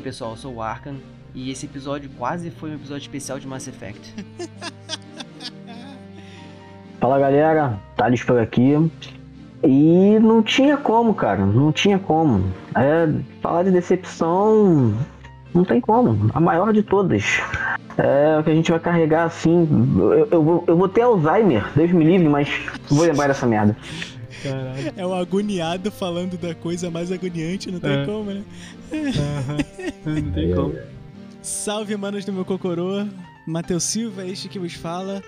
Aí pessoal, eu sou o Arkan e esse episódio quase foi um episódio especial de Mass Effect. Fala galera, Thales por aqui. E não tinha como, cara, não tinha como. É, falar de decepção, não tem como. A maior de todas. É o que a gente vai carregar assim. Eu, eu, eu vou ter Alzheimer, Deus me livre, mas vou lembrar dessa merda. Caralho. É o agoniado falando da coisa mais agoniante, não tem é. como, né? Uhum. Não tem como. Salve, manos do meu cocorô. Matheus Silva, este que vos fala.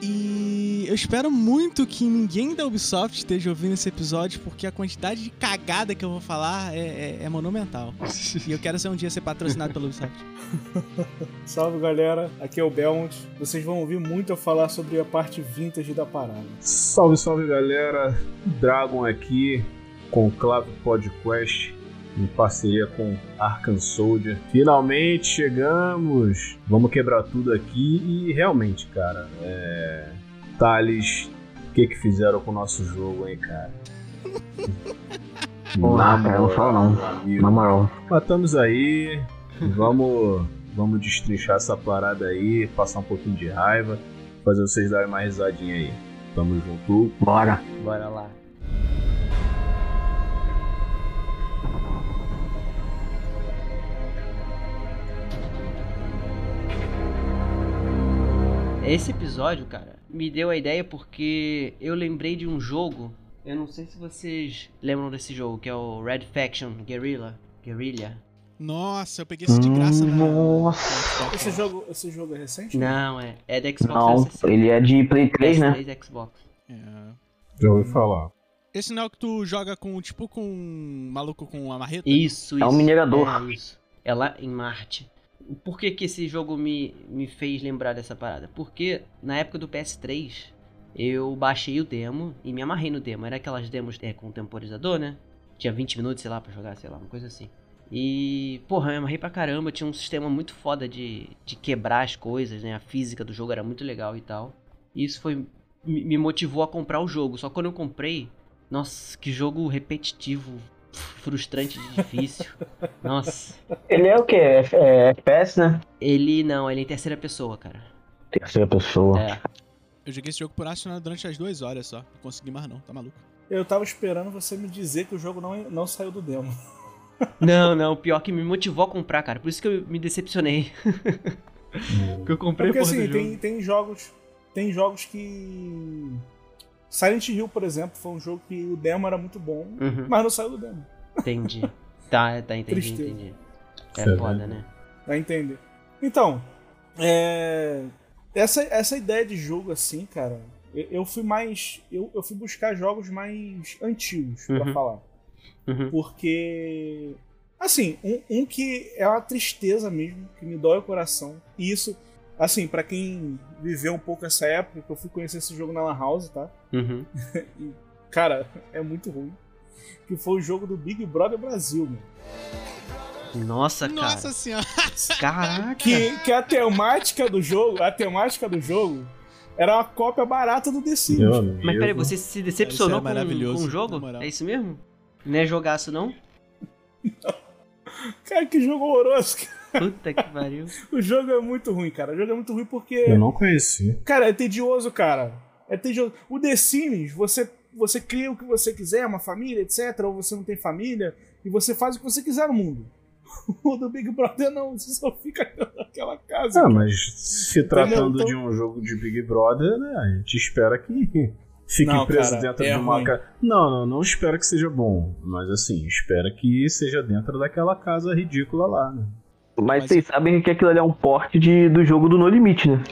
E eu espero muito que ninguém da Ubisoft esteja ouvindo esse episódio, porque a quantidade de cagada que eu vou falar é, é, é monumental. e eu quero ser um dia ser patrocinado pela Ubisoft. Salve galera, aqui é o Belmont. Vocês vão ouvir muito eu falar sobre a parte vintage da parada. Salve, salve galera, Dragon aqui com o Clave Podcast em parceria com Arkham Soldier. Finalmente chegamos! Vamos quebrar tudo aqui e realmente, cara, é... Thales, o que que fizeram com o nosso jogo, hein, cara? Na cara, não fala não. Na moral. Matamos aí, vamos, vamos destrinchar essa parada aí, passar um pouquinho de raiva, fazer vocês darem uma risadinha aí. Tamo junto. Bora. Bora lá. Esse episódio, cara, me deu a ideia porque eu lembrei de um jogo. Eu não sei se vocês lembram desse jogo, que é o Red Faction Guerrilla. Guerrilla. Nossa, eu peguei isso de graça na. Nossa. Esse jogo, esse jogo é recente? Não, é. É da Xbox Não, 360. ele é de Play 3, né? PS3 Xbox. É. Já ouvi falar. Esse não é o que tu joga com, tipo, com um maluco com uma marreta? Isso, isso. É um minerador. É isso. É lá em Marte. Por que, que esse jogo me, me fez lembrar dessa parada? Porque na época do PS3, eu baixei o demo e me amarrei no demo. Era aquelas demos é, com temporizador, né? Tinha 20 minutos, sei lá, pra jogar, sei lá, uma coisa assim. E, porra, eu me amarrei pra caramba. Tinha um sistema muito foda de, de quebrar as coisas, né? A física do jogo era muito legal e tal. E isso foi. Me motivou a comprar o jogo. Só quando eu comprei, nossa, que jogo repetitivo, frustrante de difícil. Nossa. Ele é o quê? É, é FPS, né? Ele não, ele é em terceira pessoa, cara. Terceira pessoa. É. Eu joguei esse jogo por acho durante as duas horas só. Não consegui mais não, tá maluco. Eu tava esperando você me dizer que o jogo não, não saiu do demo. Não, não, pior que me motivou a comprar, cara. Por isso que eu me decepcionei. que eu comprei É porque porra do assim, jogo. tem, tem jogos. Tem jogos que. Silent Hill, por exemplo, foi um jogo que o demo era muito bom, Uhum, mas não saiu do demo. entendi. Tá, tá, entendi, Tristeza. entendi. É foda, né? Vai entender. Então, é, essa, essa ideia de jogo assim, cara, eu, eu fui mais. Eu, eu fui buscar jogos mais antigos pra Uhum. falar. Uhum. Porque. Assim, um, um que é uma tristeza mesmo, que me dói o coração. E isso, assim, pra quem viveu um pouco essa época, que eu fui conhecer esse jogo na Lan House, tá? Uhum. E, cara, é muito ruim. Que foi o jogo do Big Brother Brasil, mano. Nossa, cara. Nossa senhora! Caraca. Que, que a temática do jogo, a temática do jogo era uma cópia barata do The Sims. Meu Mas peraí, você se decepcionou é com, com o jogo? É isso mesmo? Não é jogaço, não? Cara, que jogo horroroso. cara. Puta que pariu. O jogo é muito ruim, cara. O jogo é muito ruim porque. Eu não conheci. Cara, é tedioso, cara. É tedioso. O The Sims, você, você cria o que você quiser, uma família, etc. Ou você não tem família, e você faz o que você quiser no mundo. O do Big Brother não, você só fica naquela casa. Ah, mas se tratando Então- de um jogo de Big Brother, né, a gente espera que fique Não, preso cara, dentro é de uma casa. Não, não, não espera que seja bom. Mas assim, espera que seja dentro daquela casa ridícula lá, né? Mas, Mas- vocês sabem que aquilo ali é um porte de, do jogo do No Limite, né?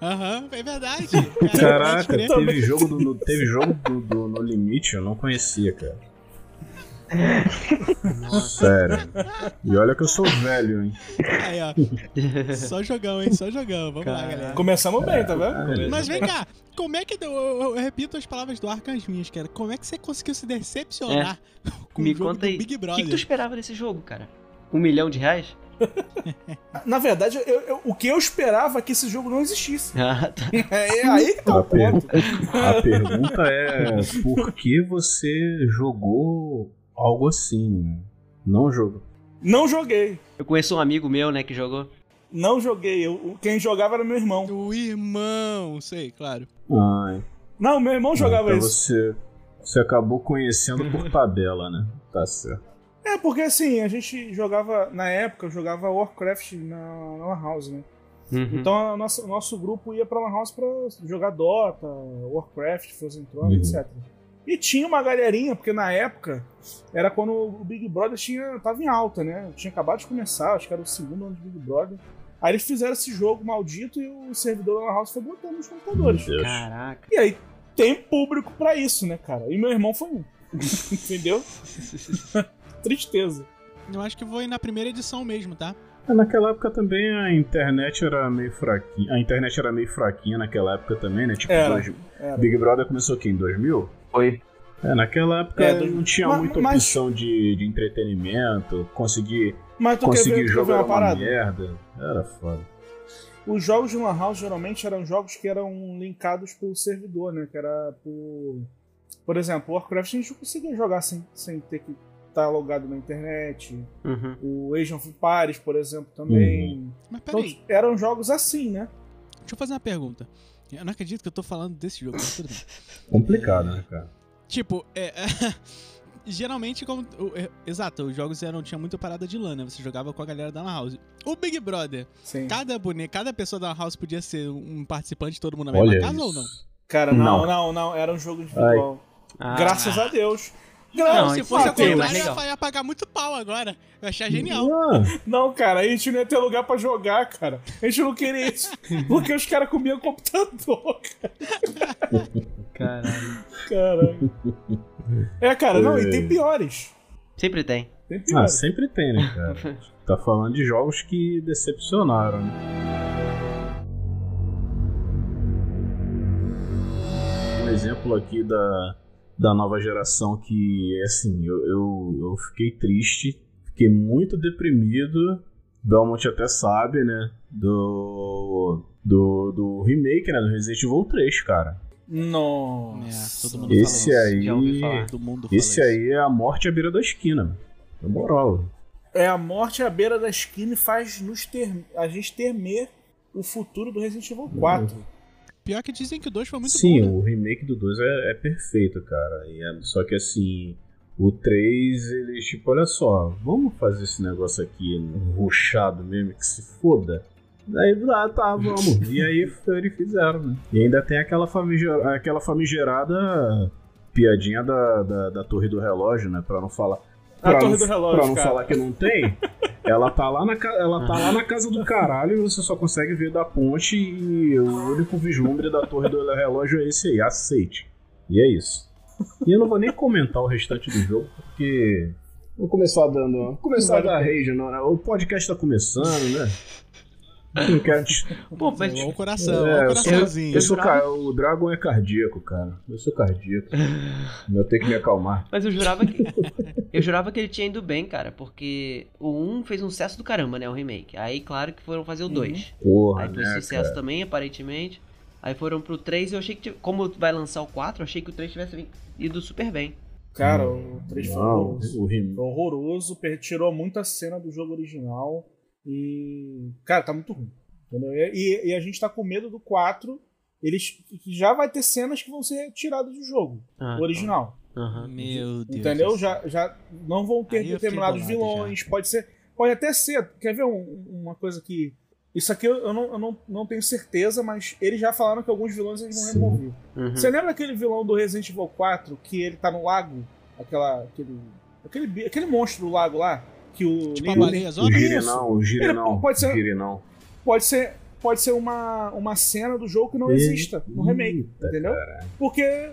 Aham, é verdade. Caraca, pode crer. teve jogo, do, no- teve jogo do, do No Limite, eu não conhecia, cara. Sério. E olha que eu sou velho, hein? Aí, ó. Só jogão, hein? Só jogão. Vamos lá, Caraca. galera. Começamos bem, tá vendo? Mas vem cá, como é que. Eu, eu- repito as palavras do Arcan as minhas, cara. Como é que você conseguiu se decepcionar com Me o jogo conta do aí. Big O que, Brother? que tu esperava desse jogo, cara? Um milhão de reais? Na verdade, eu- eu- o que eu esperava é que esse jogo não existisse. Ah, tá. É, é aí que tá A, o ponto. per- a pergunta é por que você jogou algo assim? Não jogou. Não joguei. Eu conheço um amigo meu, né, que jogou. Não joguei. Eu, quem jogava era meu irmão. O irmão, sei, claro. Ai. Não, meu irmão jogava então isso. Você, você acabou conhecendo por tabela, né? Tá certo. É, porque assim, a gente jogava, na época, eu jogava Warcraft na, na Lan House, né? Uhum. Então o nosso, nosso grupo ia pra Lan House pra jogar Dota, Warcraft, Frozen Throne, Uhum. etc. E tinha uma galerinha, porque na época era quando o Big Brother tinha, tava em alta, né? Tinha acabado de começar, acho que era o segundo ano de Big Brother. Aí eles fizeram esse jogo maldito e o servidor da Lan House foi botando nos computadores. Caraca. E aí tem público pra isso, né, cara? E meu irmão foi um. Entendeu? Tristeza. Eu acho que foi na primeira edição mesmo, tá? É, Naquela época também a internet era meio fraquinha. A internet era meio fraquinha naquela época também, né? Tipo, Era. dois- Era. Big Brother começou aqui em 2000? Foi. É, naquela época É, não tinha Mas- muita mas- opção de, de entretenimento, conseguir, Mas conseguir jogar uma uma parada? merda. Era foda. Os jogos de Lan House geralmente eram jogos que eram linkados pelo servidor, né? Que era por. Por exemplo, Warcraft a gente não conseguia jogar sem, sem ter que estar logado na internet. Uhum. O Age of Empires, por exemplo, também. Mas Então, peraí, eram jogos assim, né? deixa eu fazer uma pergunta. Eu não acredito que eu tô falando desse jogo, mas tudo bem. Complicado, né, cara? Tipo, é. Geralmente, como. é, exato, os jogos eram, tinha muita parada de LAN, né? Você jogava com a galera da Lan House. O Big Brother, Sim. cada boneco, cada pessoa da Lan House podia ser um participante, todo mundo na Olha mesma casa ou não? isso. Cara, não, Não. não, não, era um jogo individual. Ah, Graças a Deus. Não, Não, se fosse é ao bem contrário, eu ia pagar muito pau agora. Eu ia achar genial. Ah, não, cara, a gente não ia ter lugar pra jogar, cara. A gente não queria isso. Porque os caras comiam computador, Caralho. cara. É, cara, não, e tem piores. Sempre tem. Tem ah, piores. sempre tem, né, cara? tá falando de jogos que decepcionaram, né? Um exemplo aqui da, da nova geração que, assim, eu, eu, eu fiquei triste, fiquei muito deprimido. Belmont até sabe, né? Do, do, do remake, né? Do Resident Evil 3, cara. Nossa. É, todo mundo Esse fala isso. aí. Esse isso. aí é a morte à beira da esquina. Na moral. É a morte à beira da esquina e faz nos ter, a gente temer o futuro do Resident Evil 4. Pior que dizem que o 2 foi muito Sim, bom. né? o remake do 2 é, é perfeito, cara. E é- só que assim, o 3, eles, tipo, olha só, vamos fazer esse negócio aqui ruchado mesmo, que se foda. Daí lá, tá, vamos. e aí eles fizeram, né? E ainda tem aquela, famiger, aquela famigerada piadinha da, da, da torre do relógio, né? Pra não falar. A pra torre do relógio, Pra não cara. falar que não tem. Ela tá, lá na, ela tá lá na casa do caralho e você só consegue ver da ponte e o único vislumbre da torre do relógio é esse aí, aceite. E é isso. E eu não vou nem comentar o restante do jogo, porque. Vou começar dando. Vou começar a dar rage, não, né? O podcast tá começando, né? Não quero te- Pô, mas Olha o coração, É, olha o eu sou- coraçãozinho. Eu sou jurava- ca- O Dragon é cardíaco, cara. Eu sou cardíaco. eu tenho que me acalmar. Mas eu jurava que. eu jurava que ele tinha ido bem, cara, porque o 1 fez um sucesso do caramba, né? O remake. Aí, claro que foram fazer o 2. Porra, Aí foi né, sucesso cara? também, aparentemente. Aí foram pro 3 e eu achei que. Como vai lançar o 4, eu achei que o 3 tivesse ido super bem. Cara, o 3 foi horroroso. o horroroso, tirou muita cena do jogo original e. Cara, tá muito ruim. Entendeu? E, e- a gente tá com medo do 4. Eles, que já vai ter cenas que vão ser tiradas do jogo Ah, o original. Aham. Meu Deus. Entendeu? Já, já não vão ter Aí determinados vilões. Pode ser. Pode até ser. Quer ver um- uma coisa que. Isso aqui eu eu não, eu não, não tenho certeza, mas eles já falaram que alguns vilões eles vão Sim. remover. Uhum. Você lembra aquele vilão do Resident Evil 4 que ele tá no lago? Aquela. Aquele. Aquele, aquele monstro do lago lá? Que o. Tipo a Leon- baleia O o pode ser- o girinão. Pode ser. Pode ser uma, uma cena do jogo que não exista no remake, Eita, entendeu? Porque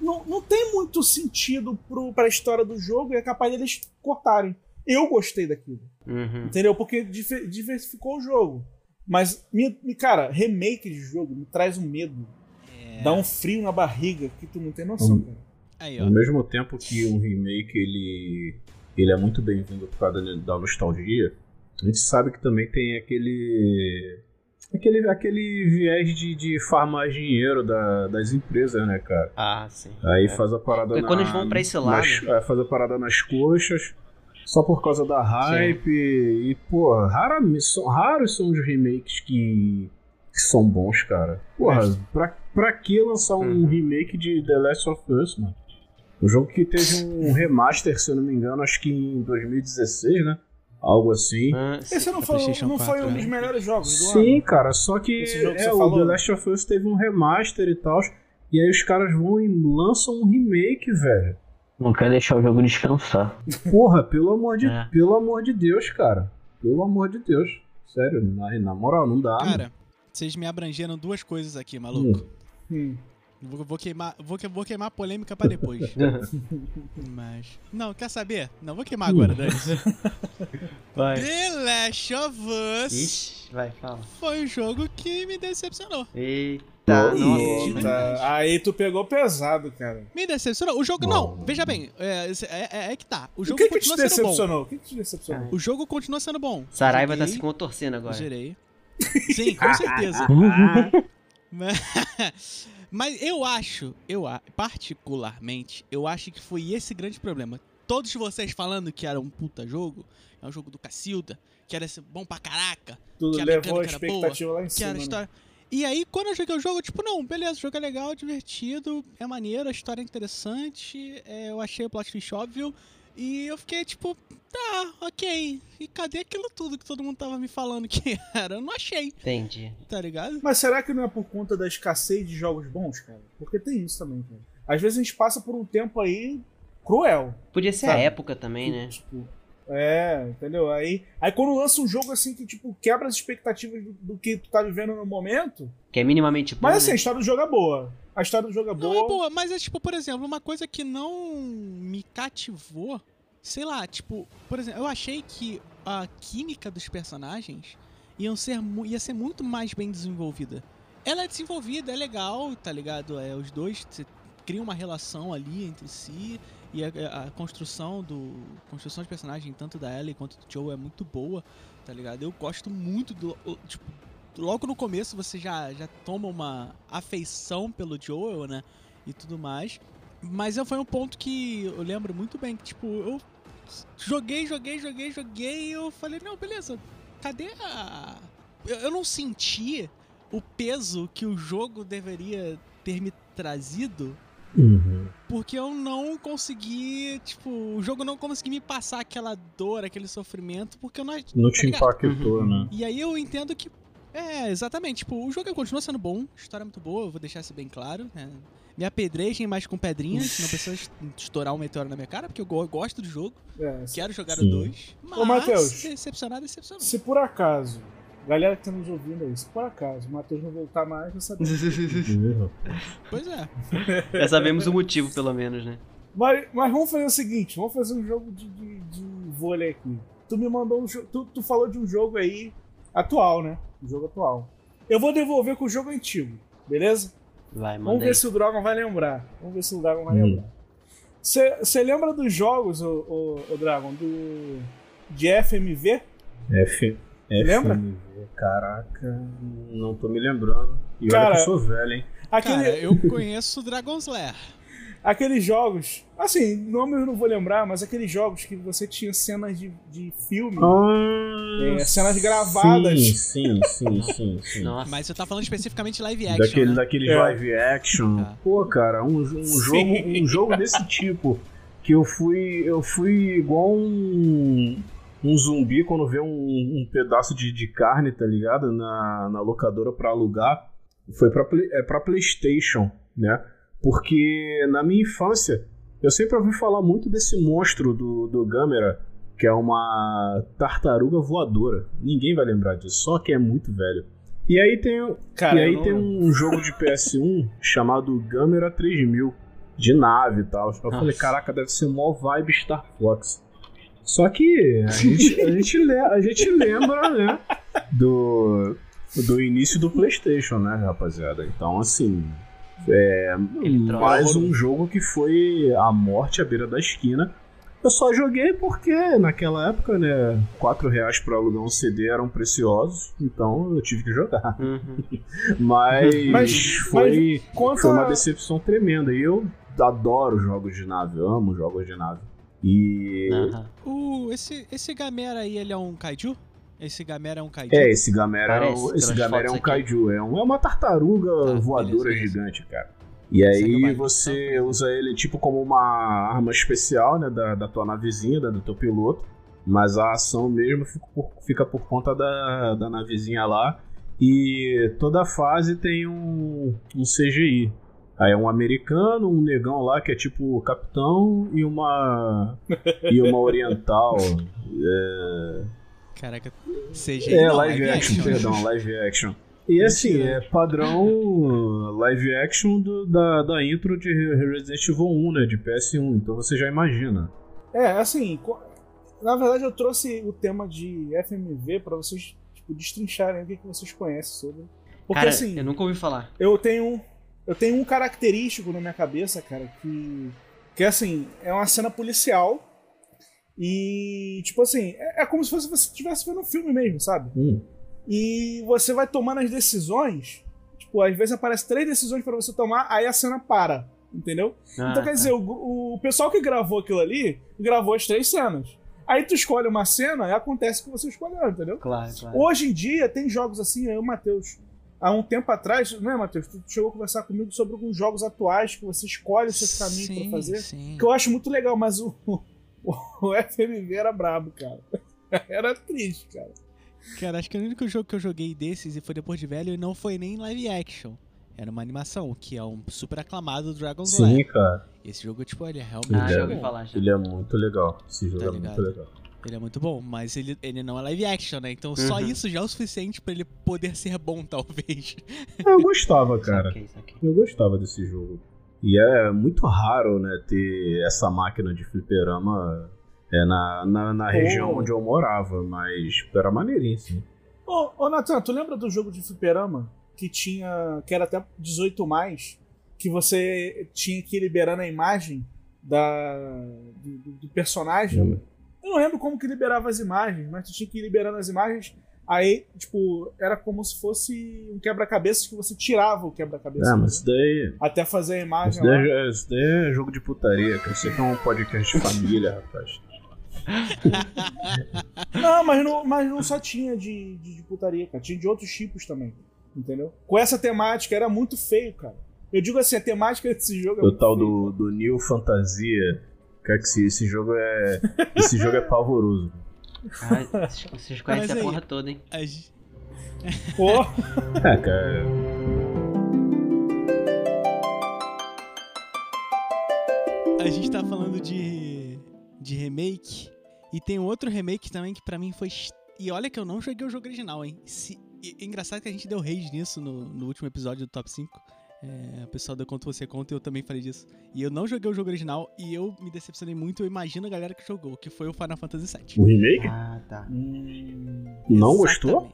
não, não tem muito sentido pro, pra história do jogo e é capaz deles cortarem. Eu gostei daquilo. Uhum. Entendeu? Porque diversificou o jogo. Mas, me, cara, remake de jogo me traz um medo. É. Dá um frio na barriga que tu não tem noção, cara. Aí, Ao mesmo tempo que um remake ele, ele é muito bem-vindo por causa da nostalgia, a gente sabe que também tem aquele. aquele, aquele viés de, de farmar dinheiro da- das empresas, né, cara? Ah, sim. Aí É. faz a parada Porque na, quando eles vão pra esse lado- nas- é, faz a parada nas coxas. Só por causa da hype. E, pô, raramente, são, raros são os remakes que, que são bons, cara. Porra, pra, pra que lançar um Uhum. remake de The Last of Us, mano? Um jogo que teve um remaster, se eu não me engano, acho que em 2016, né? Algo assim. Ah, Esse não foi, não foi 4, um dos é. melhores jogos do Sim, ano. cara, só que Esse jogo que é, você o falou. The Last of Us teve um remaster e tal. E aí os caras vão e lançam um remake, velho. Não quer deixar o jogo descansar. Porra, pelo amor de, É. pelo amor de Deus, cara. Pelo amor de Deus. Sério, na, na moral, não dá. mano. Cara, vocês me abrangeram duas coisas aqui, maluco. Hum. Vou, vou queimar, vou, vou queimar a polêmica pra depois. Mas. Não, quer saber? Não, vou queimar agora, Dani. Vai. The Last of Us Ixi, vai, fala. foi um jogo que me decepcionou. Eita, Nossa. aí tu pegou pesado, cara. Me decepcionou. O jogo, Não. não, veja bem, é, é, é- é que tá. O O jogo que que te continua sendo bom. decepcionou? O que que te decepcionou? O jogo continua sendo bom. Saraiva tá Joguei, se contorcendo agora. Zerei. Sim, com certeza. Mas- Mas eu acho, eu particularmente, eu acho que foi esse grande problema. Todos vocês falando que era um puta jogo, é um jogo do Cacilda, que era bom pra caraca, Tu que a levou a era boa, expectativa lá em que cima. né? história. E aí, quando eu joguei o jogo, tipo, não, beleza, o jogo é legal, divertido, é maneiro, a história é interessante, é, eu achei o plot twist óbvio, e eu fiquei tipo, tá, ok. E cadê aquilo tudo que todo mundo tava me falando que era? Eu não achei, Entendi. tá ligado? Mas será que não é por conta da escassez de jogos bons, cara? Porque tem isso também, cara. Às vezes a gente passa por um tempo aí cruel. Podia ser Sabe? a época também, né? Tipo, é, entendeu? Aí, aí quando lança um jogo assim que, tipo, quebra as expectativas do, do que tu tá vivendo no momento. Que é minimamente bom, Mas assim, a né? história do jogo é boa. A história do jogo é Não, boa. é boa, mas é tipo, por exemplo, uma coisa que não me cativou, sei lá, tipo, por exemplo, eu achei que a química dos personagens iam ser, ia ser muito mais bem desenvolvida. Ela é desenvolvida, é legal, tá ligado? É, os dois criam uma relação ali entre si e a, a construção do construção de personagem tanto da Ellie quanto do Joe é muito boa, tá ligado? Eu gosto muito do tipo logo no começo você já, já toma uma afeição pelo Joel, né? E tudo mais. Mas foi um ponto que eu lembro muito bem, que tipo, eu joguei, joguei, joguei, joguei e eu falei, não, beleza, cadê a. Eu, eu não senti o peso que o jogo deveria ter me trazido Uhum. porque eu não consegui, tipo, o jogo não conseguiu me passar aquela dor, aquele sofrimento, porque eu não. Não tá te ligado? impactou, Uhum. né? E aí eu entendo que. É, exatamente. Tipo, o jogo continua sendo bom, a história é muito boa, eu vou deixar isso bem claro. né? Me apedrejem mais com pedrinhas, não precisa es- estourar um meteoro na minha cara, porque eu go- gosto do jogo, É, quero jogar Sim. o 2. Mas, Ô, Matheus. decepcionar, decepcionou. Se por acaso, galera que tá nos ouvindo aí, se por acaso o Matheus não voltar mais, já sabe. Uhum. Pois é. Já sabemos o motivo, pelo menos, né? Mas, mas vamos fazer o seguinte, vamos fazer um jogo de, de, de vôlei aqui. Tu me mandou um jogo. Tu, tu falou de um jogo aí atual, né? Um jogo atual. Eu vou devolver com o jogo antigo, beleza? Vai, Vamos manda ver se o Dragon vai lembrar. Vamos ver se o Dragon vai Hum. lembrar. Você lembra dos jogos, o, o, o Dragon, do. de FMV? F. Lembra? FMV, Caraca, não tô me lembrando. E Cara, olha que eu sou velho, hein? Aquele, Cara, eu conheço Dragon's Lair. Aqueles jogos. Assim, nome eu não vou lembrar, mas aqueles jogos que você tinha cenas de, de filme. Ah, É, cenas gravadas. Sim, sim, sim, sim. sim. Nossa. Mas você tá falando especificamente live action, Daquele, né? daquele É. live action. Tá. Pô, cara, um, um jogo, um jogo desse tipo. Que eu fui. Eu fui igual um. Um zumbi quando vê um, um pedaço de, de carne, tá ligado? Na, na locadora pra alugar. Foi pra, é, pra PlayStation, né? Porque na minha infância eu sempre ouvi falar muito desse monstro do, do Gamera, que é uma tartaruga voadora. Ninguém vai lembrar disso, só quem é muito velho. E aí tem, Cara, e aí não tem um jogo de PS1 chamado Gamera 3000, de nave e tal. Eu falei, Nossa. caraca, deve ser mó vibe Star Fox. Só que a gente, a gente, le- a gente lembra, né, do, do início do PlayStation, né, rapaziada? Então, assim, é mais um jogo que foi a morte à beira da esquina. Eu só joguei porque naquela época, né, 4 reais pra alugar um CD eram preciosos, então eu tive que jogar. Uhum. Mas, Mas- foi, Conta. foi uma decepção tremenda. E eu adoro jogos de nave, eu amo jogos de nave. E Aham. O, esse, esse Gamera aí, ele é um kaiju? Esse Gamera é um kaiju? É, esse Gamera, é, Parece um- esse Gamera é um aqui. kaiju, é, um- é uma tartaruga Tá, voadora beleza, beleza. gigante, cara. E aí você usa ele tipo como uma arma especial, né, da, da tua navezinha, da, do teu piloto. Mas a ação mesmo fica por, fica por conta da, da navezinha lá. E toda fase tem um, um CGI. Aí é um americano, um negão lá que é tipo capitão e uma e uma oriental. É, Caraca, CG é não, live, action, perdão, live action. E assim, é padrão live action do- da, da intro de Resident Evil 1, né? De PS1, então você já imagina. É, assim, na verdade eu trouxe o tema de FMV pra vocês tipo, destrincharem o que, que vocês conhecem sobre. Porque Cara, assim, eu nunca ouvi falar. eu tenho eu tenho um característico na minha cabeça, cara, que que assim, é uma cena policial e tipo assim, é, é como se fosse você estivesse vendo um filme mesmo, sabe? Hum. E você vai tomando as decisões, tipo, às vezes aparece três decisões pra você tomar, aí a cena para, entendeu? Ah, Então quer tá. dizer, o, o pessoal que gravou aquilo ali, gravou as três cenas. Aí tu escolhe uma cena e acontece o que você escolheu, entendeu? Claro, claro. Hoje em dia tem jogos assim, aí o Matheus, há um tempo atrás, não é, Matheus? Tu chegou a conversar comigo sobre alguns jogos atuais que você escolhe os seus caminhos pra fazer. Sim. Que eu acho muito legal, mas o, o, o FMV era brabo, cara. Era triste, cara. Cara, acho que o único jogo que eu joguei desses e foi depois de velho e não foi nem live action. Era uma animação, que é um super aclamado Dragon's Sim, Lair. cara. Esse jogo, tipo, ele é realmente Ah, Ele já é- ouvi falar já. Ele é muito legal. Esse jogo Tá é muito ligado? legal. Ele é muito bom, mas ele, ele não é live action, né? Então só Uhum. isso já é o suficiente pra ele poder ser bom, talvez. Eu gostava, cara. Saquei, saquei. Eu gostava desse jogo. E é muito raro, né, ter essa máquina de fliperama é, na, na, na região onde eu morava, mas era maneirinho, sim. Ô, ô Nathan, tu lembra do jogo de fliperama que tinha. que era até 18 mais, que você tinha que ir liberando a imagem da, do, do- do personagem? Lembra? Eu não lembro como que liberava as imagens, mas tu tinha que ir liberando as imagens. Aí, tipo, era como se fosse um quebra-cabeças que você tirava o quebra-cabeça. É, mas isso daí, Até fazer a imagem isso, daí, lá. é- isso daí é jogo de putaria, cara. Isso aqui é um podcast de família, rapaz. Não, mas não, mas não só tinha de, de, de putaria, cara. Tinha de outros tipos também. Entendeu? Com essa temática era muito feio, cara. Eu digo assim, a temática desse jogo é O tal feio. do, do New Fantasia. Cara, que esse, esse jogo é. Esse jogo é pavoroso. Ah, vocês- conhecem Mas a aí- porra toda, hein? A É, cara. A gente tá falando de, de remake. E tem um outro remake também que pra mim foi. E olha que eu não joguei o jogo original, hein? Se... e- é engraçado que a gente deu rage nisso no, no último episódio do Top 5. É, o pessoal da Conta Você Conta eu também falei disso. E eu não joguei o jogo original e eu me decepcionei muito. Eu imagino a galera que jogou, que foi o Final Fantasy VII. O remake? Ah, tá. Não gostou?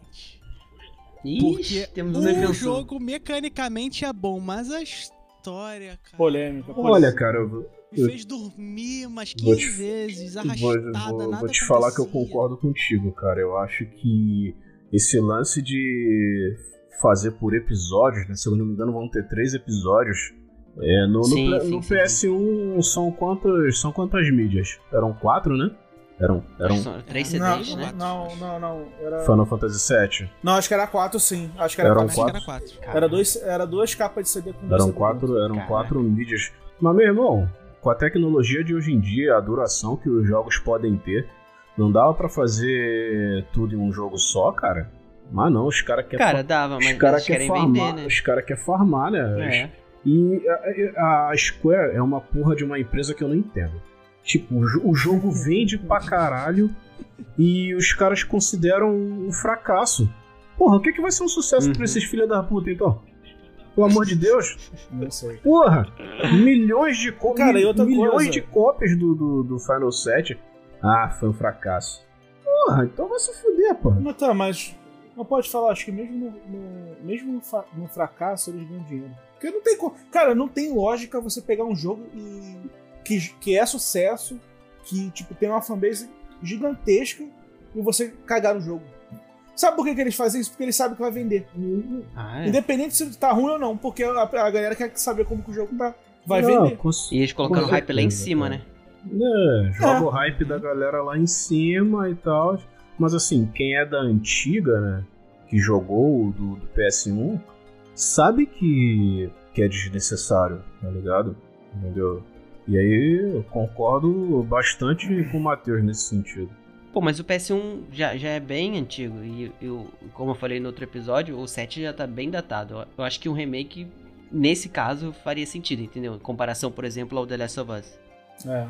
Ixi, Porque temos um o jogo mecanicamente é bom, mas a história, cara. polêmica. polêmica. Olha, cara, eu, Me fez dormir umas 15 Vou te- vezes, vou, arrastada, vou- nada vou te falar que eu concordo contigo, cara. Eu acho que esse lance de fazer por episódios, né? Se eu não me engano, vão ter três episódios. É, no, no Sim, Play- sim, no sim, PS1 são quantas, são quantas mídias? Eram quatro, né? Eram, eram três CDs, não, né? não, não, não. Era... Final Fantasy VII. Não, acho que era quatro, sim. Acho que era Eram Acho quatro. que era quatro. Era, dois, era duas capas de CD com Eram CD quatro, eram Caraca. quatro mídias. Mas, meu irmão, com a tecnologia de hoje em dia, a duração que os jogos podem ter, não dava pra fazer tudo em um jogo só, cara? Mas não, os caras querem Cara, dava, mas os caras eles querem farmar, vender, né? os caras querem farmar, né? É. E a, a Square é uma porra de uma empresa que eu não entendo. Tipo, o, o jogo vende pra caralho e os caras consideram um fracasso. Porra, o que, que vai ser um sucesso Uhum. pra esses filhos da puta, então? Pelo amor de Deus. Não sei. Porra, milhões de cópias. Cara, e outra milhões coisa? de cópias do, do, do Final 7. Ah, foi um fracasso. Porra, então vai se fuder, porra. Mas tá, mas não pode falar, acho que mesmo no, no- mesmo no, fa- no fracasso eles ganham dinheiro. Porque não tem co- Cara, não tem lógica você pegar um jogo e, que, que é sucesso, que tipo, tem uma fanbase gigantesca e você cagar no jogo. Sabe por que, que eles fazem isso? Porque eles sabem que vai vender. Ah, é. Independente se tá ruim ou não, porque a, a galera quer saber como que o jogo tá. Vai Não, vender. com- E eles colocando hype lá em cima, né? É, joga o hype da galera lá em cima e tal. Mas assim, quem é da antiga, né? Que jogou o do, do PS1, sabe que, que é desnecessário, tá ligado? Entendeu? E aí eu concordo bastante com o Matheus nesse sentido. Pô, mas o PS1 já, já é bem antigo. E eu, como eu falei no outro episódio, o 7 já tá bem datado. Eu acho que um remake, nesse caso, faria sentido, entendeu? Em comparação, por exemplo, ao The Last of Us. É.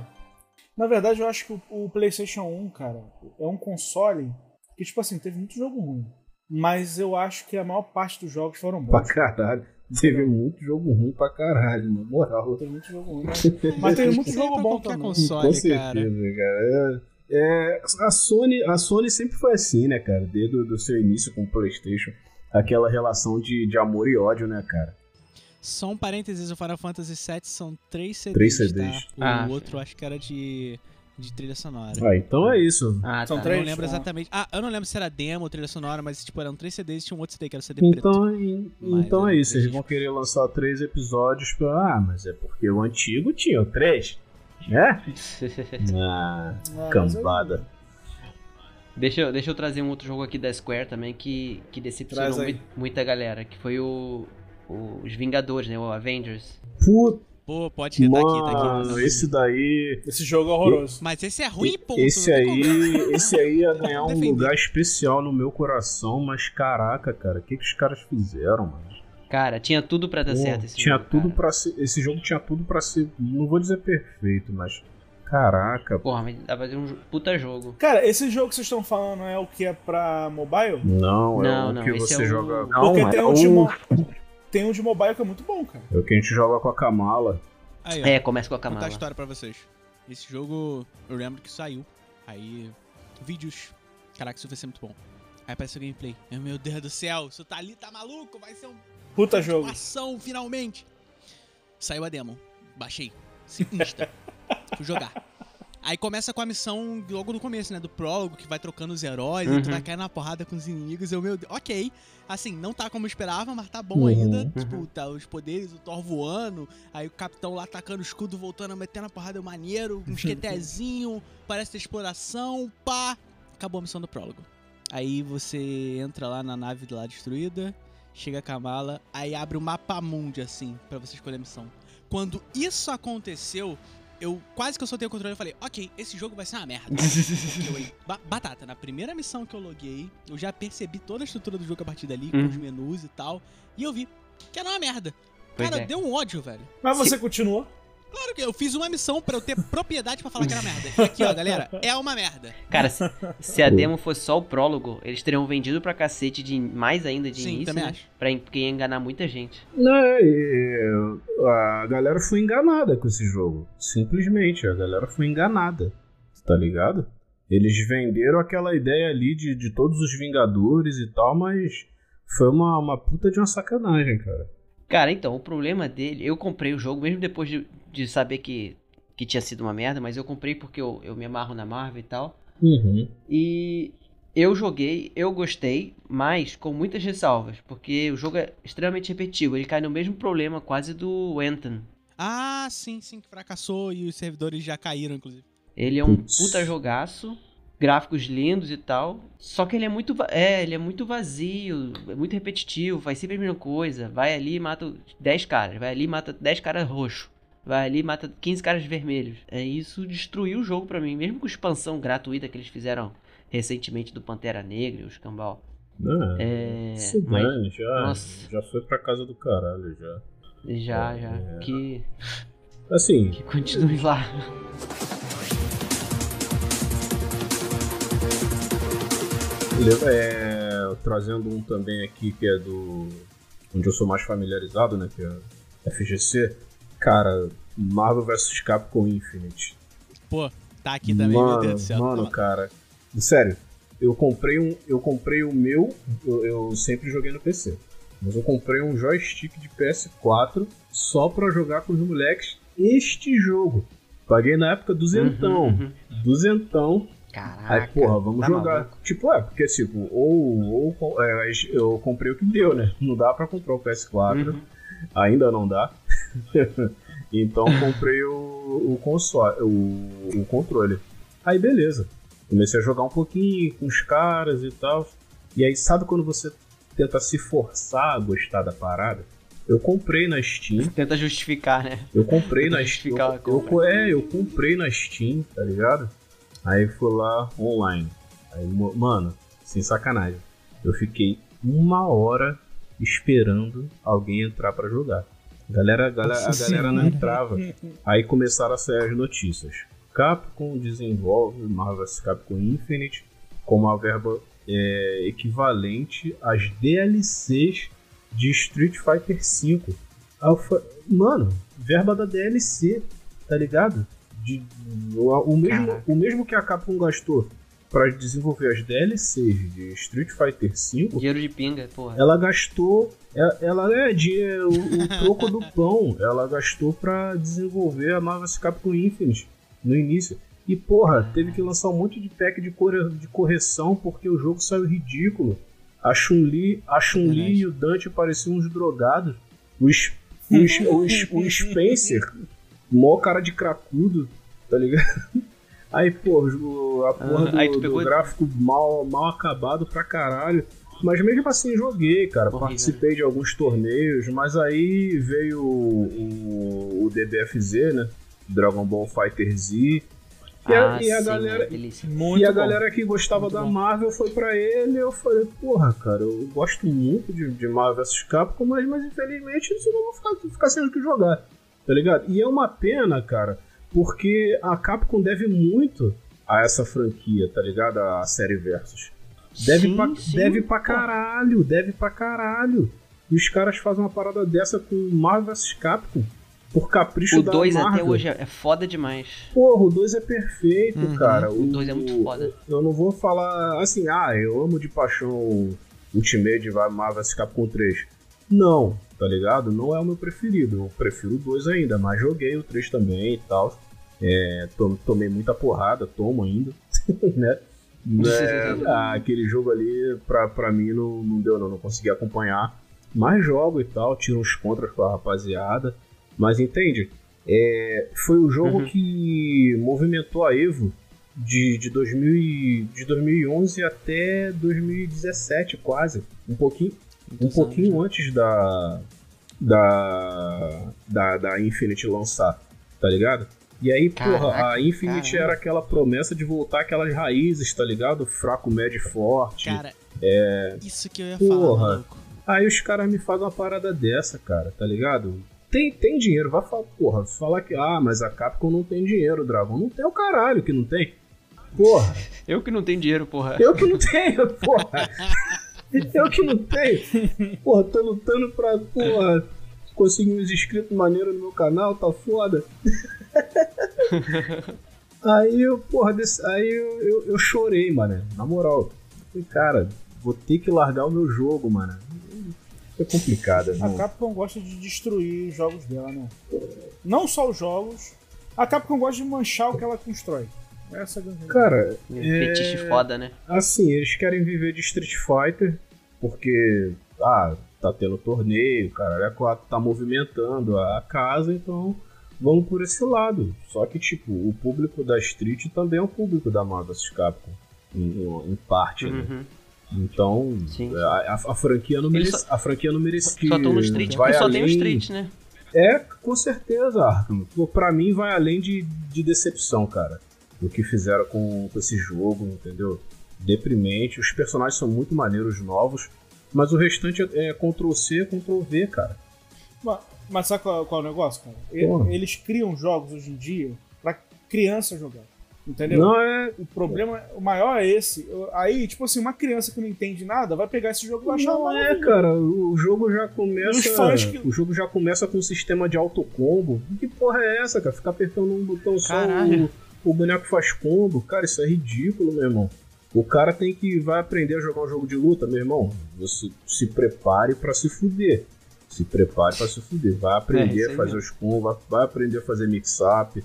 Na verdade, eu acho que o, o PlayStation 1, cara, é um console que, tipo assim, teve muito jogo ruim. Mas eu acho que a maior parte dos jogos foram Pra bons. caralho. Teve muito jogo ruim pra caralho, na moral. Teve muito jogo ruim, mas, mas teve muito jogo pra bom qualquer também. console, Com certeza, cara. cara. É, é, a, Sony, a Sony sempre foi assim, né, cara? Desde o do seu início com o PlayStation. Aquela relação de, de amor e ódio, né, cara? Só um parênteses, o Final Fantasy VII são três CDs, Três CDs. tá? O Ah. outro acho que era de, de trilha sonora. Ah, então é isso. Ah, São tá. Eu não três? lembro Ah. exatamente. Ah, eu não lembro se era demo ou trilha sonora, mas tipo, eram três CDs e tinha um outro CD que era CD preto. Então, Mas então é é isso. Eles três. vão querer lançar três episódios pra. Ah, mas é porque o antigo tinha três. É? Ah, cambada. Deixa eu, deixa eu trazer um outro jogo aqui da Square também que, que decepcionou muita galera, que foi o- os Vingadores, né? O Avengers. Puta, Pô, pode que tá aqui, tá aqui. mano, esse daí. Esse jogo é horroroso. Mas esse é ruim, ponto. Esse tem aí, esse aí ia ganhar um Defender. lugar especial no meu coração, mas caraca, cara, o que, que os caras fizeram, mano? Cara, tinha tudo pra dar Pô, certo esse tinha jogo, tudo cara. para ser, esse jogo tinha tudo pra ser, não vou dizer perfeito, mas caraca, Porra, mas dá pra fazer um puta jogo. Cara, esse jogo que vocês estão falando é o que é pra mobile? não, é Não, o não, que esse você é o- joga, Porque Não, tem é um, de o- mo- tem um de mobile que é muito bom, cara. é o que a gente joga com a Kamala. Aí, ó. É, começa com a Vou contar a Kamala. história pra vocês. Esse jogo, eu lembro que saiu. Aí, vídeos. Caraca, isso vai ser muito bom. Aí apareceu o gameplay. Meu, Deus do céu, isso tá ali, tá maluco? Vai ser um Puta jogo. ação, finalmente. Saiu a demo. Baixei. Sim, Insta. Fui jogar. Aí começa com a missão logo no começo, né? Do prólogo, que vai trocando os heróis e tu Uhum. vai cair na porrada com os inimigos. Eu, meu Deus, ok. Assim, não tá como eu esperava, mas tá bom Uhum. ainda. Tipo, tá os poderes, o Thor voando, aí o capitão lá atacando o escudo, voltando, metendo a porrada, é maneiro, um esquetezinho, parece ter exploração, pá. Acabou a missão do prólogo. Aí você entra lá na nave lá destruída, chega a Kamala, aí abre o mapa mundi, assim, pra você escolher a missão. Quando isso aconteceu, eu quase que eu soltei o controle e falei, ok, esse jogo vai ser uma merda. Eu batata, na primeira missão que eu loguei, eu já percebi toda a estrutura do jogo a partir dali, com Uhum. os menus e tal, e eu vi que era uma merda. Pois Cara, é. deu um ódio, velho. Mas você continuou? Claro que eu fiz uma missão pra eu ter propriedade pra falar que era merda. E aqui, ó, galera, é uma merda. Cara, se, se a demo fosse só o prólogo, eles teriam vendido pra cacete de mais ainda de Sim, início, também né? acho. Pra, porque ia enganar muita gente. Não, e- a galera foi enganada com esse jogo. Simplesmente, a galera foi enganada. Tá ligado? Eles venderam aquela ideia ali de, de todos os Vingadores e tal, mas foi uma, uma puta de uma sacanagem, cara. Cara, então, o problema dele, eu comprei o jogo, mesmo depois de, de saber que, que tinha sido uma merda, mas eu comprei porque eu, eu me amarro na Marvel e tal. Uhum. E eu joguei, eu gostei, mas com muitas ressalvas, porque o jogo é extremamente repetitivo, ele cai no mesmo problema quase do Anthem. Ah, sim, sim, que fracassou e os servidores já caíram, inclusive. Ele é um puta jogaço, gráficos lindos e tal, só que ele é muito, é, ele é muito vazio, é muito repetitivo, faz sempre a mesma coisa, vai ali e mata 10 caras, vai ali e mata 10 caras roxos. Vai ali e mata 15 caras vermelhos. É isso destruiu o jogo pra mim, mesmo com a expansão gratuita que eles fizeram recentemente do Pantera Negra e os Cambal. É, É, mas dane, já, nossa. já foi pra casa do caralho, já. já, já, É. que, Assim, que continue lá. le- é, trazendo um também aqui que é do. onde eu sou mais familiarizado, né? Que é FGC. Cara, Marvel vs Capcom Infinite. Pô, tá aqui também, mano, meu Deus do céu. Mano, Tá- cara. Sério, eu comprei um. Eu comprei o meu. Eu, eu sempre joguei no PC. Mas eu comprei um joystick de PS4 só pra jogar com os moleques este jogo. Paguei na época duzentão. Uhum, uhum. Duzentão. Caraca. Aí, porra, vamos tá jogar. maluco. Tipo, é, porque tipo, ou, ou é, eu comprei o que deu, né? Não dá pra comprar o PS4, Uhum. Ainda não dá. Então comprei o, o console, o, o controle. Aí beleza. Comecei a jogar um pouquinho com os caras e tal. E aí, sabe quando você tenta se forçar a gostar da parada? Eu comprei na Steam. Tenta justificar, né? Eu comprei na Steam. Eu, eu, é, eu comprei na Steam, tá ligado? Aí fui lá online. Aí, mano, sem sacanagem. Eu fiquei uma hora esperando alguém entrar pra jogar. Galera, galera, a galera não entrava. Aí começaram a sair as notícias. Capcom desenvolve Marvel vs Capcom Infinite com uma verba é, equivalente às DLCs de Street Fighter V. Fa- Mano, verba da DLC, tá ligado? De, o, o mesmo, Caraca. o mesmo que a Capcom gastou pra desenvolver as DLCs de Street Fighter V, Dinheiro de pinga, porra. ela gastou. Ela, ela é dinheiro, o, o troco do pão. Ela gastou pra desenvolver a vs Capcom Infinite no início. E porra, teve que lançar um monte de pack de, de correção porque o jogo saiu ridículo. A Chun-Li, Chun-Li Verdade. e o Dante pareciam uns drogados. O, S- o, o, o Spencer, mó cara de cracudo, tá ligado? Aí, pô, a porra Ah, do, do gráfico mal, mal acabado pra caralho. Mas mesmo assim joguei, cara. Participei de alguns torneios, mas aí veio o, o DBFZ, né? Dragon Ball Fighter Z. E a, Ah, e a sim, galera, e a bom. galera que gostava Muito da bom. Marvel foi pra ele. Eu falei, porra, cara, eu gosto muito de, de Marvel vs Capcom, mas, mas infelizmente isso não vou ficar, ficar sem o que jogar. Tá ligado? E é uma pena, cara, porque a Capcom deve muito a essa franquia, tá ligado? A série Versus. Deve, Sim, pra, sim, deve pra caralho, deve pra caralho. E os caras fazem uma parada dessa com Marvel vs Capcom por capricho O da 2 Marvel. até hoje é é foda demais. Porra, o 2 é perfeito, Uhum. cara. O 2 é muito foda. Eu não vou falar assim, ah, eu amo de paixão Ultimate vai Marvel vs Capcom 3. Não, tá ligado? Não é o meu preferido. Eu prefiro o 2 ainda, mas joguei o 3 também e tal. É, to- tomei muita porrada, tomo ainda, né? É, ah, aquele jogo ali, pra, pra mim, não, não deu, não, não consegui acompanhar. Mas jogo e tal, tiro uns contras com a rapaziada. Mas entende? É, foi o jogo Uhum. que movimentou a Evo de, de, 2000 e- de 2011 até 2017, quase. Um pouquinho, um pouquinho anos, antes da, da, da, da Infinity lançar, tá ligado? E aí, porra, a Caraca, Infinity caramba. era aquela promessa de voltar aquelas raízes, tá ligado? Fraco, médio e forte. Cara, isso que eu ia Porra. falar, maluco. Aí os caras me fazem uma parada dessa, cara, tá ligado? Tem, tem dinheiro, vai falar, porra, falar que, ah, mas a Capcom não tem dinheiro, Dragon. Não tem o caralho que não tem. Porra, Eu que não tenho dinheiro, porra. eu que não tenho, porra. Eu que não tenho. Porra, tô lutando pra, porra, conseguir uns inscritos maneiros no meu canal, tá foda. Aí eu, porra, desse- aí eu, eu, eu chorei, mano. Na moral. Falei, cara, vou ter que largar o meu jogo, mano. É complicado, A irmão. Capcom gosta de destruir os jogos dela, né? Não só os jogos. A Capcom gosta de manchar o que ela constrói. Essa é a Cara, é, Fetiche foda, né? assim, eles querem viver de Street Fighter porque, ah, tá tendo torneio, cara, é quatro, tá movimentando a casa, então vamos por esse lado. Só que, tipo, o público da Street também é o público da Marvel vs Capcom, em, em parte, né? Uhum. Então, Sim. a, a- a franquia não merece, a franquia não merece que Só estão no Street vai porque só tem o além- Street, né? É, com certeza, Arkham. Pra mim vai além de, de decepção, cara. O que fizeram com, com esse jogo, entendeu? Deprimente. Os personagens são muito maneiros novos, mas o restante é, é Ctrl-C, Ctrl-V, cara. Mas, sabe qual, qual é o negócio, cara? Porra. Eles criam jogos hoje em dia pra criança jogar. Entendeu? Não é. O problema, o maior é esse. Aí, tipo assim, uma criança que não entende nada vai pegar esse jogo e vai achar Não é, cara. O jogo já os começa. fãs que- O jogo já começa com um sistema de autocombo. Que porra é essa, cara? Ficar apertando um botão só, Caralho. o, o boneco faz combo. Cara, isso é ridículo, meu irmão. O cara tem que vai aprender a jogar um jogo de luta, meu irmão. Você se prepare pra se fuder. Se prepare pra se fuder. Vai É, aprender isso a fazer mesmo. os combos, vai, vai aprender a fazer mix-up.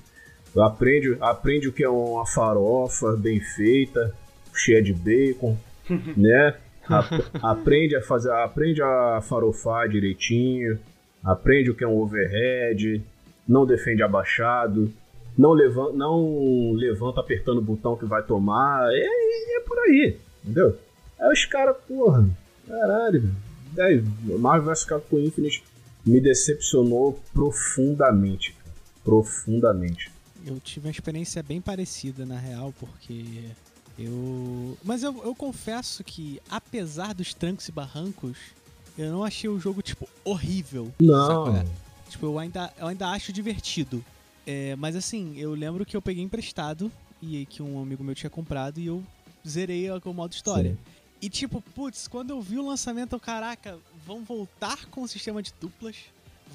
Aprende, aprende o que é uma farofa bem feita, cheia de bacon, né? Ap- aprende a fazer, aprende a farofar direitinho, aprende o que é um overhead, não defende abaixado, não levanta, não levanta apertando o botão que vai tomar. É, é, é por aí, entendeu? Aí os caras, porra, caralho, Daí, Marvel vs Capcom Infinite me decepcionou profundamente. cara. Profundamente. Eu tive uma experiência bem parecida, na real, porque eu. Mas eu, eu confesso que, apesar dos trancos e barrancos, eu não achei o jogo, tipo, horrível. Não. é? Tipo, eu ainda, eu ainda acho divertido. É, mas assim, eu lembro que eu peguei emprestado e que um amigo meu tinha comprado e eu zerei com o modo história. Sim. E tipo, putz, quando eu vi o lançamento, eu, caraca, vão voltar com o sistema de duplas.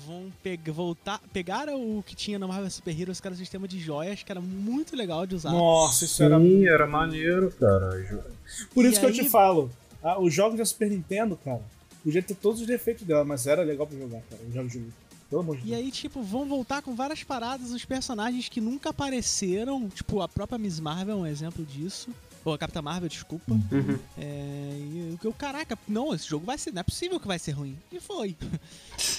Vão pegar, voltar, pegaram o que tinha no Marvel Super Heroes, que era o sistema de joias, que era muito legal de usar. Nossa, isso Sim, era muito era maneiro, cara. Por E isso que eu te falo, ah, os jogos da Super Nintendo, cara, podia ter todos os defeitos dela, mas era legal pra jogar, cara, os jogos de luta. Pelo amor de E Deus. aí, tipo, vão voltar com várias paradas, os personagens que nunca apareceram. Tipo, a própria Miss Marvel é um exemplo disso. Ou a Capitã Marvel, desculpa. Uhum. É, e eu, caraca, não, esse jogo vai ser. Não é possível que vai ser ruim. E foi.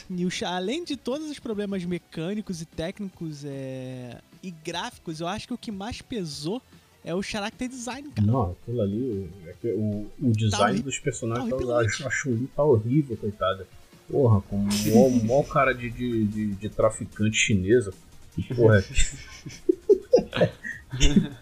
e o, além de todos os problemas mecânicos e técnicos é, e gráficos, eu acho que o que mais pesou é o character design, cara. Não, aquilo ali, é o, o design horrível. dos personagens, Tá tá, horripilante. a, a Chun-Li tá horrível, coitada. Porra, com o maior, maior cara de, de, de, de traficante chinesa. Que porra é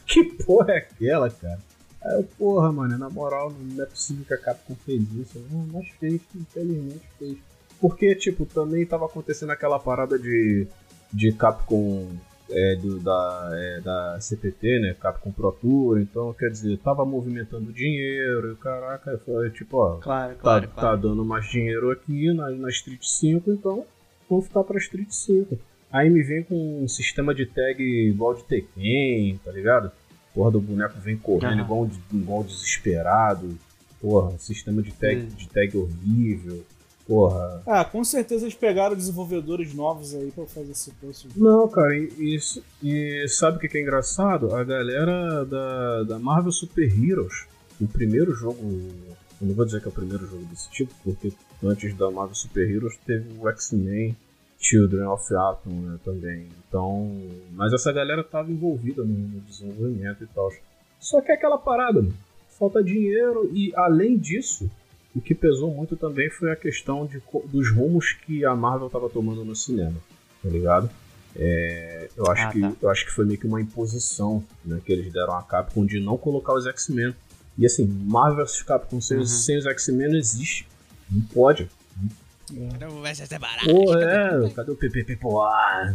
Que porra é aquela, cara? Aí eu, porra, mano, na moral, não é possível que a Capcom fez isso. Não, mas fez, infelizmente fez. Porque, tipo, também tava acontecendo aquela parada de, de Capcom é, do, da, é, da CPT, né? Capcom Pro Tour, então, quer dizer, tava movimentando dinheiro, e caraca, foi tipo, ó, Claro, tá, claro, tá claro. dando mais dinheiro aqui na, na Street 5, então vamos ficar pra Street 5. Aí me vem com um sistema de tag igual de Tekken, tá ligado? Porra do boneco vem correndo Aham. igual, um- igual desesperado. Porra, sistema de tag, de tag horrível. Porra. Ah, com certeza eles pegaram desenvolvedores novos aí pra fazer esse preço. Não, cara, e, isso- e sabe o que que é engraçado? A galera da, da Marvel Super Heroes, o primeiro jogo. Eu não vou dizer que é o primeiro jogo desse tipo, porque antes da Marvel Super Heroes teve o X-Men Children of Atom né, também. Então. Mas essa galera tava envolvida no, no desenvolvimento e tal. Só que é aquela parada, mano. falta dinheiro e além disso, o que pesou muito também foi a questão de, dos rumos que a Marvel tava tomando no cinema, tá ligado? É, eu, acho Ah, que, tá. eu acho que foi meio que uma imposição né, que eles deram à Capcom de não colocar os X-Men. E assim, Marvel vs Capcom sem, os- Uhum. sem os X-Men não existe. Não pode. Vai ser barato. Pô, é, cadê o PPP? Pô, ah,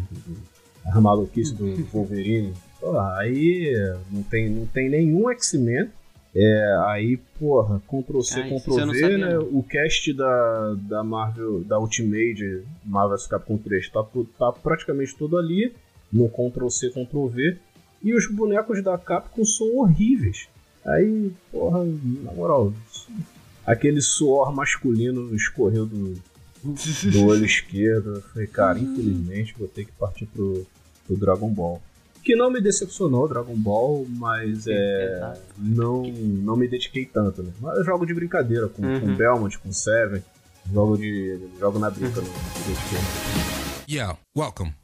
a maluquice do Wolverine. Pô, aí não tem, não tem nenhum X-Men. É, aí, porra, Ctrl C, Ah, isso Ctrl eu não V, sabia, né? não. O cast da, da Marvel, da Ultimate, Marvel vs Capcom 3, tá, tá praticamente todo ali, no Ctrl C, Ctrl V. E os bonecos da Capcom são horríveis. Aí, porra, na moral, aquele suor masculino escorreu do, do olho esquerdo. Eu falei, cara, infelizmente vou ter que partir pro, pro Dragon Ball. Que não me decepcionou, Dragon Ball, mas é, não, não me dediquei tanto, né? Mas eu jogo de brincadeira com, Uhum. com Belmont, com Seven. Jogo, de, jogo na brinca, não me dediquei. Yeah, welcome.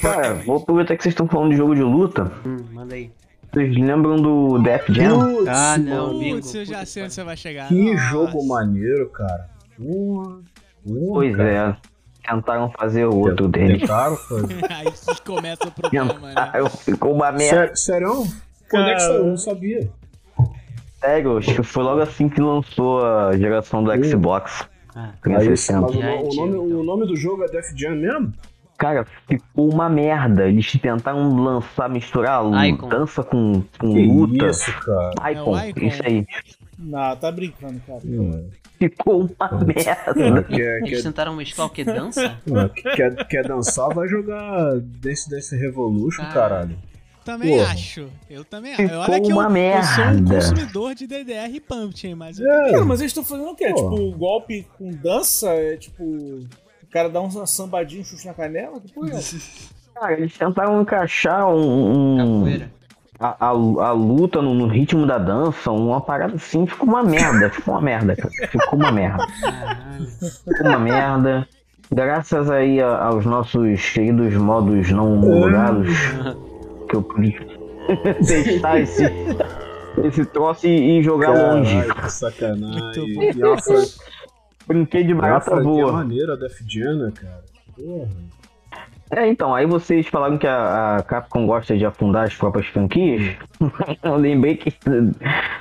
Cara, vou aproveitar que vocês estão falando de jogo de luta. Hum, manda aí. Vocês lembram do Def Jam? Putz, Ah, não, bingo. Putz, eu já sei que onde você vai chegar. Que Nossa. jogo maneiro, cara. Porra, porra, Pois cara. é. Tentaram fazer o outro dele. Tentaram fazer. Aí começa o problema, né? Ficou uma merda. Sério? Quando é que saiu? Eu não sabia. Sério, acho que foi logo assim que lançou a geração do. Xbox. Ah, Aí, 360. mas o, Já é no- o nome, então. o nome do jogo é Def Jam mesmo? Cara, ficou uma merda. Eles tentaram lançar, misturar Icon. dança com, com Que luta. isso, cara. Icon, É o Icon. isso aí. Não, tá brincando, cara. Hum. Ficou uma merda. Quer, Eles quer, tentaram mesclar o que? Dança? ah, quer, quer dançar, vai jogar Dance Dance Revolution, Cara. caralho. Também Porra. acho. Eu também acho. Ficou Olha que eu, uma eu sou um consumidor de DDR e hein, mas eu É, Cara, mas eles estão fazendo o quê? Pô. Tipo, golpe com dança? É tipo. O cara dá um sambadinho, um chute na canela? Que porra é essa? Cara, eles tentaram encaixar um, um- a, a, a luta no, no ritmo da dança, uma parada assim, ficou uma merda. Ficou uma merda, cara. Ficou uma merda. Ficou uma merda. graças aí a- aos nossos queridos modos não homologados, que eu pude testar esse, esse troço e, e jogar longe. Caralho, que sacanagem. Muito bom. A fra- Brinquei de barata franquia voa. maneira da Fidiana, cara. Porra. É, então, aí vocês falaram que a, a Capcom gosta de afundar as próprias franquias. Eu lembrei que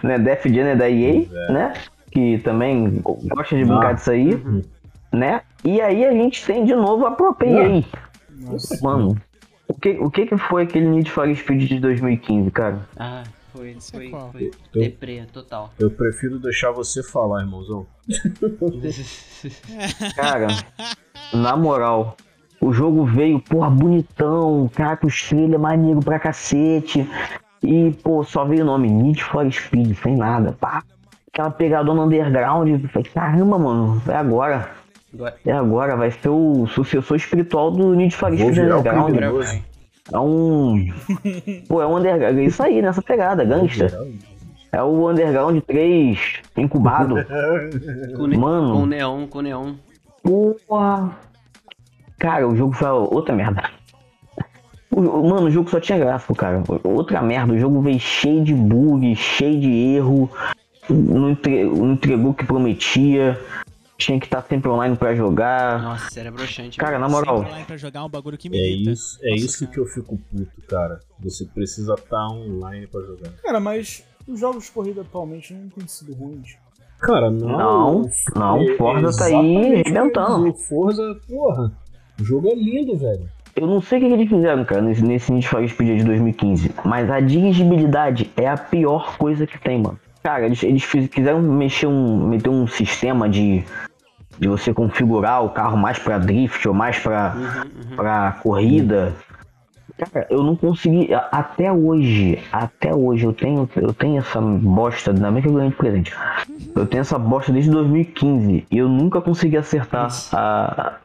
né, Def Jam é da EA, né? Que também gosta de brincar Ah. disso aí, né? E aí a gente tem de novo a própria EA. Nossa. Mano, o que, o que que foi aquele Need for Speed de 2015, cara? Ah, foi, é foi, qual? foi. Eu- Deprê, total. Eu prefiro deixar você falar, irmãozão. Cara, na moral, o jogo veio, porra, bonitão, cara, com estrela maneiro pra cacete. E, pô, só veio o nome Need for Speed, sem nada, pá. Aquela pegadona underground, eu falei, caramba, mano, é agora. É agora, vai ser o sucessor espiritual do Need for Speed Underground. É um. Pô, é um underground. É isso aí, nessa pegada, gangsta. É o Underground 3 incubado. Com, Mano. com neon, com neon. Porra! Cara, o jogo foi outra merda. O- mano, o jogo só tinha gráfico, cara. Outra merda. O jogo veio cheio de bug, cheio de erro. Não, entre- não entregou o que prometia. Tinha que estar sempre online pra jogar. Nossa, era broxante. Cara, na moral. Sempre online pra jogar um bagulho que me É irrita. isso, é Nossa isso que eu fico puto, cara. Você precisa estar online pra jogar. Cara, mas os jogos de corrida atualmente não têm sido ruins. Cara, não. Não, não, É- Forza tá aí arrebentando. O Forza, porra. O jogo é lindo, velho. Eu não sei o que eles fizeram, cara, nesse, nesse Need for Speed de 2015, mas a dirigibilidade é a pior coisa que tem, mano. Cara, eles, eles fiz- quiseram mexer um, meter um sistema de, de você configurar o carro mais pra drift ou mais pra, pra corrida. Cara, eu não consegui, até hoje, até hoje, eu tenho, eu tenho essa bosta, ainda bem que eu ganhei de presente. Eu tenho essa bosta desde 2015 e eu nunca consegui acertar a,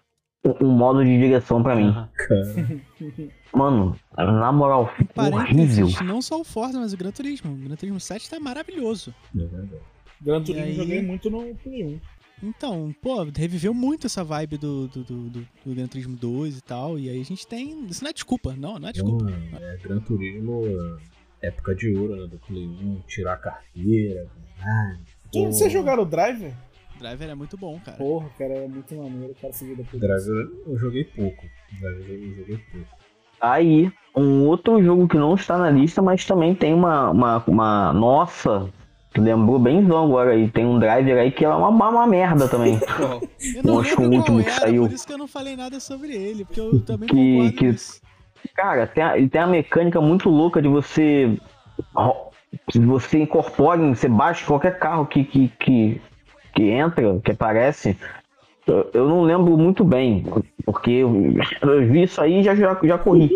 um um modo de direção pra mim. Cara, Mano, na moral, ficou horrível. Não só o Forza, mas o Gran Turismo. O Gran Turismo 7 tá maravilhoso. é verdade. Gran Turismo aí? eu joguei muito no Play 1. Então, pô, reviveu muito essa vibe do, do, do, do, do Gran Turismo 2 e tal. E aí a gente tem. Isso não é desculpa, não, não é desculpa. Então, é Gran Turismo, época de ouro, né? Do Play 1, tirar a carteira. Ah, Quem- Vocês jogaram o Driver? O Driver é muito bom, cara. Porra, cara, é muito maneiro. O cara se vê depois. Driver eu joguei pouco. Driver eu joguei pouco. Aí, um outro jogo que não está na lista, mas também tem uma. uma, uma nossa, tu lembrou bem agora aí. Tem um driver aí que é uma, uma merda também. Eu não acho que o lembro último qual que era, saiu- por isso que eu não falei nada sobre ele, porque eu também Que- que-. Cara, tem a- ele tem uma mecânica muito louca de você. Se você incorpora, você baixa qualquer carro que, que, que, que entra, que aparece. Eu, eu não lembro muito bem, porque eu, eu vi isso aí e já, já, já corri.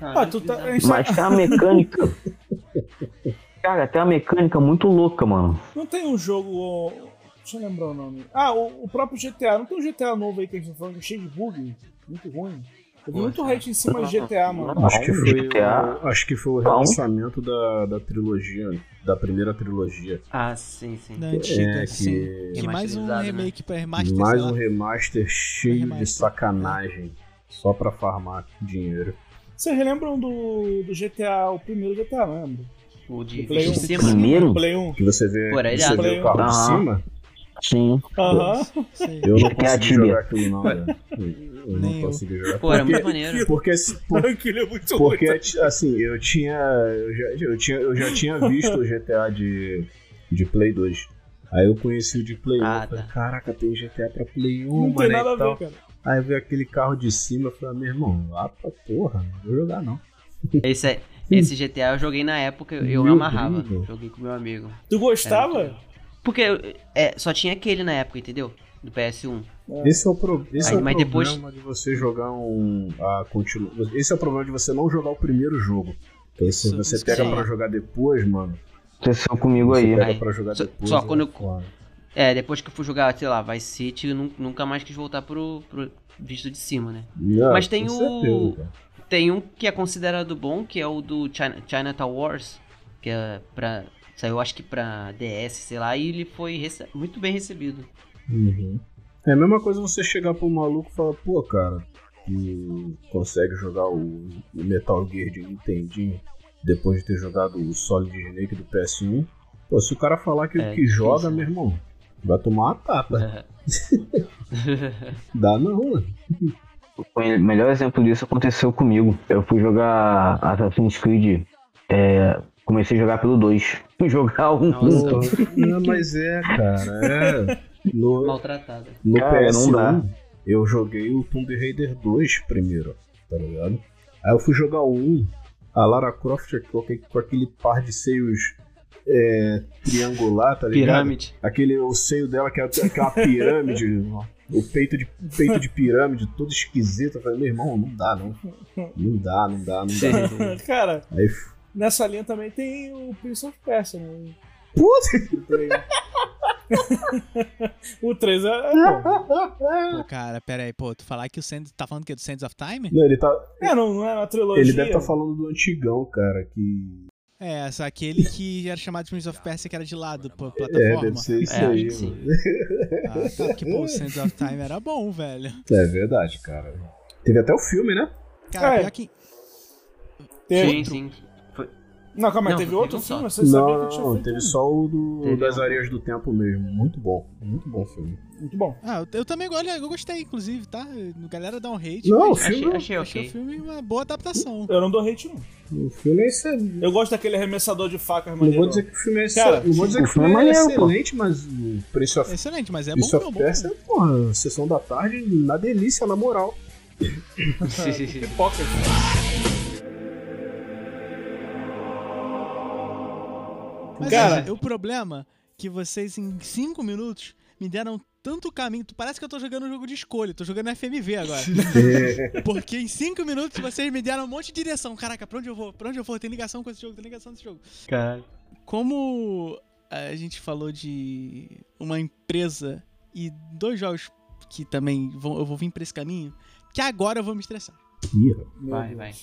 Ah, tu tá. a Mas tem uma mecânica. Cara, tem uma mecânica muito louca, mano. Não tem um jogo. Deixa eu lembrar o nome. Ah, o, o próprio GTA. Não tem um GTA novo aí que a gente tá falando cheio de bug? Muito ruim. Eu vi muito hate em cima de GTA, mano. Acho que foi, GTA. o, acho que foi o relançamento da, da trilogia, da primeira trilogia. Ah, sim, sim. Da antiga, É, sim. que mais um né? remake pra remaster, mais um remaster cheio de remaster. sacanagem. Só pra farmar dinheiro. Vocês relembram do, do GTA, o primeiro GTA, não lembro? O de Do Play de 1. cima. Primeiro? Play 1. Que você vê, Pô, era você vê o carro de cima. Sim. Aham. Eu não GTA consegui Tibia. jogar aquilo não, velho. Eu não consegui jogar. Pô, era Porque- muito maneiro. Porque, se- por- Aquilo é muito porque assim, eu tinha, eu já, eu tinha. Eu já tinha visto o GTA de, de Play 2. Aí eu conheci o de Play 1. Ah, eu falei, tá. caraca, tem GTA pra Play 1, Não tem mané, nada e a tal. ver, cara. Aí eu vi aquele carro de cima, eu falei, ah, meu irmão, lá pra porra, não vou jogar não. Esse, é- esse GTA eu joguei na época, eu me Meu amarrava. Deus. Joguei com meu amigo. Tu gostava? Porque é, só tinha aquele na época, entendeu? Do PS1. Esse é o, pro, esse Aí, é o problema depois- de você jogar um. A continu... Esse é o problema de você não jogar o primeiro jogo. Porque se Isso, você isso pega sim. pra jogar depois, mano. Aconteceu comigo Você aí. pega Aí, pra jogar só- depois. só é quando eu-. É, depois que eu fui jogar, sei lá, Vice City, nunca mais quis voltar pro, pro visto de cima, né? Não, Mas tem o- certeza. Tem um que é considerado bom, que é o do China, Chinatown Wars, que é pra. Saiu acho que pra DS, sei lá, e ele foi muito bem recebido. Uhum. É a mesma coisa você chegar pro maluco e falar, pô, cara, consegue jogar o, Metal Gear de Nintendinho depois de ter jogado o Solid Snake do PS1. Pô, se o cara falar que, É que joga, meu irmão, vai tomar uma tapa. Dá não, mano. O melhor exemplo disso aconteceu comigo. Eu fui jogar Assassin's Creed. é, comecei a jogar pelo 2. Fui jogar um. Nossa. Não, mas é, cara, é. No, Maltratada. no Cara, não PS1, dá. eu joguei o Tomb Raider 2 primeiro, tá ligado? Aí eu fui jogar o 1, a Lara Croft com aquele, com aquele par de seios é, triangular, tá ligado? Pirâmide. Aquele, o seio dela que é, que é pirâmide, o peito de, peito de pirâmide todo esquisito. Eu falei, meu irmão, não dá não. Não dá, não dá, não dá. Cara, Aí, nessa linha também tem o Prince of Persia, né? puta! O 3. o 3 é. é bom. Pô, cara, pera aí, pô, tu falar que o Sands. Tá falando que é do Sands of Time? Não, ele tá. É, não, não é uma trilogia. Ele deve estar falando do antigão, cara, que. É, só aquele que era chamado de Prince of Persia que era de lado, pô, É, plataforma. deve ser isso É, aí, acho que mano. Ah, tá, porque, pô, o Sands of Time era bom, velho. É verdade, cara. Teve até o filme, né? Cara, É. pior que. Teve- Sim, sim. Não, calma Não, teve outro filme? Você sabia não, que tinha não, feito teve um? só o do, Teve das. Areias do Tempo mesmo. Muito bom, muito bom filme. Muito bom. Ah, eu, eu também olha, eu gostei, inclusive, tá? A galera dá um hate. Não, o filme, Achei, achei achei ok. o filme uma boa adaptação. Eu não dou hate, não. o filme é excelente. Eu gosto daquele arremessador de facas Não maneiro. vou dizer que o filme é Cara, excelente. Não vou dizer o que o filme filme é é excelente, mas o of, Excelente, mas é bom, é of bom. Persia, porra, sessão da tarde, na delícia, na moral. Pipoca. Mas Cara- é, o problema é que vocês em 5 minutos me deram tanto caminho. Parece que eu tô jogando um jogo de escolha, tô jogando FMV agora. Porque em 5 minutos vocês me deram um monte de direção. Caraca, pra onde eu vou? Pra onde eu vou? Tem ligação com esse jogo, tem ligação com esse jogo. Caralho. Como a gente falou de uma empresa e dois jogos que também vão, eu vou vir pra esse caminho, que agora eu vou me estressar. Ih, Vai, vai.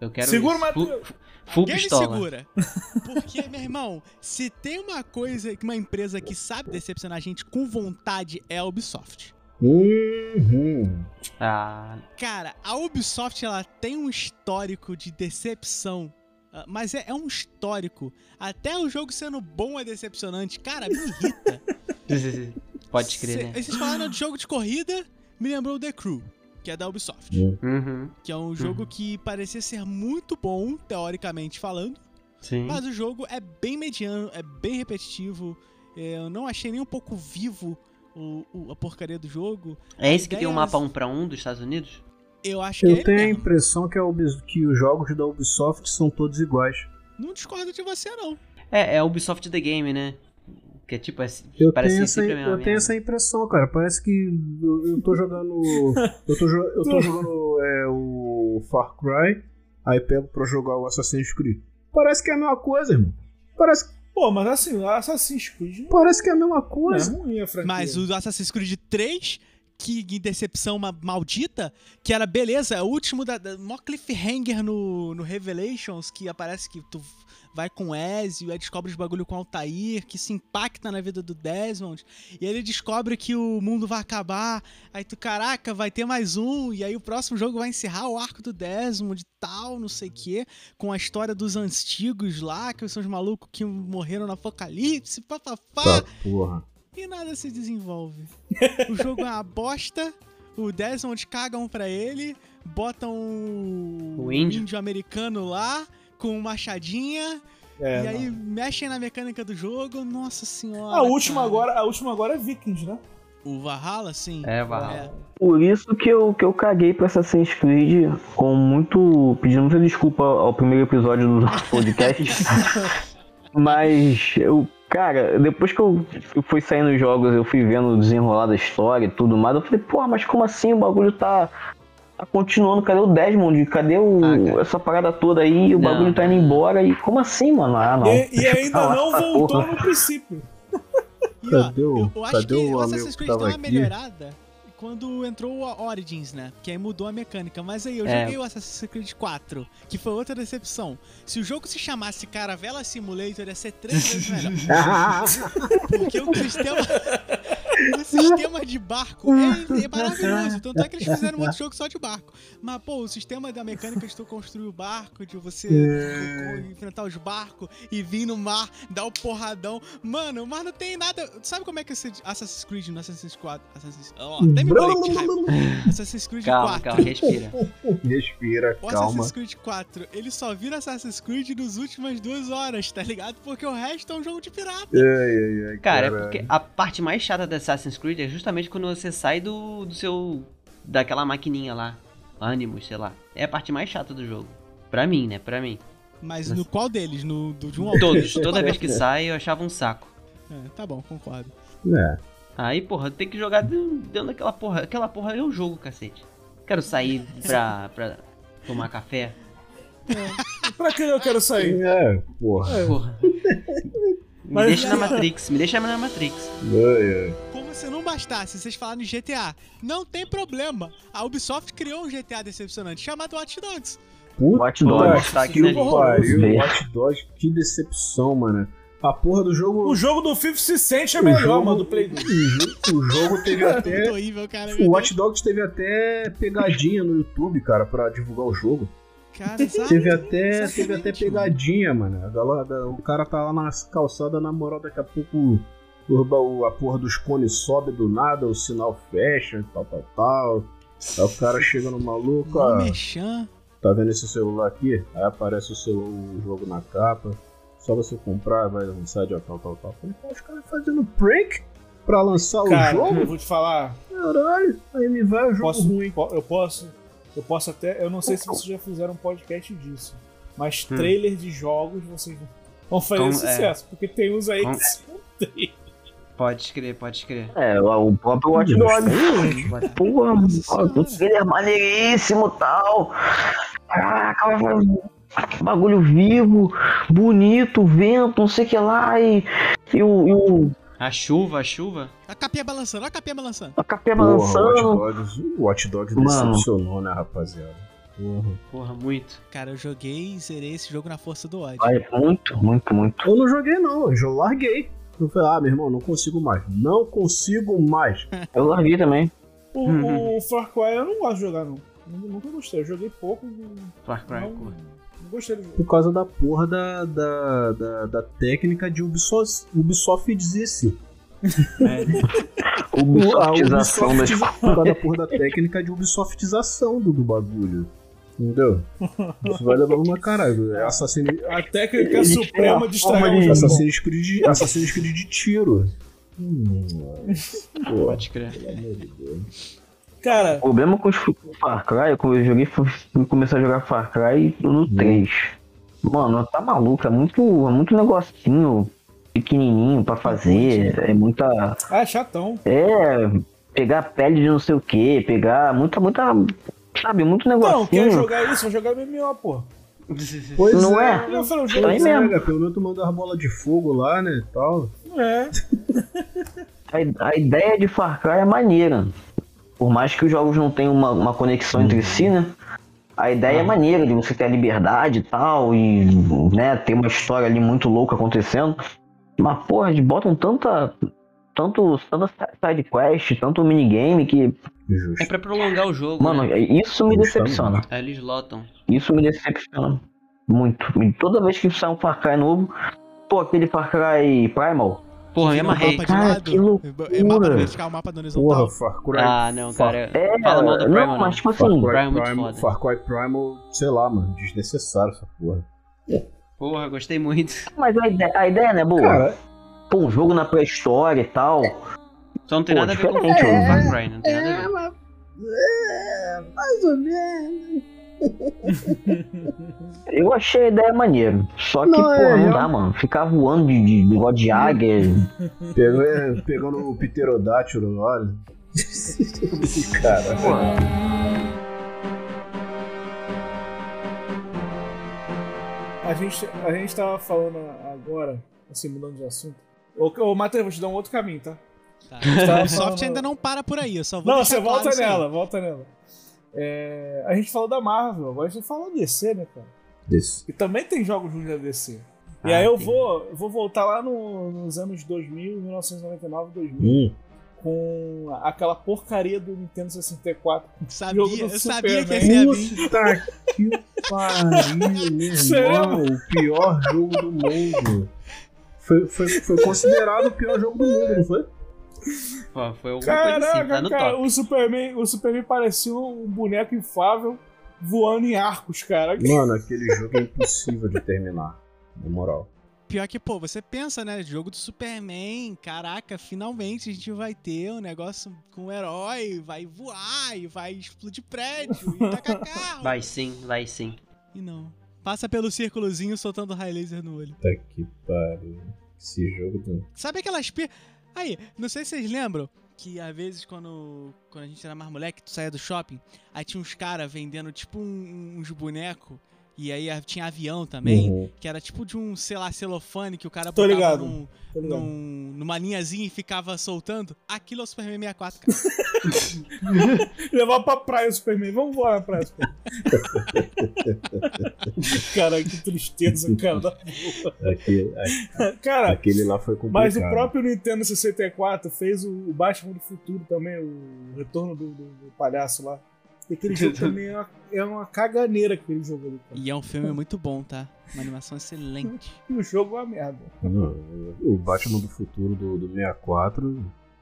Eu quero Segura isso. o full, Matheus. full Quem me pistola. segura? Porque, meu irmão, se tem uma coisa, uma empresa que sabe decepcionar a gente com vontade é a Ubisoft. Uhum. Ah, Cara, a Ubisoft ela tem um histórico de decepção. ah, Mas é, é um histórico. Até o jogo sendo bom é decepcionante. Cara, me irrita. pode crer, Cê- né? Vocês falaram de jogo de corrida, me lembrou The Crew, que é da Ubisoft. Uhum. Que é um jogo que parecia ser muito bom, teoricamente falando. Sim. Mas o jogo é bem mediano, é bem repetitivo. é, Eu não achei nem um pouco vivo o, o- a porcaria do jogo. É esse que tem um mapa 1 pra 1 dos Estados Unidos? Eu acho que é Eu tenho a mesmo. impressão que, a Ubis- que os jogos da Ubisoft são todos iguais. Não discordo de você, não. É, é Ubisoft The Game, né? Que é tipo, é, Eu, parece tenho essa, eu tenho essa impressão, cara. Parece que eu, eu tô jogando. eu tô, jo- eu tô jogando é, o Far Cry, aí pego pra jogar o Assassin's Creed. Parece que é a mesma coisa, irmão. Parece, Pô, mas assim, Assassin's Creed não parece que é a mesma é coisa. ruim a franquia. Mas o Assassin's Creed 3, que que decepção ma- maldita, que era beleza, é o último da, da mó cliffhanger no, no Revelations, que aparece que tu vai com o Ezio, aí descobre os bagulho com o Altair, que se impacta na vida do Desmond, e aí ele descobre que o mundo vai acabar, aí tu, caraca, vai ter mais um, e aí o próximo jogo vai encerrar o arco do Desmond e tal, não sei o quê, com a história dos antigos lá, que são os malucos que morreram no apocalipse, papapá. Tá, porra. E nada se desenvolve. o jogo é uma bosta. O Desmond cagam pra ele, botam um O índio. americano lá com uma machadinha É, e aí não. mexem na mecânica do jogo. Nossa senhora. a última cara. agora, a última agora é Vikings, né? O Valhalla, sim. É, Valhalla. Por isso que eu, que eu caguei pra Assassin's Creed com muito. pedindo muita desculpa ao primeiro episódio do nosso podcast. Mas eu. Cara, depois que eu, eu fui saindo os jogos, eu fui vendo o desenrolar da história e tudo mais, eu falei, porra, mas como assim o bagulho tá. Tá continuando? Cadê o Desmond? Cadê o, Ah, essa parada toda aí? O Não. bagulho tá indo embora e como assim, mano? Ah, não. E, e ainda não voltou porra. no princípio. E, ó, Cadê o- eu, acho cadê que o Assassin's que Creed deu uma aqui? melhorada quando entrou o Origins, né? Que aí mudou a mecânica. Mas aí, eu É. joguei o Assassin's Creed 4, que foi outra decepção. Se o jogo se chamasse Caravela Simulator, ia ser três vezes melhor. Porque o sistema. O sistema de barco é, é maravilhoso. Tanto é que eles fizeram um outro jogo só de barco. Mas, pô, o sistema da mecânica de tu construir o barco, de você É. enfrentar os barcos e vir no mar, dar o porradão. Mano, o mar não tem nada. Sabe como é que esse Assassin's Creed no Assassin's 4. Assassin's... Oh, até me embolei de raiva. Assassin's Creed Calma, 4. calma, respira. Respira, O calma. Assassin's Creed 4, ele só vira Assassin's Creed nas últimas duas horas, tá ligado? Porque o resto é um jogo de pirata. Ai, ai, ai, Cara, é caralho. porque a parte mais chata da Assassin's Creed é justamente quando você sai do, do seu. daquela maquininha lá. Animus, sei lá. É a parte mais chata do jogo. Pra mim, né? Pra mim. Mas no qual deles? No do, de um ao Todos. Toda vez que sai, eu achava um saco. É, tá bom, concordo. É. Aí, porra, tem que jogar dentro daquela porra. Aquela porra é o jogo, cacete. Quero sair pra, pra tomar café. Pra que eu quero sair? É, porra. Porra. Me Mas- deixa na Matrix, me deixa na Matrix. Ai, ai. Como se não bastasse vocês falarem de GTA, não tem problema. A Ubisoft criou um GTA decepcionante chamado Watch Dogs. Puta Watch Dogs. Tá aqui que na lista. pariu. Ver. Watch Dogs, que decepção, mano. A porra do jogo. O jogo do 50 Cent é o melhor, jogo- mano, do Play 2. O jogo, teve até. horrível, cara. O Watch Dogs teve até pegadinha no YouTube, cara, pra divulgar o jogo. Cara, exato. Teve até, teve Exatamente, até pegadinha, mano. A galera- o cara tá lá nas calçadas, na moral, daqui a pouco o- o- a porra dos cones sobe do nada, o sinal fecha, tal, tal, tal. Aí o cara chega no maluco, ó, tá vendo esse celular aqui? Aí aparece o, seu, o jogo na capa. Só você comprar, vai lançar de tal, tal, tal. Falei, pô, os caras fazendo prank pra lançar Cara, o jogo? eu vou te falar. Caralho, aí me vai o jogo Posso, ruim. po- eu posso. Eu posso até. Eu não sei se vocês já fizeram um podcast disso. Mas Hum. trailer de jogos vocês vão fazer Como- sucesso. Porque tem uns aí Como- que são trailer. Pode crer, pode crer. É, o próprio Watch Dogs. Porra, Nossa o trailer maneiríssimo e tal. Caraca, bagulho vivo, bonito, vento, não sei o que lá. E, e o, e o A chuva, a chuva. A capinha balançando, olha a capinha balançando. a capinha Porra, balançando. Watch Dogs, o Watch Dogs decepcionou, né, rapaziada? Porra. Porra, muito. Cara, eu joguei e zerei esse jogo na força do ódio. Muito, muito, muito. Eu não joguei, não. Eu larguei. Eu falei, ah, meu irmão, não consigo mais. Não consigo mais. Eu larguei também. O, Uhum. o Far Cry eu não gosto de jogar, não. Nunca gostei. Eu joguei pouco. Não, Far Cry, não, porra. não gostei do jogo. Por causa da porra da, da, da, da técnica de Ubisoft, Ubisoft dizer Ubisoftização das Por causa da porra da técnica de Ubisoftização do, do bagulho. Entendeu? Isso vai levar uma caralho. É Assassin's, A técnica têm suprema de estragar o de- jogo. Assassin's Creed, Assassin's Creed de tiro. Hum, pô, Pode crer. pelo amor de Deus. Cara, O problema com os Far Cry, quando eu joguei, começar a jogar Far Cry no 3. Mano, tá maluco, é muito, é muito negocinho pequenininho pra fazer, é muita... ah, chatão. É, pegar pele de não sei o que, pegar muita, muita, sabe, muito Não, quer jogar isso? Vai jogar MMO, pô. Pois Não é? Eu falei, jogo Pois mesmo. é, pelo menos tu manda as bolas de fogo lá, né, tal. é. A, a ideia de Far Cry é maneira. Por mais que os jogos não tenham uma, uma conexão entre si, né? A ideia é maneira de você ter a liberdade e tal, e né, tem uma história ali muito louca acontecendo. Mas, porra, eles botam tanta. Tanto, tanta side quest, tanto minigame que. Justo. É pra prolongar o jogo, Mano, né? isso me Justamente. decepciona. Aí eles lotam. Isso me decepciona muito. Toda vez que sai um Far Cry novo, pô, aquele Far Cry Primal. Porra, me o amarrei. Cara, lado. que loucura. É mapa do vertical, mapa do horizontal. Porra, Far Cry. Ah, não, Far- cara. É, Fala mal do Primal, não, não. mas tipo Far assim, Cry, Primal é muito Primal, foda. Far Cry Primal, sei lá, mano, desnecessário essa porra. Porra, gostei muito. mas a ideia, a ideia não é boa. Cara, Pô, um jogo na pré-história e tal. Só não tem Pô, nada a ver com o né? Far Cry, não tem nada a ver. é, mais ou menos. Eu achei a ideia maneira. Só que, Não, pô, é, não eu- dá, mano. Ficar voando de, de, de negócio de águia. Pegou, é, pegando o pterodátilo, olha. Cara, A gente, a gente tava falando agora, assim, mudando de assunto. Ô, ô Matheus, vou te dar um outro caminho, tá? Tá. A Ubisoft falando- ainda não para por aí, eu só vou Não, você claro volta isso aí. nela, volta nela. É, a gente falou da Marvel, agora a gente fala da DC, né, cara? desse. E também tem jogos ruins da DC. E Ah, aí eu tem. vou, eu vou voltar lá no- nos anos 2000, 1999, 2000. Hum, com aquela porcaria do Nintendo 64. Sabia, Jogo do eu sabia que esse ia vir. Puta que pariu, meu irmão. O pior jogo do mundo. Foi, foi, foi considerado o pior jogo do mundo, não foi? Pô, foi alguma coisa assim, tá Caraca, no cara, top. o Superman, o Superman parecia um boneco inflável voando em arcos, cara. Mano, aquele jogo é impossível de terminar. Na moral. Pior que, pô, você pensa, né? Jogo do Superman, caraca, finalmente a gente vai ter um negócio com um herói, vai voar e vai explodir prédio e tacar carro. Vai sim, vai sim. E não. Passa pelo círculozinho soltando raio laser no olho. Puta que pariu. Esse jogo do. Sabe aquelas pi... Aí, não sei se vocês lembram que às vezes quando, quando a gente era mais moleque, tu saía do shopping, aí tinha uns caras vendendo tipo um- uns bonecos, e aí tinha avião também, Uhum. que era tipo de um, sei lá, celofane que o cara Tô botava ligado. num- ligado? num- numa linhazinha e ficava soltando. Aquilo é o Superman 64, cara. Levar pra praia o Superman. Vamos voar na praia, Superman. cara, que tristeza, cara. Aquele, Cara, aquele lá foi complicado. mas o próprio Nintendo 64 fez o o Batman do Futuro também, o retorno do, do- do palhaço lá. E aquele jogo também é uma, é uma caganeira aquele jogo ali, cara. E é um filme muito bom, tá? Uma animação excelente. E o jogo é uma merda. Não, o Batman do futuro do, do 64.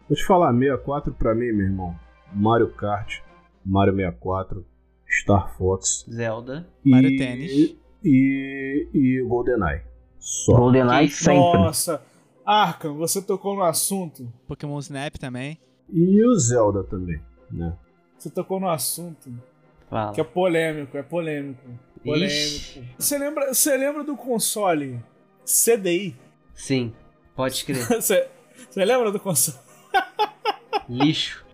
Vou te falar, 64 pra mim, meu irmão. Mario Kart, Mario 64, Star Fox Zelda. e. Mario Tennis. E. E GoldenEye. Só. GoldenEye sempre. Nossa, Arkham, você tocou no assunto. Pokémon Snap também. E o Zelda também, né? Você tocou no assunto Fala. que é polêmico, é polêmico. Polêmico. Ixi. Você lembra, você lembra do console CDI? Sim, pode crer. Você, você lembra do console? Lixo.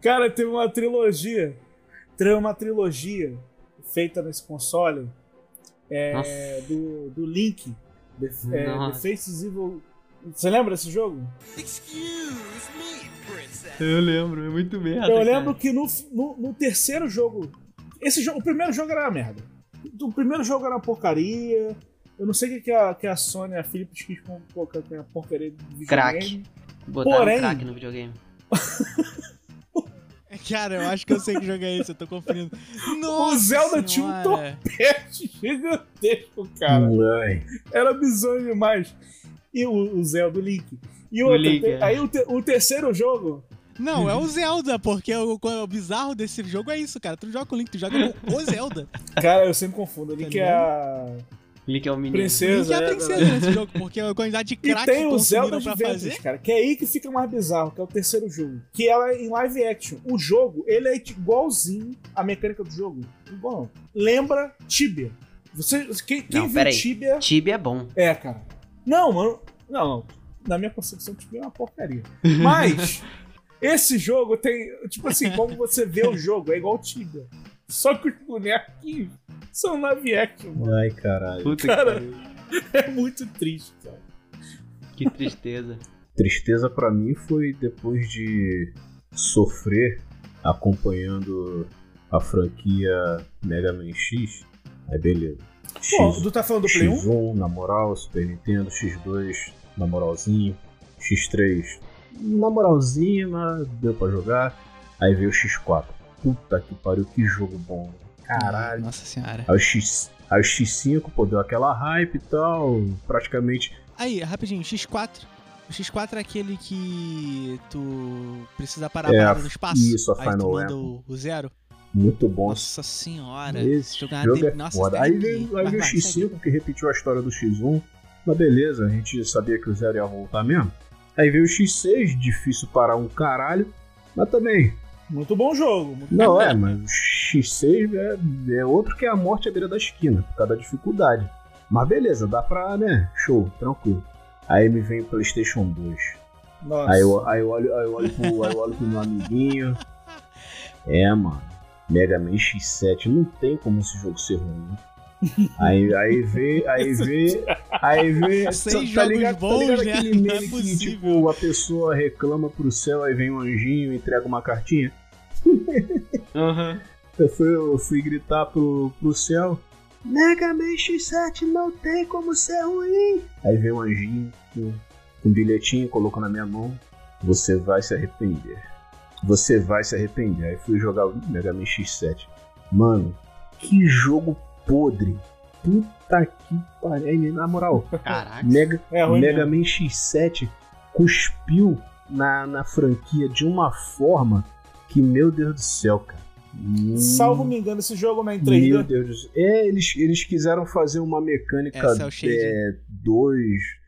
Cara, teve uma trilogia. Teve uma trilogia feita nesse console é, do, do Link. The, é. The Faces Evil. Você lembra desse jogo? Eu lembro, é muito merda. Eu lembro que no, no, no terceiro jogo. Esse jogo, o primeiro jogo era uma merda. O primeiro jogo era uma porcaria. Eu não sei o que, que, a, que a Sony e a Philips quis com a porcaria do videogame. Crack. Botaram Porém- crack no videogame. Cara, eu acho que eu sei que jogo é esse, eu tô conferindo. Nossa O Zelda tinha um senhora. Pet gigantesco, cara. Ai, Era bizonho demais. E o, o Zelda, o Link. E outra, Link, te- é. aí o, te- o terceiro jogo. Não, é o Zelda, porque o, o bizarro desse jogo é isso, cara. Tu joga com o Link, tu joga com o Zelda. Cara, eu sempre confundo. O Link Tá é a Link é o menino. princesa. Link é a é, princesa nesse jogo, porque a quantidade de E crack tem que o Zelda de pra Ventus, fazer. cara, que é aí que fica mais bizarro, que é o terceiro jogo. Que ela é em live action. O jogo, ele é igualzinho a mecânica do jogo. Igual. não. Lembra Tibia. Você, quem quem Não, viu peraí. Tibia... Tibia é bom. É, cara. Não, mano. Não, não. Na minha concepção, Tibia é uma porcaria. Mas, esse jogo tem... Tipo assim, como você vê o jogo, é igual o Tibia. Só que os bonequinhos são live action, mano. ai caralho. Puta Cara. É muito triste, cara. Que tristeza. Tristeza pra mim foi depois de sofrer acompanhando a franquia Mega Man X. Aí beleza. Pô, X, tu tá falando do Play 1? X1 na moral, Super Nintendo, X2 na moralzinho, X3 na moralzinha, mas deu pra jogar. Aí veio o X4. Puta que pariu, que jogo bom. Caralho. Nossa senhora. Aí o, X, aí o X5, pô, deu aquela hype e tal. Praticamente. Aí, rapidinho, X4. O X4 é aquele que tu precisa parar É, a parada no espaço. isso, a aí tu Final manda o, o zero. Muito bom. Nossa senhora. Esse jogo del- é Nossa, foda. Aí veio, aí veio o vai, X5, que repetiu a história do X1. Mas beleza, a gente sabia que o Zero ia voltar mesmo. Aí veio o X6, difícil parar um caralho. Mas também. Muito bom jogo. muito Não, bom. é, mas o X6 é, é outro que é a morte à beira da esquina, por causa da dificuldade. Mas beleza, dá pra, né? Show, tranquilo. Aí me vem o PlayStation 2. Nossa. Aí eu, aí eu olho, aí eu olho, pro, aí eu olho pro meu amiguinho. É, mano. Mega Man X7 não tem como esse jogo ser ruim. Aí, aí vê, aí vê, aí vê. Seis tá jogos ligado, bons, tá ligado né? aquele é meme que, possível. tipo, a pessoa reclama pro céu, aí vem um anjinho e entrega uma cartinha? Aham. Eu fui, eu fui gritar pro, pro céu. Mega Man X7 não tem como ser ruim. Aí veio um anjinho com, com um bilhetinho, colocou na minha mão. Você vai se arrepender. Você vai se arrepender. Aí fui jogar o Mega Man X7. Mano, que jogo podre. Puta que pariu. Na moral, Caraca. Mega, É ruim Mega. Man X7 cuspiu na, na franquia de uma forma que, meu Deus do céu, cara. Hum, Salvo me engano, esse jogo não é em Meu 3D. Deus do céu. É, eles, eles quiseram fazer uma mecânica É, cel shading. é, 2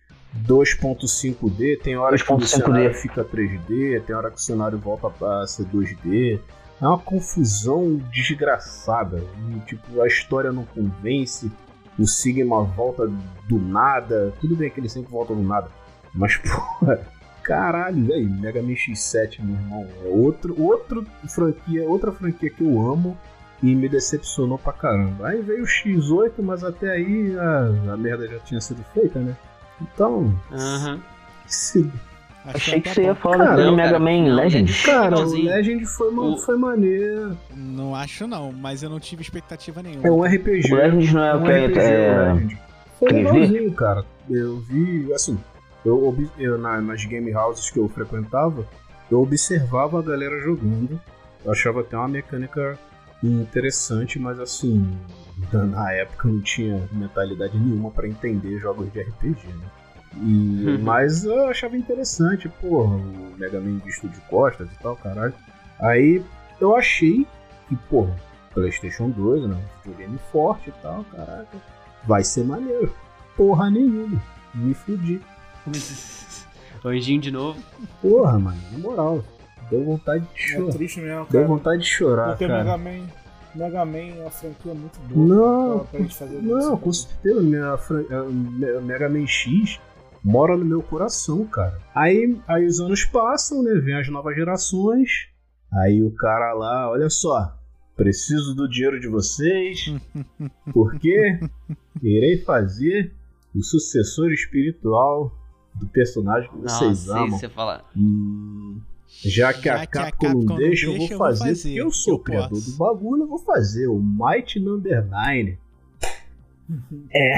2.5D, tem hora que o 2.5D. cenário fica 3D, tem hora que o cenário volta pra ser 2D. É uma confusão desgraçada. E, tipo, a história não convence, o Sigma volta do nada. Tudo bem que ele sempre volta do nada. Mas, porra, caralho, velho, Mega Man X7, meu irmão. É outro, outro franquia, outra franquia que eu amo e me decepcionou pra caramba. Aí veio o X8, mas até aí a, a merda já tinha sido feita, né? Então, Aham. se, Achei que tá você ia falar Cara, não, Mega Man não, Legend. cara, o. Legend foi, O- foi maneiro. Não acho não, mas eu não tive expectativa nenhuma. É um RPG. O Legend não é É o um que é. RPG, o é- Legend. Foi 3D? legalzinho, cara. Eu vi, assim, eu, eu na- nas game houses que eu frequentava, eu observava a galera jogando. Eu achava até uma mecânica interessante, mas assim, na- na época eu não tinha mentalidade nenhuma pra entender jogos de RPG, né? E, mas eu achava interessante, porra, o Mega Man visto de costas e tal, caralho. Aí eu achei que, porra, PlayStation 2, né? Um videogame forte e tal, caraca. Vai ser maneiro. Porra nenhuma. Me fudi. Anjinho de novo. Porra, mano, na moral. Deu vontade de É chorar. triste mesmo, Deu cara. vontade de chorar, Porque cara. Mega Man, Mega Man é uma franquia muito boa. Não, pra- pra gente fazer Não, isso. com certeza. Minha, fran- eh, Me- Mega Man X mora no meu coração, cara. Aí, aí os anos passam, né? Vem as novas gerações. Aí o cara lá, olha só. Preciso do dinheiro de vocês. Porque irei fazer o sucessor espiritual do personagem que vocês Nossa, amam. você fala. Hum, já que a Capcom não deixa, eu vou fazer, porque eu sou o eu criador posso. do bagulho, eu vou fazer o Might Number 9. é.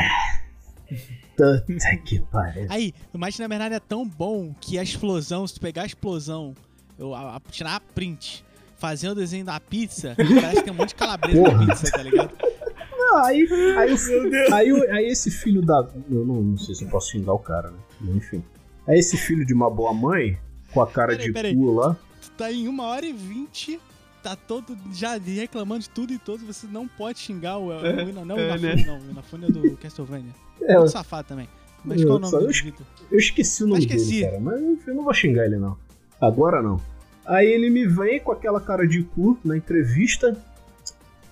Puta que pariu. Aí, o Might na verdade é tão bom que a explosão, se tu pegar a explosão, eu, a, a- tirar a print, fazer o desenho da pizza, parece que tem um monte de calabresa Porra. na pizza, tá ligado? Não, aí, aí, o- aí, o- aí esse filho da. Eu não, não sei se eu posso xingar o cara, né? Enfim. Aí esse filho de uma boa mãe, com a cara Peraí, de peraí. cu lá. Tu tá em uma hora e vinte, tá todo já reclamando de tudo e todos, você não pode xingar o, o, Ina- não, o é, Inafune, não, o Inafune é do Castlevania. É, Muito safado também. Mas Eu qual é o nome eu? Eu esqueci o nome Eu esqueci. dele, cara. Mas eu não vou xingar ele, não. Agora não. Aí ele me vem com aquela cara de cu na entrevista.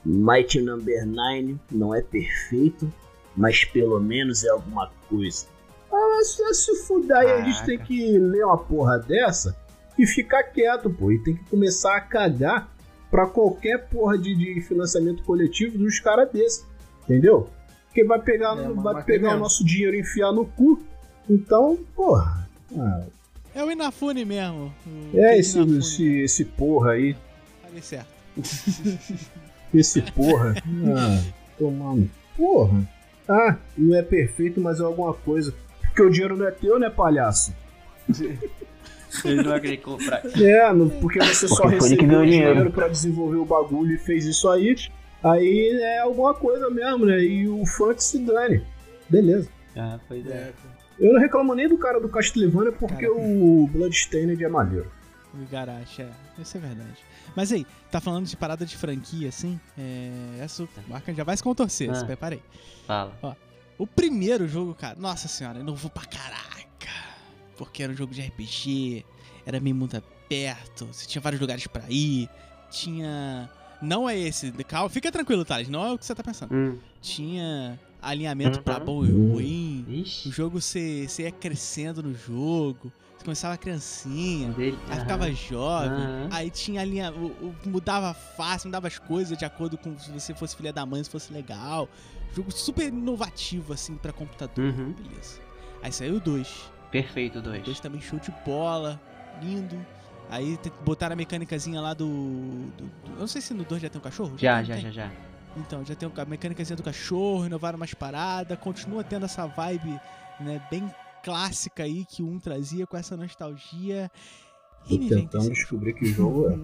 Might Number 9 não é perfeito, mas pelo menos é alguma coisa. Ah, se- se fuder, aí a gente tem que ler uma porra dessa e ficar quieto, pô. E tem que começar a cagar pra qualquer porra de, de financiamento coletivo dos caras desses. Entendeu? Porque vai pegar, É, vai pegar o nosso dinheiro e enfiar no cu. Então, porra. Ah, É o Inafune mesmo. o é esse, Inafune. esse, esse porra aí. Falei certo. Esse porra. Ah, tomando. Porra. Ah, não é perfeito, mas é alguma coisa. Porque o dinheiro não é teu, né, palhaço? Ele não querer comprar. É, não- porque você só Porque que recebeu dinheiro, dinheiro. pra desenvolver o bagulho e fez isso aí. Aí é alguma coisa mesmo, né? E o que se dane. Beleza. Ah, pois é. É, Eu não reclamo nem do cara do Castlevania porque Cara. o Bloodstained é maneiro. O Igarashi, é. Isso é verdade. Mas aí, tá falando de parada de franquia, assim? É. Essa marca já vai se contorcer, Ah. se prepara aí. Fala. O primeiro jogo, cara, nossa senhora, inovou pra caraca. Porque era um jogo de RPG, era meio mundo aberto, você tinha vários lugares pra ir, tinha. Não é esse, calma, fica tranquilo, Thales, não é o que você tá pensando. Hum. Tinha alinhamento pra Uhum. bom e ruim, o Ixi. jogo você, você ia crescendo no jogo, você começava criancinha, Dele. Aí Aham. ficava jovem, Aham. aí tinha a linha. o- o- mudava a face, mudava as coisas de acordo com se você fosse filha da mãe, se fosse legal. Jogo super inovativo, assim, pra computador. Uhum. Beleza. Aí saiu o 2. Perfeito, O dois. 2 também show de bola, lindo. Aí botaram a mecânicazinha lá do, do- do- Eu não sei se no 2 já tem um cachorro. Já, já, já, já. Então, já tem a mecânicazinha do cachorro, inovaram umas paradas, continua tendo essa vibe, né, bem clássica aí que o 1 trazia com essa nostalgia. Tô tentando descobrir que jogo é.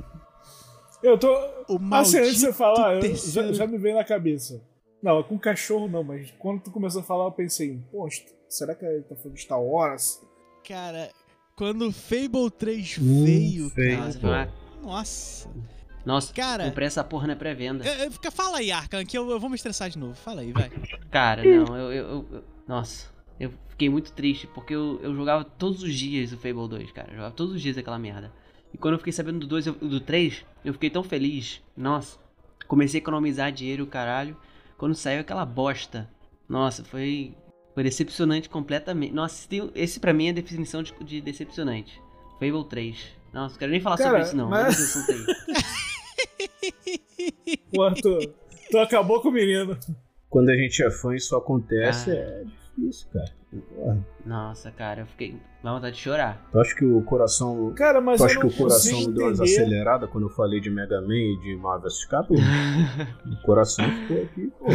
Eu tô. O Assim, antes de você falar, eu- já, já me veio na cabeça. Não, com cachorro não, mas quando tu começou a falar, eu pensei, poxa, será que ele tá falando de Star Wars? Cara, quando o Fable 3 Hum, veio, Fable. Nossa, cara. uma- Nossa. Nossa, Cara- comprei essa porra na pré-venda. É, é, Fala aí, Arkan, que eu, eu vou me estressar de novo. Fala aí, vai. Cara, não, eu, eu, eu- eu- Nossa, eu fiquei muito triste porque eu, eu jogava todos os dias o Fable 2, cara. Eu jogava todos os dias aquela merda. E quando eu fiquei sabendo do 2 e do 3, eu fiquei tão feliz. Nossa, comecei a economizar dinheiro, caralho. Quando saiu aquela bosta. Nossa, foi. Foi decepcionante completamente. Nossa, esse, tem- esse pra mim é a definição de, de decepcionante. Fable 3. Nossa, não quero nem falar Cara, sobre isso, não. mas- aí. Pô, tu, tu acabou com o menino. Quando a gente é fã, isso acontece, Ah. é difícil, cara. Porra. Nossa, cara, eu fiquei. Dá vontade de chorar. Tu acha que o coração. Cara, mas Tu eu acha que o coração consigo deu umas entender. aceleradas quando eu falei de Mega Man e de Marvel vs. Capcom? o coração ficou aqui, pô.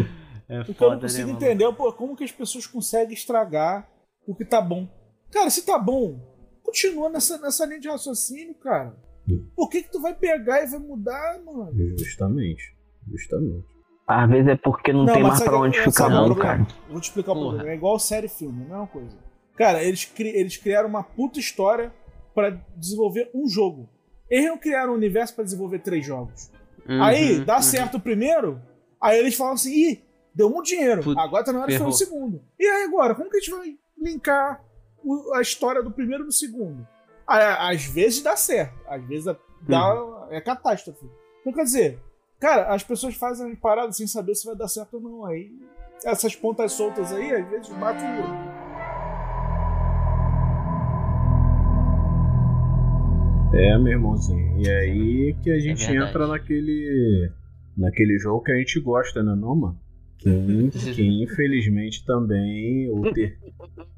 É O que eu não consigo né, entender é pô, como que as pessoas conseguem estragar o que tá bom. Cara, se tá bom, continua nessa, nessa linha de raciocínio, cara. Hum. Por que que tu vai pegar e vai mudar, mano? Justamente. Justamente. Às vezes é porque não, tem mas mais pra onde ficar é o bom, cara. Vou te explicar o Porra. problema. É igual série e filme, não é uma coisa. Cara, eles, cri- eles criaram uma puta história pra desenvolver um jogo. Eles não criaram um universo pra desenvolver três jogos. Uhum, aí, dá uhum. certo o primeiro, aí eles falam assim, ih, deu muito dinheiro, Put- agora tá na hora de fazer o segundo. E aí agora, como que a gente vai linkar o- a história do primeiro e do segundo? Aí, às vezes dá certo, às vezes dá, Uhum. é catástrofe. Então quer dizer, cara, as pessoas fazem paradas sem saber se vai dar certo ou não. Aí essas pontas soltas aí, às vezes matam o outro. É, meu irmãozinho. E aí que a gente verdade. entra naquele. naquele jogo que a gente gosta, né, não, mano? Que, que infelizmente também o, ter,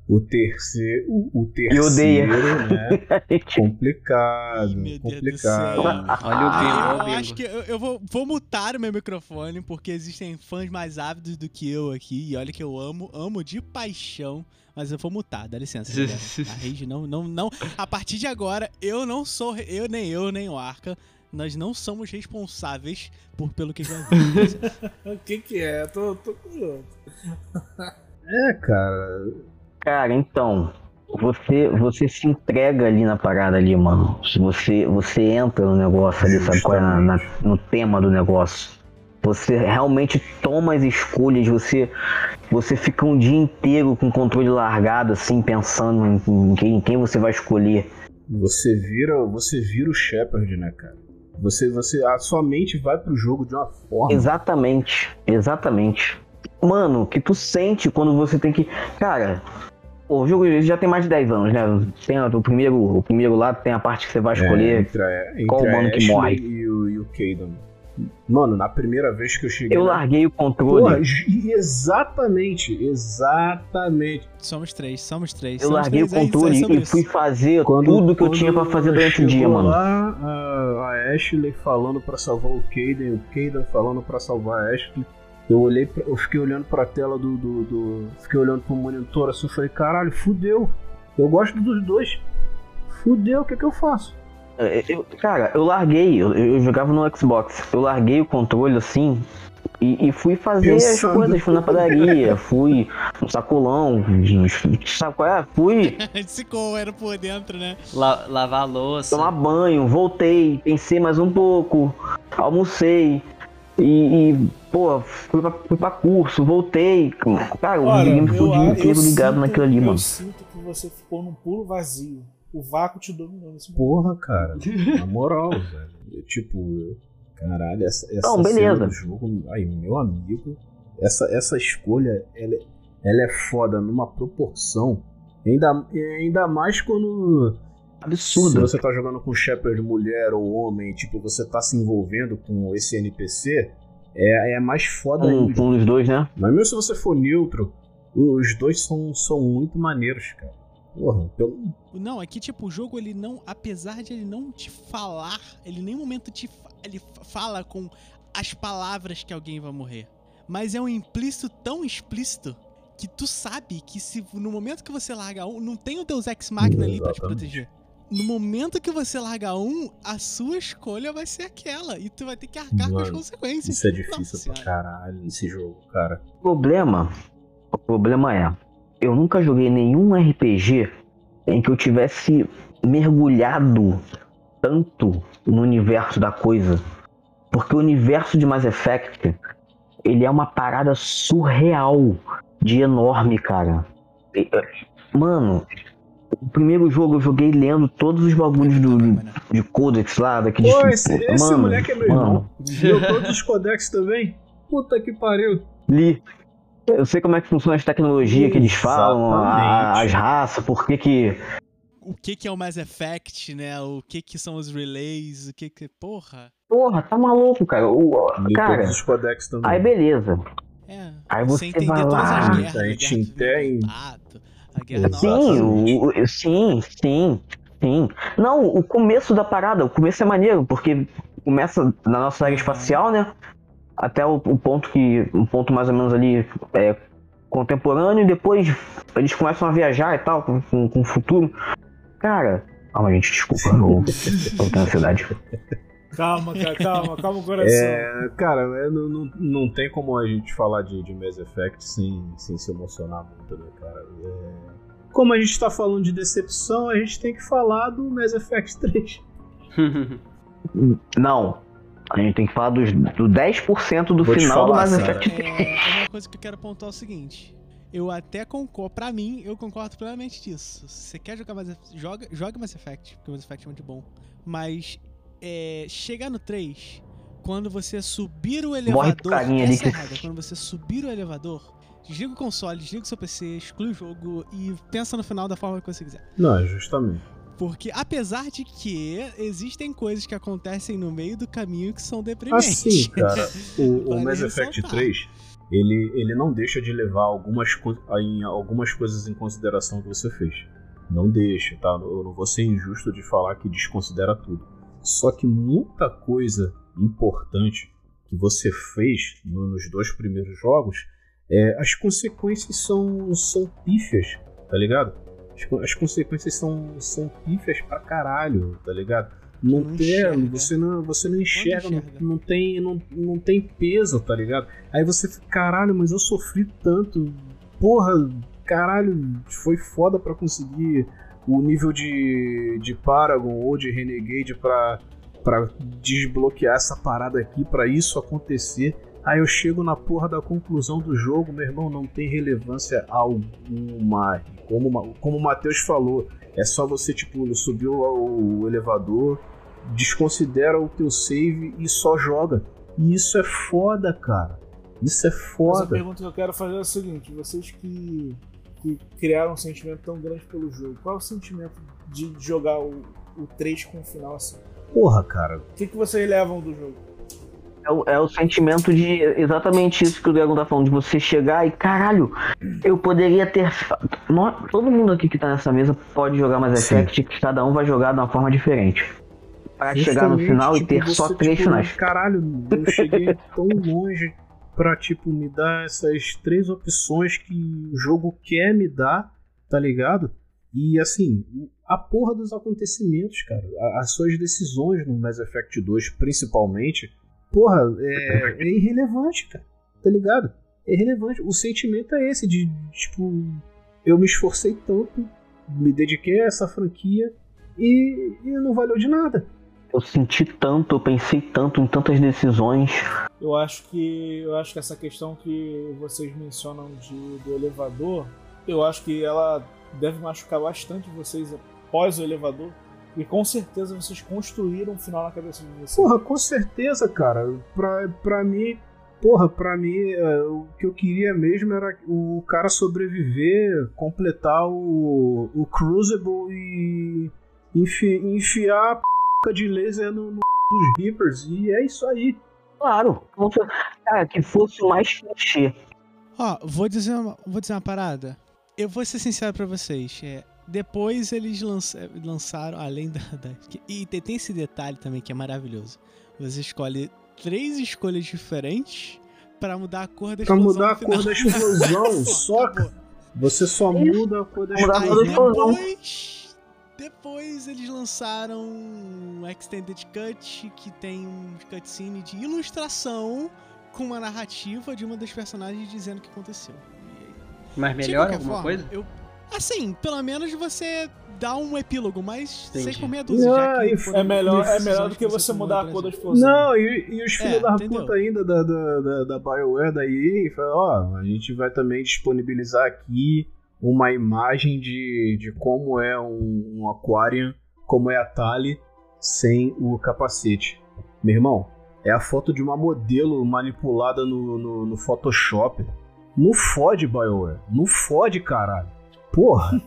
o terceiro. O, o terceiro, né? Complicado. Complicado. Olha o Ah, bingo, olha eu acho que eu, eu vou, vou mutar o meu microfone, porque existem fãs mais ávidos do que eu aqui. E olha que eu amo, amo de paixão. Mas eu vou mutar, dá licença. galera. A rede não, não, não. A partir de agora, eu não sou. Eu, nem eu, nem o Arca. Nós não somos responsáveis por pelo que já vi. O que que é? Tô, tô curioso. É, cara. Cara, então, você, você se entrega ali na parada ali, mano. Você, você entra no negócio ali, sabe qual é? Na- na- no tema do negócio. Você realmente toma as escolhas, você, você fica um dia inteiro com o controle largado, assim, pensando em, em quem, em quem você vai escolher. Você vira, você vira o Shepard, né, cara? Você, você, a sua mente vai pro jogo de uma forma. Exatamente, exatamente. Mano, que tu sente quando você tem que. Cara, o jogo já tem mais de 10 anos, né? Tem o primeiro, o primeiro lá tem a parte que você vai É, escolher. entre, a- entre qual mano que morre. E o, e o Caden. Mano, na primeira vez que eu cheguei. Eu na- larguei o controle. Porra, exatamente, exatamente. somos três, somos três. eu somos larguei o três, é isso, controle é e fui fazer Quando, tudo que eu tinha pra fazer durante o dia, chegou mano. Lá, a, Ashley falando pra salvar o Caden, o Caden falando pra salvar a Ashley. Eu olhei, pra- eu fiquei olhando pra tela do, do, do- fiquei olhando pro monitor assim, eu falei, caralho, fudeu. Eu gosto dos dois. Fudeu, o que que eu faço? É, eu- cara, eu larguei, eu, eu jogava no Xbox. Eu larguei o controle assim e, e fui fazer as Pensando. coisas. Fui na padaria, fui no sacolão, sabe qual é? Fui Se era por dentro, né? La- lavar a louça. tomar banho, voltei, pensei mais um pouco, almocei e, e, pô, fui pra, fui pra curso, voltei. Cara, o Olha, videogame ficou o eu, dia eu inteiro ligado sinto- naquilo ali, eu mano. sinto que você ficou num puro vazio. O vácuo te dominou nesse momento. Porra, cara, na moral, velho. Eu, Tipo, caralho, essa, essa Não, beleza. cena do jogo, aí, meu amigo, essa, essa escolha, ela, é- ela é foda numa proporção. Ainda, ainda mais quando Se Absurdo. você tá jogando com Shepard mulher ou homem, tipo, você tá se envolvendo com esse NPC, é, é mais foda Um, ainda. um dos dois, né? Mas mesmo se você for neutro, os dois são, são muito maneiros, cara. Porra, pelo, Não, aqui, tipo, o jogo, ele não. Apesar de ele não te falar, ele em nenhum momento te. fa- Ele fa- fala com as palavras que alguém vai morrer. Mas é um implícito tão explícito que tu sabe que se no momento que você larga um, não tem o Deus Ex Machina ali pra te proteger. no momento que você largar um, a sua escolha vai ser aquela. E tu vai ter que arcar com as Mano, consequências. Isso é Nossa difícil pra Senhora. caralho esse jogo, cara. O problema, o problema é, eu nunca joguei nenhum RPG em que eu tivesse mergulhado tanto no universo da coisa. Porque o universo de Mass Effect, ele é uma parada surreal de enorme, cara. Eh, Mano, o primeiro jogo eu joguei lendo todos os bagulhos do, de Codex lá, daqueles. Pô, esse, esse mano, moleque é meu irmão. Viu todos os codex também? Puta que pariu. Li. Eu sei como é que funciona as tecnologias que eles falam, a- as raças, por que que. O que que é o Mass Effect, né? O que que são os relays, o que que... Porra. Porra, tá maluco, cara. O, cara, aí beleza. É. Aí Você entender vai todas lá. as guerras. a gente guerra do entende. Contato, a guerra Sim, o- sim, sim, sim. Não, o começo da parada, o começo é maneiro, porque começa na nossa área espacial, né? Até o, o ponto que. Um ponto mais ou menos ali é, contemporâneo, e depois eles começam a viajar e tal, com, com, com o futuro. Cara. Calma, gente, desculpa. Eu, eu tenho ansiedade. Calma, cara, calma, calma o coração. É, cara, é, não, não, não tem como a gente falar de, de Mass Effect sem, sem se emocionar muito, né, cara? É, Como a gente tá falando de decepção, a gente tem que falar do Mass Effect 3. Não. A gente tem que falar dos, do 10% do Vou final do falar, Mass cara. Effect É, uma coisa que eu quero apontar é o seguinte. Eu até concordo, pra mim, eu concordo plenamente disso. Se você quer jogar Mass Effect, joga, joga Mass Effect, porque o Mass Effect é muito bom. Mas, é, chegar no 3, quando você subir o elevador, carinha ali essa é que- errada, quando você subir o elevador, desliga o console, desliga o seu PC, exclui o jogo e pensa no final da forma que você quiser. Não, justamente. Porque apesar de que existem coisas que acontecem no meio do caminho que são deprimentes. Assim, cara, o, o Mass Effect ressaltar. 3, ele, ele não deixa de levar algumas, em algumas coisas em consideração que você fez. Não deixa, tá? Eu não vou ser injusto de falar que desconsidera tudo. Só que muita coisa importante que você fez no- nos dois primeiros jogos, é, as consequências são, são pífias, tá ligado? As, co- as consequências são, são pífias pra caralho, tá ligado? Não, Não tem, enxerga. você não, você não enxerga, não, enxerga? não tem, não, não tem peso, tá ligado? Aí você fica, caralho, mas eu sofri tanto. Porra, caralho, foi foda pra conseguir o nível de, de Paragon ou de Renegade pra desbloquear essa parada aqui, pra isso acontecer. Aí eu chego na porra da conclusão do jogo, meu irmão, não tem relevância alguma. Como, como o Matheus falou, é só você, tipo, subir o, elevador, desconsidera o teu save e só joga. E isso é foda, cara. Isso é Mas a foda. pergunta que eu quero fazer é a seguinte: vocês que, que criaram um sentimento tão grande pelo jogo, qual é o sentimento de jogar o, o 3 com o final assim? Porra, cara. O que, que vocês levam do jogo? É o, é o sentimento de exatamente isso que o Dragon tá falando, de você chegar e caralho, eu poderia ter. todo mundo aqui que tá nessa mesa pode jogar Mass Sim. Effect, que cada um vai jogar de uma forma diferente. Pra chegar no Justamente, final e tipo, ter só três tipo, finais. Caralho, eu cheguei tão longe pra, tipo, me dar essas três opções que o jogo quer me dar, tá ligado? E, assim, a porra dos acontecimentos, cara, as suas decisões no Mass Effect 2, principalmente, porra, é, é irrelevante, cara, tá ligado? É irrelevante. O sentimento é esse de, tipo, eu me esforcei tanto, me dediquei a essa franquia e, e não valeu de nada. Eu senti tanto, eu pensei tanto em tantas decisões. Eu acho que eu acho que essa questão que vocês mencionam de, do elevador, eu acho que ela deve machucar bastante vocês após o elevador. E com certeza vocês construíram um final na cabeça de vocês. Porra, com certeza, cara. Pra, pra mim, porra, pra mim, é, o que eu queria mesmo era o cara sobreviver, completar o, o Crucible e enfi- enfiar a p de laser no, no dos Reapers. E é isso aí. Claro, cara, que fosse mais clichê. Ó, vou dizer uma, vou dizer uma parada. Eu vou ser sincero pra vocês. É, depois eles lança- lançaram, além da. da- e tem, esse detalhe também que é maravilhoso. Você escolhe três escolhas diferentes pra mudar a cor da Pra explosão mudar no a cor final. da explosão, Só, acabou. Você só muda a cor da Mudar cor explosão. depois Depois eles lançaram um Extended Cut, que tem um cutscene de ilustração com uma narrativa de uma das personagens dizendo o que aconteceu. Mas de melhor qualquer alguma forma, coisa? Eu, assim, pelo menos você dá um epílogo, mas Entendi. seis por meia dúzia, Não, já que e foram É melhor, é melhor do que você mudar a cor da explosão. Não, e, e os filhos É, da entendeu? puta ainda da, da, da, da BioWare da EA falam, ó, a gente vai também disponibilizar aqui uma imagem de, de como é um, um Aquarium, como é a Tali sem o capacete. Meu irmão, é a foto de uma modelo manipulada no, no, no Photoshop. Não fode, BioWare. Não fode, caralho. Porra.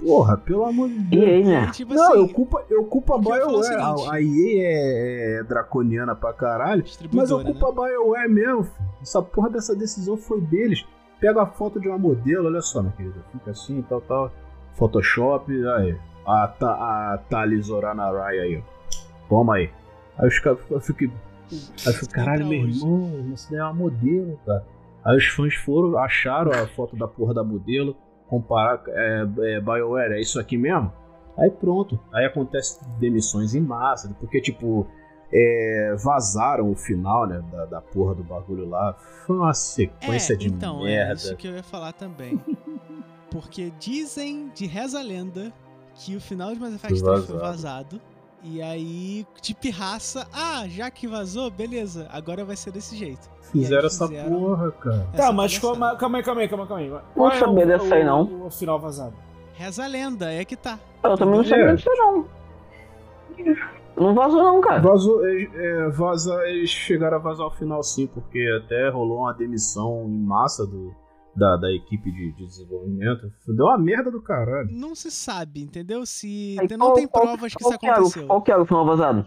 Porra, pelo amor de Deus. aí, E né? aí, tipo Não, assim, eu culpo, eu culpo a é BioWare. A, a EA é, é draconiana pra caralho. Mas eu culpo a BioWare mesmo. filho. Essa porra dessa decisão foi deles. Pega a foto de uma modelo, olha só, minha querida. Fica assim, tal, tal. Photoshop, aí. A, Ta- a Thales Oranarai aí, ó. Toma aí. Aí os caras eu fico. Aí eu fico, caralho, meu irmão, isso daí é uma modelo, cara. Aí os fãs foram, acharam a foto da porra da modelo, comparar, é, é, BioWare, é isso aqui mesmo? Aí pronto. Aí acontece demissões em massa, porque, tipo, é, vazaram o final, né, da, da porra do bagulho lá. Foi uma sequência é, de então, é merda. isso que eu ia falar também. Porque dizem, de reza a lenda, que o final de Mass Effect Foi 3 foi vazado. E aí, de pirraça, ah, já que vazou, beleza, agora vai ser desse jeito. Fizeram aí essa fizeram porra, cara. Tá, mas calma, calma aí, calma aí, calma aí, calma aí. Qual é sabia o- dessa aí, o- não. O, final vazado. Reza a lenda, é que tá. Eu também não sabia É. disso, não. Não vazou, não, cara. Vazou, é, é, vaza, eles chegaram a vazar o final sim, porque até rolou uma demissão em massa do, da, da equipe de, de desenvolvimento. Deu uma merda do caralho. Não se sabe, entendeu? Se Aí, não qual- tem qual- provas que qual isso o- aconteceu. Qual que era o final vazado?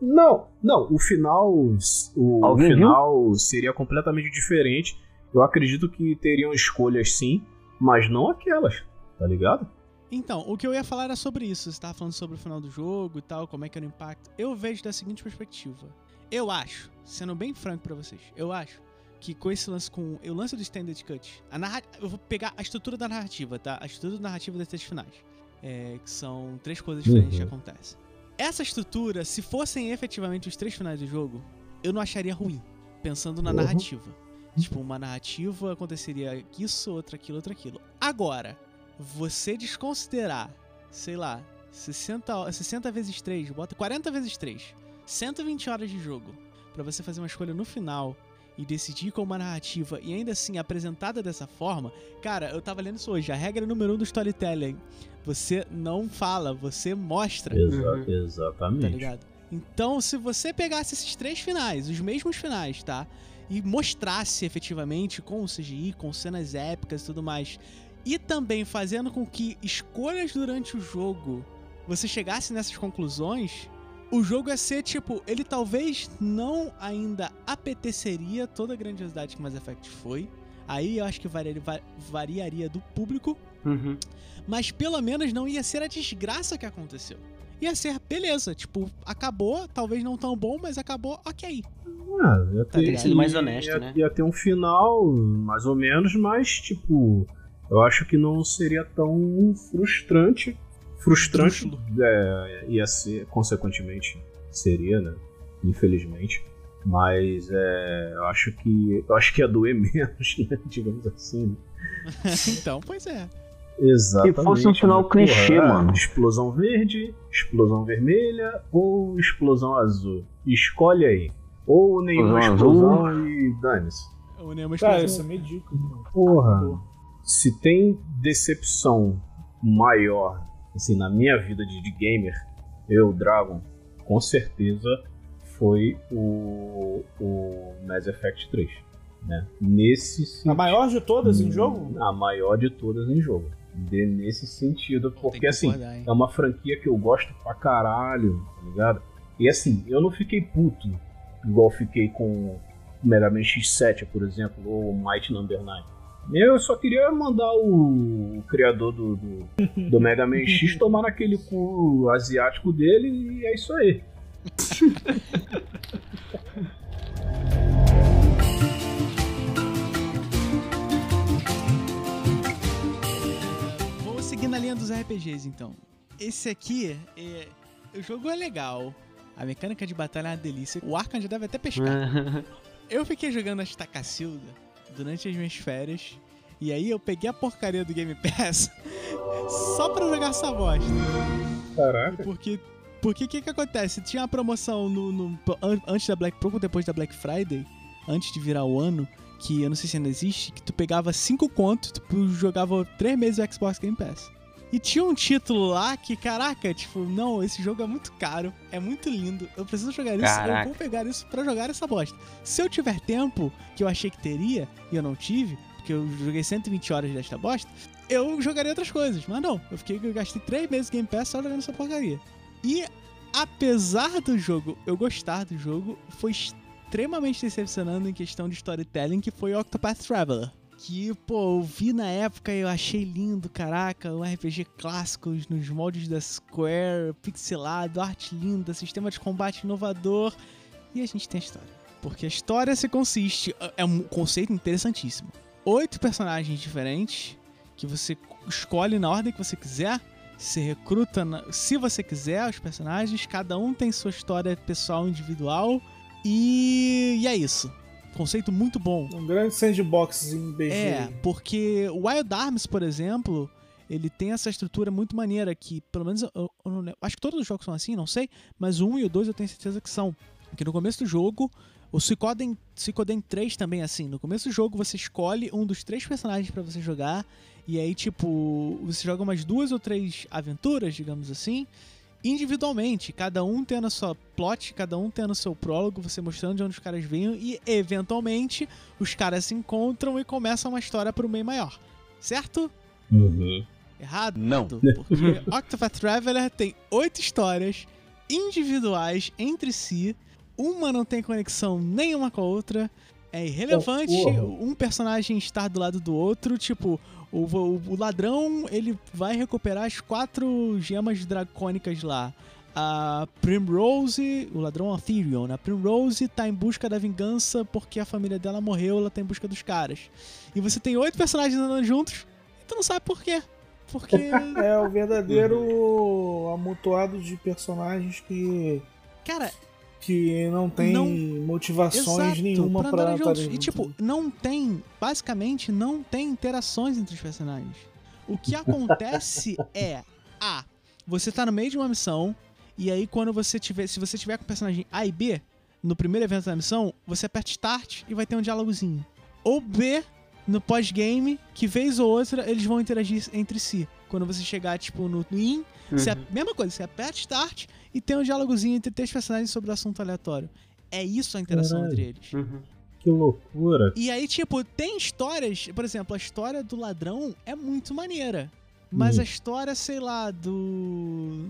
Não, não, o final. O Alguém final seria completamente diferente. Eu acredito que teriam escolhas sim, mas não aquelas, tá ligado? Então, o que eu ia falar era sobre isso. Você tava falando sobre o final do jogo e tal, como é que era o impacto. Eu vejo da seguinte perspectiva. Eu acho, sendo bem franco pra vocês, eu acho que com esse lance com. O lance do Standard Cut, a narra, eu vou pegar a estrutura da narrativa, tá? A estrutura da narrativa desses três finais. É, que são três coisas diferentes que Uhum. acontecem. Essa estrutura, se fossem efetivamente os três finais do jogo, eu não acharia ruim, pensando na Uhum. narrativa. Tipo, uma narrativa aconteceria isso, outra aquilo, outra aquilo. Agora, você desconsiderar, sei lá, 60, ho- 60 vezes 3, bota 40 vezes 3, 120 horas de jogo, pra você fazer uma escolha no final e decidir com uma narrativa e ainda assim apresentada dessa forma, cara, eu tava lendo isso hoje, a regra número 1 um do storytelling, você não fala, você mostra. Exa- Uhum. Exatamente. Tá ligado? Então, se você pegasse esses três finais, os mesmos finais, tá? E mostrasse efetivamente com o CGI, com cenas épicas e tudo mais, e também fazendo com que escolhas durante o jogo você chegasse nessas conclusões, o jogo ia ser tipo, ele talvez não ainda apeteceria toda a grandiosidade que Mass Effect foi. Aí eu acho que variaria, va- variaria do público, Uhum. mas pelo menos não ia ser a desgraça que aconteceu. Ia ser, beleza, tipo, acabou, talvez não tão bom, mas acabou, ok. Ah, ia Tá ter, ligado? Sido mais honesto, ia, né? ia ter um final, mais ou menos, mas, tipo, eu acho que não seria tão frustrante. Frustrante Trúxulo. é, ia ser, consequentemente, seria, né? Infelizmente. Mas é, eu acho que. Eu acho que ia doer menos, né? Digamos assim. então, pois é. Exatamente. Se fosse um final né? clichê, Porra, mano. Explosão verde, explosão vermelha ou explosão azul. Escolhe aí. Ou nenhuma Explosão explosão e dane-se. O Nemo Cara, explosão. isso é medíocre. mano. Porra. Se tem decepção maior, assim, na minha vida de, de gamer, eu, Dragon, com certeza foi o, o Mass Effect 3. Né? Nesse A maior de todas em jogo? A maior de todas em jogo. De, nesse sentido, porque que assim, é uma franquia que eu gosto pra caralho, tá ligado? E assim, eu não fiquei puto, igual fiquei com o Mega Man X7, por exemplo, ou o Might Number 9. Eu só queria mandar o, o criador do, do, do Mega Man X tomar naquele cu asiático dele e é isso aí. Vou seguir na linha dos nos RPGs, então. Esse aqui, é... o jogo é legal. A mecânica de batalha é uma delícia. O Arkham já deve até pescar. Eu fiquei jogando esta Cacilda durante as minhas férias. E aí eu peguei a porcaria do Game Pass só pra jogar essa bosta. Caraca. Porque porque o que que acontece? Tinha uma promoção no, no- an- antes da Black pouco depois da Black Friday, antes de virar o ano, que eu não sei se ainda existe, que tu pegava 5 contos, tu jogava 3 meses o Xbox Game Pass. E tinha um título lá que, caraca, tipo, não, esse jogo é muito caro, é muito lindo, eu preciso jogar isso, Caraca. eu vou pegar isso pra jogar essa bosta. Se eu tiver tempo, que eu achei que teria, e eu não tive, porque eu joguei 120 horas desta bosta, eu jogaria outras coisas. Mas não, eu fiquei, eu gastei 3 meses Game Pass só jogando essa porcaria. E apesar do jogo eu gostar do jogo, foi extremamente decepcionando em questão de storytelling, que foi Octopath Traveler. Que, pô, eu vi na época e eu achei lindo, caraca, um RPG clássico nos moldes da Square, pixelado, arte linda, sistema de combate inovador. E a gente tem a história. Porque a história se consiste. É um conceito interessantíssimo. Oito personagens diferentes que você escolhe na ordem que você quiser. Você recruta, na- se você quiser, os personagens. Cada um tem sua história pessoal individual. E, e é isso. Conceito muito bom. Um grande sandbox em BG. É, porque o Wild Arms, por exemplo, ele tem essa estrutura muito maneira que, pelo menos, eu, eu não lembro- acho que todos os jogos são assim, não sei, mas o 1 e o 2 eu tenho certeza que são. Que no começo do jogo, o Suicoden, Suicoden 3 também é assim. No começo do jogo você escolhe um dos três personagens pra você jogar, e aí, tipo, você joga umas duas ou três aventuras, digamos assim, individualmente, cada um tendo a sua plot, cada um tendo o seu prólogo, você mostrando de onde os caras vêm, e eventualmente os caras se encontram e começam uma história pro meio maior. Certo? Uhum. Errado? Não. Porque Octopath Traveler tem oito histórias individuais entre si. Uma não tem conexão nenhuma com a outra. É irrelevante Oh, porra. um personagem estar do lado do outro. Tipo, o, o- o ladrão ele vai recuperar as quatro gemas dracônicas lá. A Primrose, o ladrão Aetherion, a Primrose tá em busca da vingança porque a família dela morreu, ela tá em busca dos caras. E você tem oito personagens andando juntos e tu não sabe por quê. Porque É o verdadeiro amontoado de personagens que, Cara, que não tem Não- motivações exato, nenhuma pra pra andarem juntos. E tipo, não tem, basicamente, não tem interações entre os personagens. O que acontece é, A, você tá no meio de uma missão, e aí quando você tiver, se você tiver com o personagem A e B, no primeiro evento da missão, você aperta Start e vai ter um diálogozinho. Ou B, no pós-game, que vez ou outra eles vão interagir entre si. Quando você chegar, tipo, no IN, você, mesma coisa, você aperta Start e tem um diálogozinho entre três personagens sobre o assunto aleatório. É isso a interação Caralho. entre eles. Uhum. Que loucura. E aí, tipo, tem histórias. Por exemplo, a história do ladrão é muito maneira. Mas Hum. a história, sei lá, do.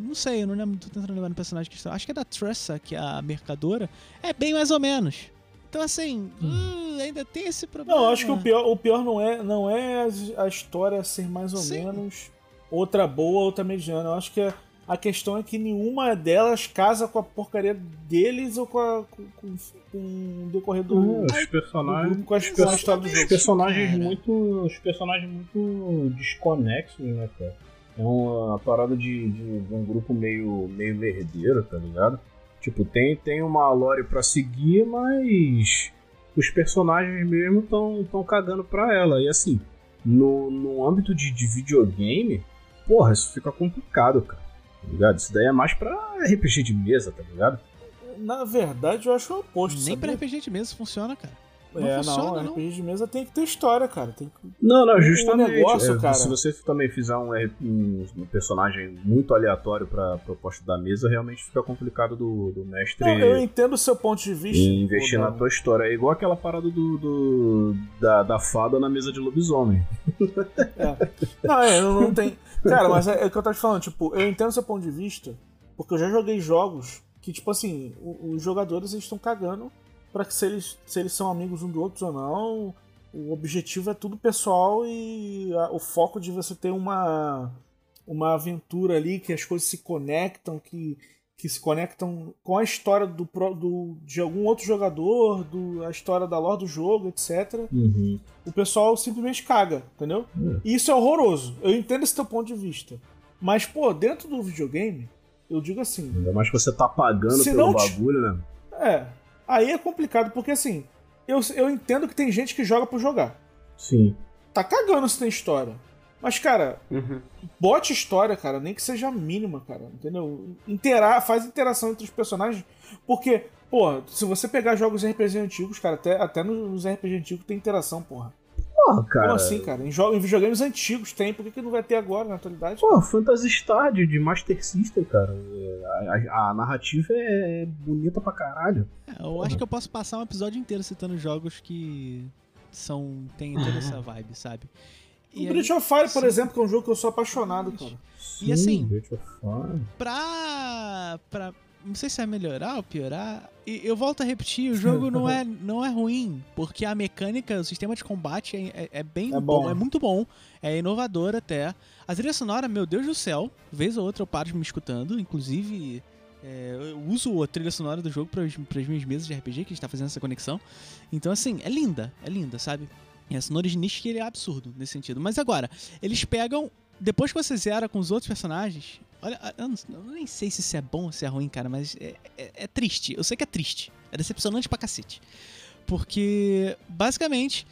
Não sei, eu não lembro. Tô tentando lembrar no personagem que está. Acho que é da Tressa, que é a mercadora. É bem mais ou menos. Então, assim, uh, ainda tem esse problema. Não, acho que o pior, o pior não é, não é a história ser mais ou Sim. menos outra boa, outra mediana. Eu acho que a, a questão é que nenhuma delas casa com a porcaria deles ou com, a, com, com, com o decorrer do, Hum, do os personagens. grupo, com a, com a história do Os jogo. personagens cara. muito. Os personagens muito desconexos, né, cara? É uma parada de, de, de um grupo meio, meio merdeiro, tá ligado? Tipo, tem, tem uma lore pra seguir, mas os personagens mesmo estão tão cagando pra ela. E assim, no, no âmbito de, de videogame, porra, isso fica complicado, cara. Ligado? Isso daí é mais pra RPG de mesa, tá ligado? Na verdade, eu acho o oposto. Nem pra sabia? RPG de mesa funciona, cara. Não é, funciona, não, não. RPG de mesa tem que ter história, cara. Tem que... Não, não, O justamente. negócio, é, cara- Se você também fizer um, um- um personagem muito aleatório pra proposta da mesa, realmente fica complicado do, do mestre Não, eu entendo o seu ponto de vista. investir na tua história. É igual aquela parada do, do- da, da fada na mesa de lobisomem. Não, é, não, não tem. Cara, mas é, é o que eu tava te falando, tipo, eu entendo seu ponto de vista, porque eu já joguei jogos que, tipo assim, os jogadores estão cagando pra que se eles, se eles são amigos um do outro ou não. O objetivo é tudo pessoal e a- o foco de você ter uma, uma aventura ali, que as coisas se conectam, que, que se conectam com a história do, do, de algum outro jogador, do, a história da lore do jogo, etc o pessoal simplesmente caga, entendeu? Hum. E isso é horroroso. Eu entendo esse teu ponto de vista. Mas, pô, dentro do videogame, eu digo assim. Ainda mais que você tá pagando pelo te- bagulho, né? É. Aí é complicado, porque assim, eu, eu entendo que tem gente que joga por jogar. Sim. Tá cagando se tem história. Mas, cara, Uhum. bote história, cara, nem que seja mínima, cara, entendeu? Intera faz interação entre os personagens, porque, porra, se você pegar jogos RPG antigos, cara, até, até nos RPG antigos tem interação, porra. Porra, cara. Como assim, cara? Em, jo em videogames antigos tem, por que, que não vai ter agora, na atualidade? Pô, Phantasy Star de, de Master System, cara. É, A, a- a narrativa é bonita pra caralho. É, eu acho que eu posso passar um episódio inteiro citando jogos que são. tem toda essa vibe, sabe? O E aí, Breath of Fire, por sim. exemplo, que é um jogo que eu sou apaixonado, cara. E assim- Breath of Fire. pra. pra. Não sei se é melhorar ou piorar. E eu volto a repetir, o jogo não é, não é ruim, porque a mecânica, o sistema de combate é, é- é bem É bom. bom. é muito bom, é inovador até. A trilha sonora, meu Deus do céu, vez ou outra eu paro me escutando, inclusive é, eu uso a trilha sonora do jogo para as minhas mesas de RPG, que a gente tá fazendo essa conexão. Então, assim, é linda, é linda, sabe? A sonora de Nish ele é absurdo nesse sentido. Mas agora, eles pegam. Depois que você zera com os outros personagens. Olha, eu, não- eu nem sei se isso é bom ou se é ruim, cara, mas é, é- é triste. Eu sei que é triste. É decepcionante pra cacete. Porque, basicamente,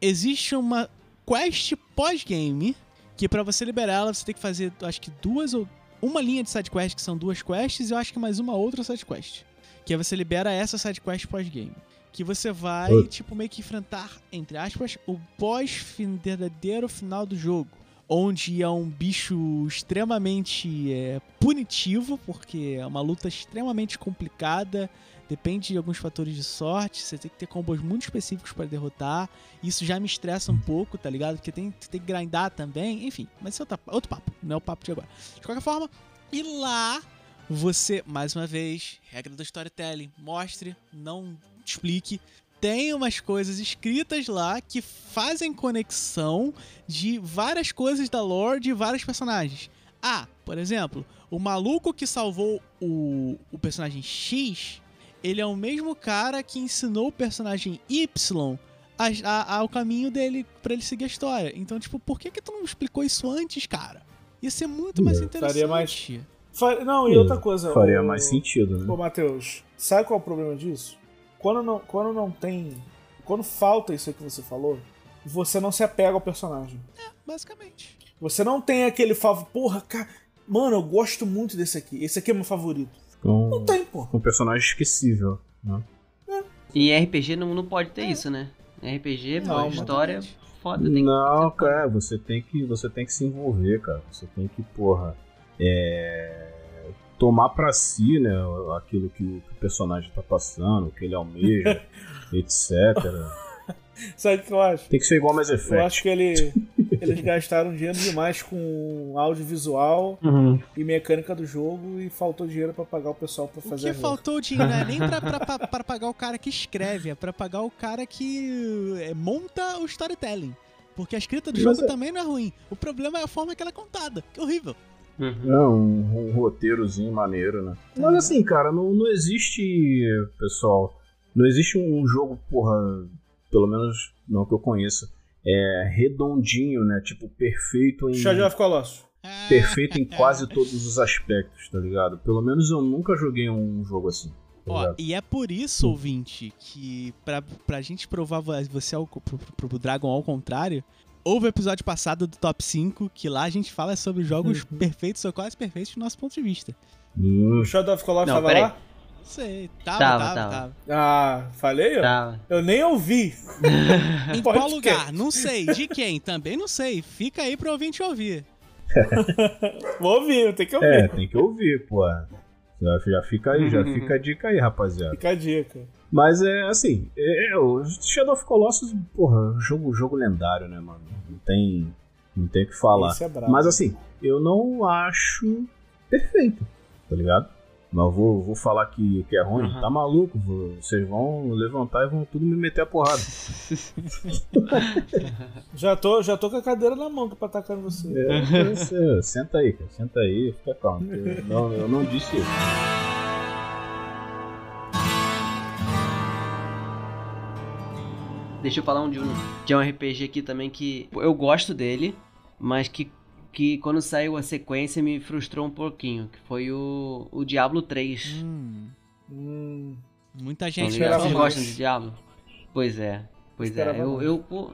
existe uma quest pós-game que pra você liberar ela você tem que fazer, acho que duas ou. Uma linha de side quest, que são duas quests, e eu acho que mais uma outra side quest. Que aí você libera essa side quest pós-game. Que você vai, Putz. tipo, meio que enfrentar, entre aspas, o pós-verdadeiro final do jogo. Onde é um bicho extremamente é, punitivo, porque é uma luta extremamente complicada. Depende de alguns fatores de sorte. Você tem que ter combos muito específicos para derrotar. Isso já me estressa um pouco, tá ligado? Porque tem, tem que grindar também. Enfim, mas isso é outra- outro papo, não é o papo de agora. De qualquer forma, e lá você, mais uma vez, regra do storytelling, mostre, não explique. Tem umas coisas escritas lá que fazem conexão de várias coisas da lore de vários personagens. Ah, por exemplo, o maluco que salvou o, o personagem X, ele é o mesmo cara que ensinou o personagem Y a- a- ao caminho dele pra ele seguir a história. Então, tipo, por que que tu não explicou isso antes, cara? Ia ser muito mais interessante. faria mais- Fa- Não, e Sim, outra coisa. Faria ô- mais sentido, né? Ô, Matheus, sabe qual é o problema disso? Quando não, quando não tem. Quando falta isso aí que você falou, você não se apega ao personagem. Basicamente. Você não tem aquele favor. Porra, cara. Mano, eu gosto muito desse aqui. Esse aqui é meu favorito. Não Com, tem, pô. com um personagem esquecível. Né? E RPG não, não pode ter isso, né? RPG, pô, Não, história exatamente. foda. Tem que- Não, cara, você tem que você tem que se envolver, cara. Você tem que, porra, é, tomar pra si, né, aquilo que o personagem tá passando, o que ele almeja, etc. Sabe o que eu acho? Tem que ser igual Mass Eu Effect. acho que ele, eles gastaram dinheiro demais com audiovisual Uhum. e mecânica do jogo e faltou dinheiro pra pagar o pessoal pra O fazer que a faltou dinheiro não é nem pra pagar o cara que escreve, é pra pagar o cara que é, monta o storytelling. Porque a escrita do Mas jogo é- também não é ruim. O problema é a forma que ela é contada, que é horrível. Uhum. É um, um roteirozinho maneiro, né? Mas assim, cara, não, não existe, pessoal, não existe um jogo, porra, pelo menos não que eu conheça, é redondinho, né? Tipo, perfeito em. Shadow of Colossus. É, perfeito em quase todos os aspectos, tá ligado? Pelo menos eu nunca joguei um jogo assim. Tá Ó, e é por isso, ouvinte, que pra, pra gente provar vo- você ao, pro, pro- pro Dragon ao contrário, houve o episódio passado do Top 5, que lá a gente fala sobre jogos perfeitos ou quase perfeitos do nosso ponto de vista. Hum, O Shadow of Colossus tava peraí. lá? Não sei, tava, Tava, tava, tava. tava. Ah, falei? Tá. Eu nem ouvi. Em Pode qual lugar? Não sei. De quem? Também não sei. Fica aí pro ouvinte ouvir. Vou ouvir, eu tenho que ouvir. é, tem que ouvir, pô. Já, já fica aí, já fica a dica aí, rapaziada. Fica a dica. Mas é assim, é, é, o Shadow of Colossus, porra, jogo, jogo lendário, né, mano? Não tem, não tem o que falar. É. Mas assim, eu não acho perfeito, tá ligado? Mas vou, vou falar que, que é ruim, Uhum. tá maluco? vocês vão levantar e vão tudo me meter a porrada. Já tô, já tô com a cadeira na mão pra atacar em você. É, você- senta aí, cara, senta aí, fica calmo. Eu não, eu não disse isso. Deixa eu falar um de, um de um RPG aqui também que eu gosto dele, mas que que quando saiu a sequência me frustrou um pouquinho, que foi o, o Diablo 3. Hum, Hum, muita Tá gente Vocês gostam de Diablo? Pois é, pois é. Esperava Eu, mais. eu, pô,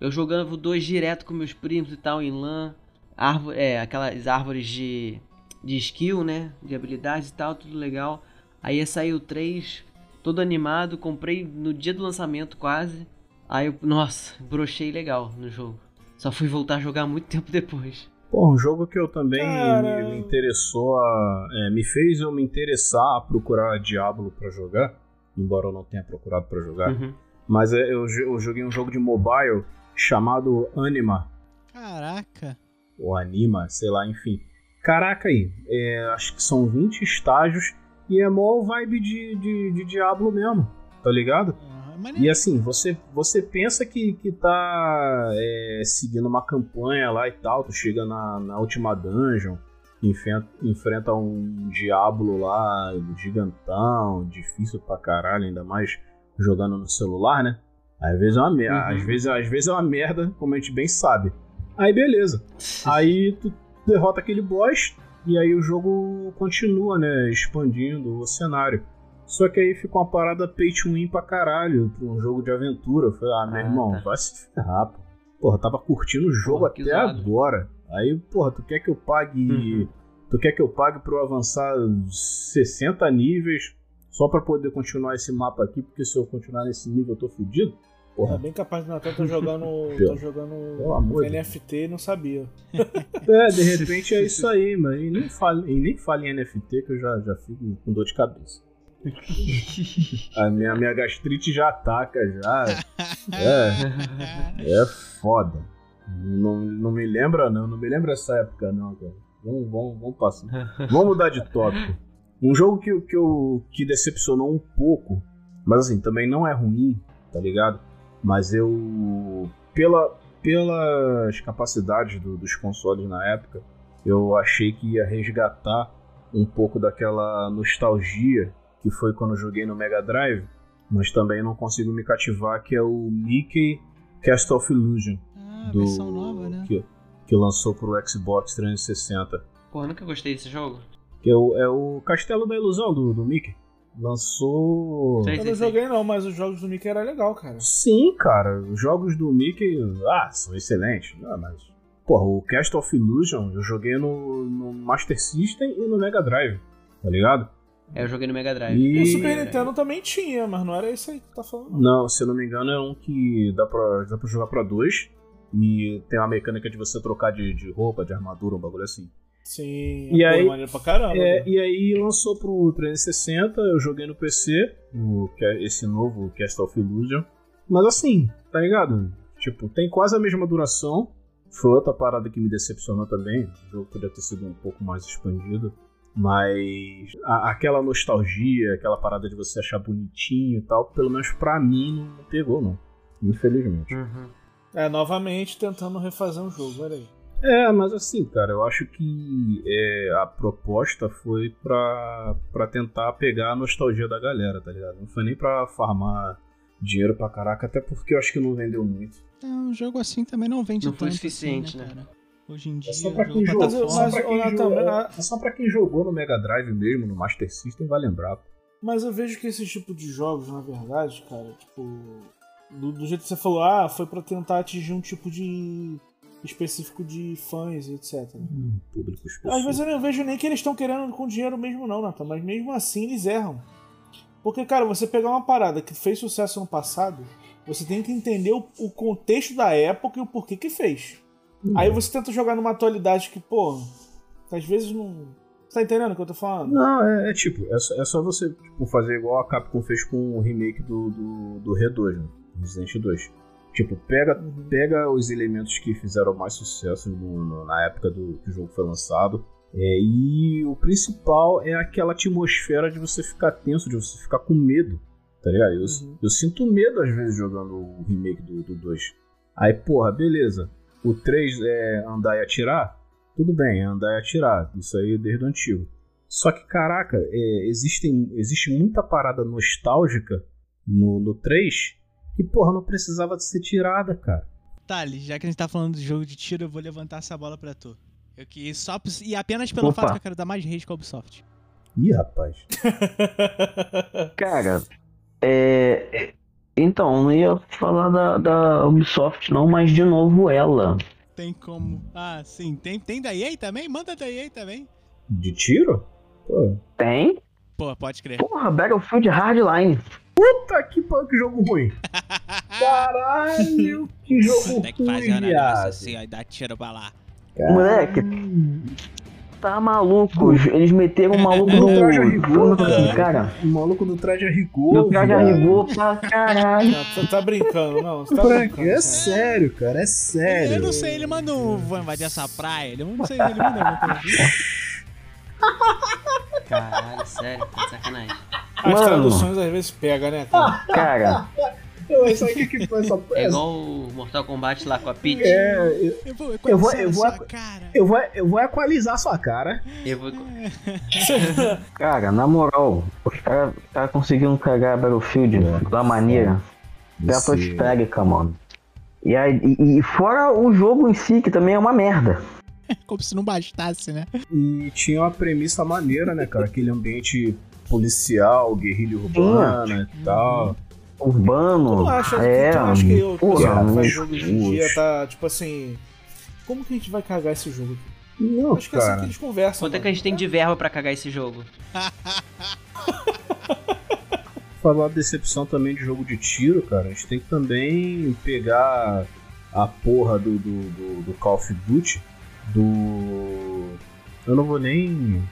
eu jogando dois direto com meus primos e tal em LAN, árvore, é, aquelas árvores de, de skill, né? De habilidades e tal, tudo legal. Aí ia sair o 3, todo animado, comprei no dia do lançamento quase. Aí eu, nossa, brochei legal no jogo. Só fui voltar a jogar muito tempo depois. Pô, um jogo que eu também Cara. me, me interessou a. é, me fez eu me interessar a procurar Diablo pra jogar. Embora eu não tenha procurado pra jogar. Uhum. Mas é, eu, eu joguei um jogo de mobile chamado Anima. Caraca. Ou Anima, sei lá, enfim. Caraca aí, é, acho que são 20 estágios e é mó vibe de, de, de Diablo mesmo, tá ligado? Maneiro. E assim, você, você pensa que, que tá é, seguindo uma campanha lá e tal, tu chega na, na última dungeon, enfrenta, enfrenta um diabo lá, gigantão, difícil pra caralho, ainda mais jogando no celular, né? Às vezes é uma merda, Uhum. às, vezes, às vezes é uma merda, como a gente bem sabe. Aí beleza. Aí tu derrota aquele boss e aí o jogo continua, né? Expandindo o cenário. Só que aí fica uma parada pay to win pra caralho, pra um jogo de aventura. Eu falei, ah, meu Ah, irmão, tá. vai se ferrar, pô. Porra, tava curtindo o jogo Porra, até agora. Aí, porra, tu quer que eu pague. Uhum. Tu quer que eu pague pra eu avançar 60 níveis só pra poder continuar esse mapa aqui, porque se eu continuar nesse nível eu tô fudido? é Porra. bem capaz de Natan tá jogando, Pelo- tá jogando Pelo amor NFT e não sabia. É, de repente é isso aí, mas e nem fale, nem fale em NFT que eu já, já fico com dor de cabeça. A minha, minha gastrite já ataca, já. É, é foda. Não, não me lembra, não. Não me lembra essa época, não, cara. Vamos, vamos, vamos passar. Vamos mudar de tópico. Um jogo que, que, eu, que decepcionou um pouco, mas assim, também não é ruim, tá ligado? Mas eu. Pela, pelas capacidades do- dos consoles na época, eu achei que ia resgatar um pouco daquela nostalgia que foi quando eu joguei no Mega Drive, mas também não consigo me cativar, que é o Mickey Cast of Illusion. Ah, do, versão nova, né? que, que lançou pro Xbox 360. Pô, eu nunca gostei desse jogo. Que é o, é o Castelo da Ilusão do, do Mickey. Lançou. Sei. Eu não joguei não, mas os jogos do Mickey era legal, cara. Sim, cara. Os jogos do Mickey, ah, são excelentes. Ah, mas. Porra, o Cast of Illusion eu joguei no, no Master System e no Mega Drive. Tá ligado? É, eu joguei no Mega Drive. E- O Super Nintendo também tinha, mas não era isso aí que tá falando. não. Não, se eu não me engano, é um que dá pra, dá pra jogar pra dois. E tem uma mecânica de você trocar de, de roupa, de armadura, um bagulho assim. Sim, E aí- maneiro pra caramba. É, cara. e aí lançou pro 360, eu joguei no PC, o, é esse novo Cast of Illusion. Mas assim, tá ligado? Tipo, tem quase a mesma duração. Foi outra parada que me decepcionou também. O jogo podia ter sido um pouco mais expandido. Mas a- aquela nostalgia, aquela parada de você achar bonitinho e tal, pelo menos pra mim não pegou, não. Infelizmente. Uhum. É, novamente tentando refazer um jogo, olha aí. É, mas assim, cara, eu acho que é, a proposta foi pra, pra tentar pegar a nostalgia da galera, tá ligado? Não foi nem pra farmar dinheiro pra caraca, até porque eu acho que não vendeu muito. É, um jogo assim também não vende Não foi tanto suficiente, assim, né? cara? Hoje em dia, É só pra quem jogou, é só pra quem jogou- Nathan, é- a- é só pra quem jogou no Mega Drive mesmo, no Master System, vai lembrar. Mas eu vejo que esse tipo de jogos, na verdade, cara, tipo. Do, do jeito que você falou, ah, foi pra tentar atingir um tipo de. específico de fãs e etc. Hum, público Às específico. vezes eu não vejo nem que eles estão querendo com dinheiro mesmo, não, Nathan, mas mesmo assim eles erram. Porque, cara, você pegar uma parada que fez sucesso no passado, você tem que entender o, o contexto da época e o porquê que fez. Aí você tenta jogar numa atualidade que, pô, às vezes não. Você tá entendendo o que eu tô falando? Não, é, é tipo, é só, é só você tipo, fazer igual a Capcom fez com o remake do, do, do R2, né? Resident 2. Tipo, pega, Uhum. pega os elementos que fizeram mais sucesso no- no- na época do que o jogo foi lançado. é, e o principal é aquela atmosfera de você ficar tenso, de você ficar com medo. Tá ligado? Eu, Uhum. eu sinto medo às vezes jogando o remake do, do 2. Aí, porra, beleza. O 3 é andar e atirar? Tudo bem, é andar e atirar. Isso aí é desde o antigo. Só que, caraca, é, existem, existe muita parada nostálgica no, no 3 que, porra, não precisava de ser tirada, cara. Thales, já que a gente tá falando de jogo de tiro, eu vou levantar essa bola pra tu. Eu quis só e apenas pelo Opa. fato que eu quero dar mais rage com a Ubisoft. Ih, rapaz. Cara, é. É- Então, não ia falar da, da Ubisoft, não, mas de novo ela. Tem como. Ah, sim. Tem, tem da EA também? Manda da EA também. De tiro? Pô. Tem? Pô, pode crer. Porra, Battlefield Hardline. Puta que pariu, que jogo ruim. Caralho, que jogo Tem que fazer um ruim, negócio assim, ó, e dar tiro pra lá. Moleque, tá maluco. Eles meteram um maluco No traje a rigor, Como- Cara, O maluco do traje a rigor. no traje a viado. rigor pra caralho. Você tá brincando, não. Você tá brincando. É cara. sério, cara, é sério. Eu não sei, ele mandou um vou invadir essa praia. Ele não sei se ele mandou alguma coisa assim. Caralho, sério, tá de sacanagem. As Mano. traduções às vezes pega, né, cara? Cara, Eu, sabe o que que foi essa É igual o Mortal Kombat lá com a Peach. É, eu, Eu vou, eu Eu vou- eu vou- sua cara. eu vou, eu vou equalizar sua cara. Eu vou... cara, na moral, os caras cara conseguiram cagar Battlefield da maneira estratosférica, mano. E, aí, e, e fora o jogo em si, que também é uma merda. Como se não bastasse, né? E tinha uma premissa maneira, né, cara? Aquele ambiente policial, guerrilha urbana e tal. Urbano. Tu não acha, é, tu acha que eu, o porra, pessoal que faz jogo hoje em dia tá, tipo assim... Como que a gente vai cagar esse jogo? aqui? Não, Acho que é assim que cara. eles conversam. Quanto é mano. que a gente tem de verba pra cagar esse jogo? Falar de decepção também de jogo de tiro, cara. A gente tem que também pegar a porra do, do, do, do Call of Duty. Do. Eu não vou nem.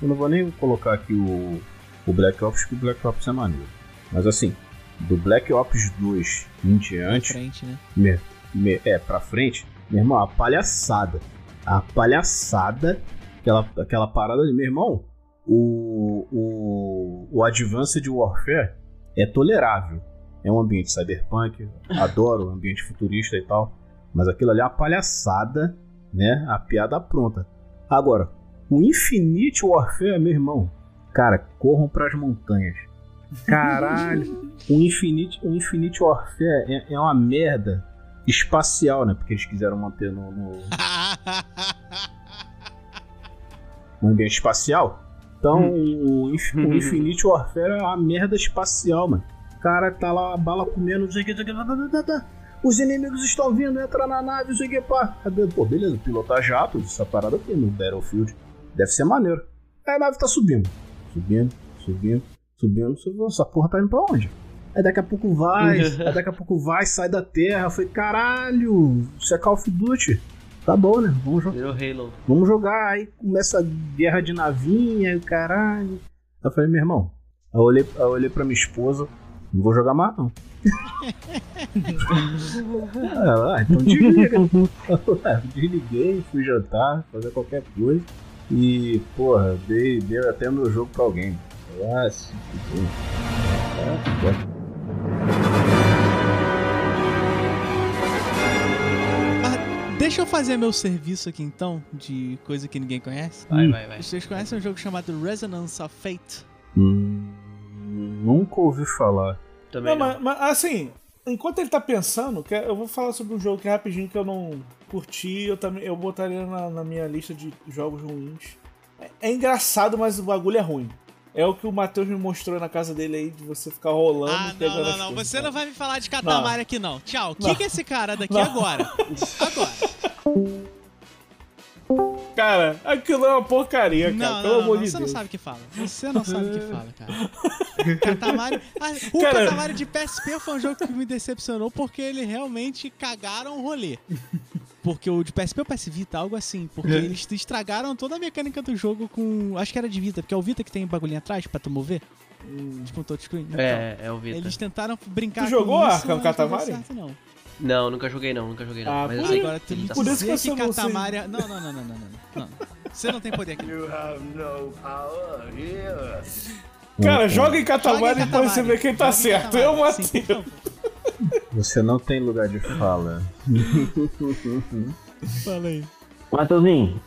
Eu não vou nem colocar aqui o, o Black Ops, porque o Black Ops é maneiro. Mas assim, do Black Ops 2 em Pra diante, frente, né? me- me- é, pra frente, meu irmão, a palhaçada. A palhaçada, aquela, aquela parada ali, meu irmão, o, o, o Advanced Warfare é tolerável. É um ambiente cyberpunk, adoro o ambiente futurista e tal, mas aquilo ali é uma palhaçada, né? A piada pronta. Agora, o Infinite Warfare, meu irmão, cara, corram pras montanhas. Caralho, o Infinite, o Infinite Warfare é, é uma merda espacial, né? Porque eles quiseram manter no, no, no ambiente espacial. Então, o, Inf- o Infinite Warfare é uma merda espacial, mano. O cara tá lá, a bala comendo, não sei o que, o. Os inimigos estão vindo, entra na nave, não sei o que, pá. Pô, beleza, pilotar jato, essa parada aqui no Battlefield. Deve ser maneiro. Aí a nave tá subindo. Subindo, subindo, subindo, subindo. Essa porra tá indo pra onde? Aí daqui a pouco vai, aí daqui a pouco vai, sai da terra. Eu falei, caralho, isso é Call of Duty. Tá bom, né? Vamos, jo- Virou Halo. vamos jogar. Aí começa a guerra de navinha, caralho. Aí eu falei, meu irmão, eu olhei, eu olhei pra minha esposa, não vou jogar mais não. Ah, então desliga. Desliguei, fui jantar, fazer qualquer coisa. E, porra, dei, dei até meu jogo pra alguém. Ah, fuder. Ah, deixa eu fazer meu serviço aqui então, de coisa que ninguém conhece. Vai, vai, vai. Vocês conhecem um jogo chamado Resonance of Fate? Hum, nunca ouvi falar. Também Não, não. mas, mas, assim, enquanto ele tá pensando, que eu vou falar sobre um jogo que é rapidinho que eu não curti, eu também eu botaria na, na minha lista de jogos ruins. É, é engraçado, mas o bagulho é ruim. É o que o Matheus me mostrou na casa dele aí, de você ficar rolando Ah, não, não, não. coisas, Você cara. não vai me falar de Katamari aqui não. Tchau. Não. Kika esse cara daqui Não. agora. Agora. Cara, aquilo é uma porcaria, cara. Não, pelo não, amor não. de Você Deus. não sabe o que fala. Você não sabe o que fala, cara. Katamari. Ah, o Cara- Katamari de PSP foi um jogo que me decepcionou porque ele realmente cagaram o rolê. Porque o de PSP ou PS Vita, algo assim. Porque É. eles estragaram toda a mecânica do jogo com. Acho que era de Vita, porque é o Vita que tem o bagulhinho atrás pra tu mover. Tipo um touchscreen. Então, É, é o Vita. Eles tentaram brincar Tu com jogou isso, Arkham mas não não. Não, nunca joguei não, nunca joguei não. Ah, Mas por Agora, tu me Por isso que dizer você que. Katamari... é- Não, não, não, não, não, não. Você não tem poder aqui. Cara, joga em Joga Katamari em e depois você vê quem tá Joga certo. Eu, favor. Você não tem lugar de fala. Fala aí. Matheusinho,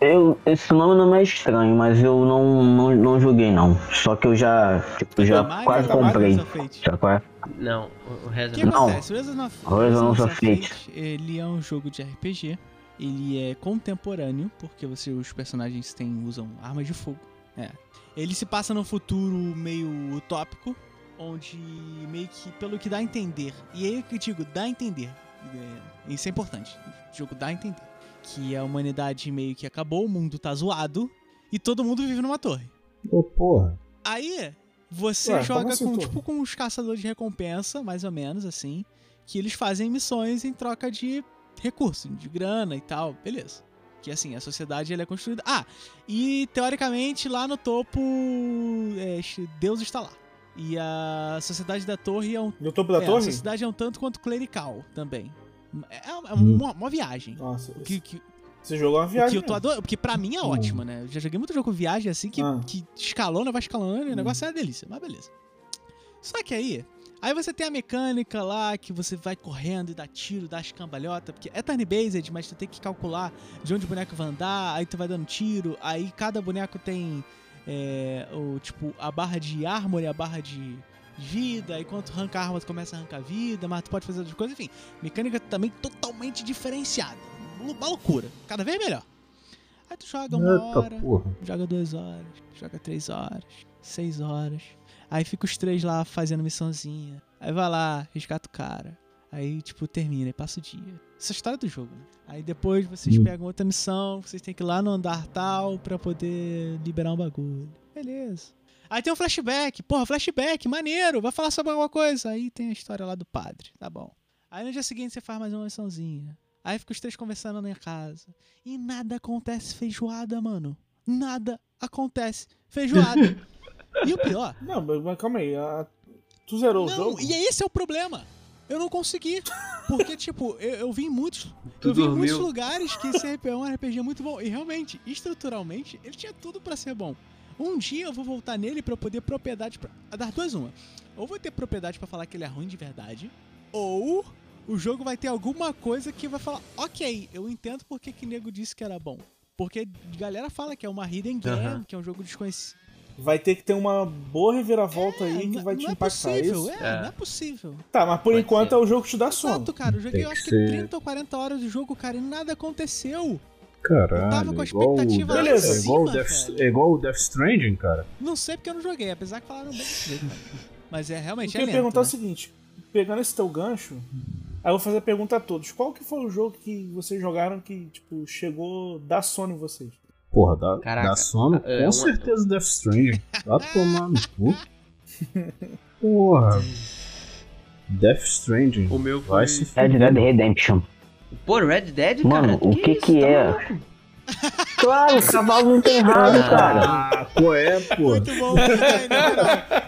eu, esse nome não é estranho, mas eu não, não, não joguei não. Só que eu já, tipo, já quase Katamari, comprei. Já quase. Não, o- que Não. acontece? O of of Fate. Fate, ele é um jogo de RPG ele é contemporâneo, porque você, os personagens têm, usam armas de fogo. É. Ele se passa num futuro meio utópico, onde meio que, pelo que dá a entender, e aí que eu digo, dá a entender, é, isso é importante, o jogo dá a entender, que a humanidade meio que acabou, o mundo tá zoado, e todo mundo vive numa torre. Ô, porra. Aí, você Ué, joga assim, com, tipo, com os caçadores de recompensa, mais ou menos, assim, que eles fazem missões em troca de recurso, de grana e tal, beleza. Que assim, a sociedade ela é construída. Ah, e teoricamente lá no topo, é, Deus está lá. E a sociedade da torre é um. No topo da é, A torre? sociedade é um tanto quanto clerical também. É, é Hum. uma, uma viagem. Nossa, Que, que, você jogou uma que viagem. eu tô adorando, porque pra mim é ótima, né? Eu já joguei muito jogo com viagem assim que, Ah. que escalona, vai escalonando e o negócio é uma delícia, mas beleza. Só que aí, aí você tem a mecânica lá que você vai correndo e dá tiro, dá as cambalhotas, porque é turn-based, mas tu tem que calcular de onde o boneco vai andar, aí tu vai dando tiro, aí cada boneco tem é, o, tipo, a barra de armor e a barra de vida, aí quando tu arranca a arma, tu começa a arrancar vida, mas tu pode fazer outras coisas, enfim. Mecânica também totalmente diferenciada. Uma loucura. Cada vez melhor. Aí tu joga uma Eita hora, porra. joga duas horas, joga três horas, seis horas. Aí fica os três lá fazendo missãozinha. Aí vai lá, resgata o cara. Aí, tipo, termina e passa o dia. Essa é a história do jogo, né? Aí depois vocês Hum. pegam outra missão, vocês têm que ir lá no andar tal pra poder liberar um bagulho. Beleza. Aí tem um flashback. Porra, flashback, maneiro. Vai falar sobre alguma coisa. Aí tem a história lá do padre. Tá bom. Aí no dia seguinte você faz mais uma missãozinha. Aí fica os três conversando na minha casa. E nada acontece feijoada, mano. Nada acontece feijoada. e o pior. Não, mas mas calma aí. a- Tu zerou o Não, jogo? e esse é o problema. Eu não consegui. Porque, tipo, eu, eu vi em muitos. Tu eu vi em dormiu? muitos lugares que esse RPG é um RPG muito bom. E realmente, estruturalmente, ele tinha tudo pra ser bom. Um dia eu vou voltar nele pra eu poder propriedade pra. a dar duas uma. Ou vou ter propriedade pra falar que ele é ruim de verdade. Ou o jogo vai ter alguma coisa que vai falar, ok, eu entendo porque que nego disse que era bom. Porque a galera fala que é uma hidden game, Aham. que é um jogo desconhecido. Vai ter que ter uma boa reviravolta aí que vai te não impactar é possível, isso. É, É. não é possível. Tá, mas por Pode enquanto ser. é o jogo que te dá sono. Exato, cara. Eu joguei eu acho que que ser. 30 ou 40 horas de jogo, cara, e nada aconteceu. Caralho. Eu tava com a igual o expectativa Death- lá em é igual o cima, Death, velho. é igual o Death Stranding, cara. Não sei porque eu não joguei, apesar que falaram bem desse jogo, cara. Mas é Eu realmente é queria lento, perguntar né? o seguinte: pegando esse teu gancho, aí eu vou fazer a pergunta a todos. Qual que foi o jogo que vocês jogaram que, tipo, chegou da sono em vocês? Porra, dá, Caraca, dá sono? é Com uma- certeza Death Stranding. Tá tomando cu. Porra. Death Stranding. O meu Vai foi. se Red. Dead Redemption. Pô, Red Dead, Mano, cara? o que isso? que Tá é? maluco? Claro, o cavalo não tem rabo, cara. Ah, qual é, pô? Muito bom, muito bom.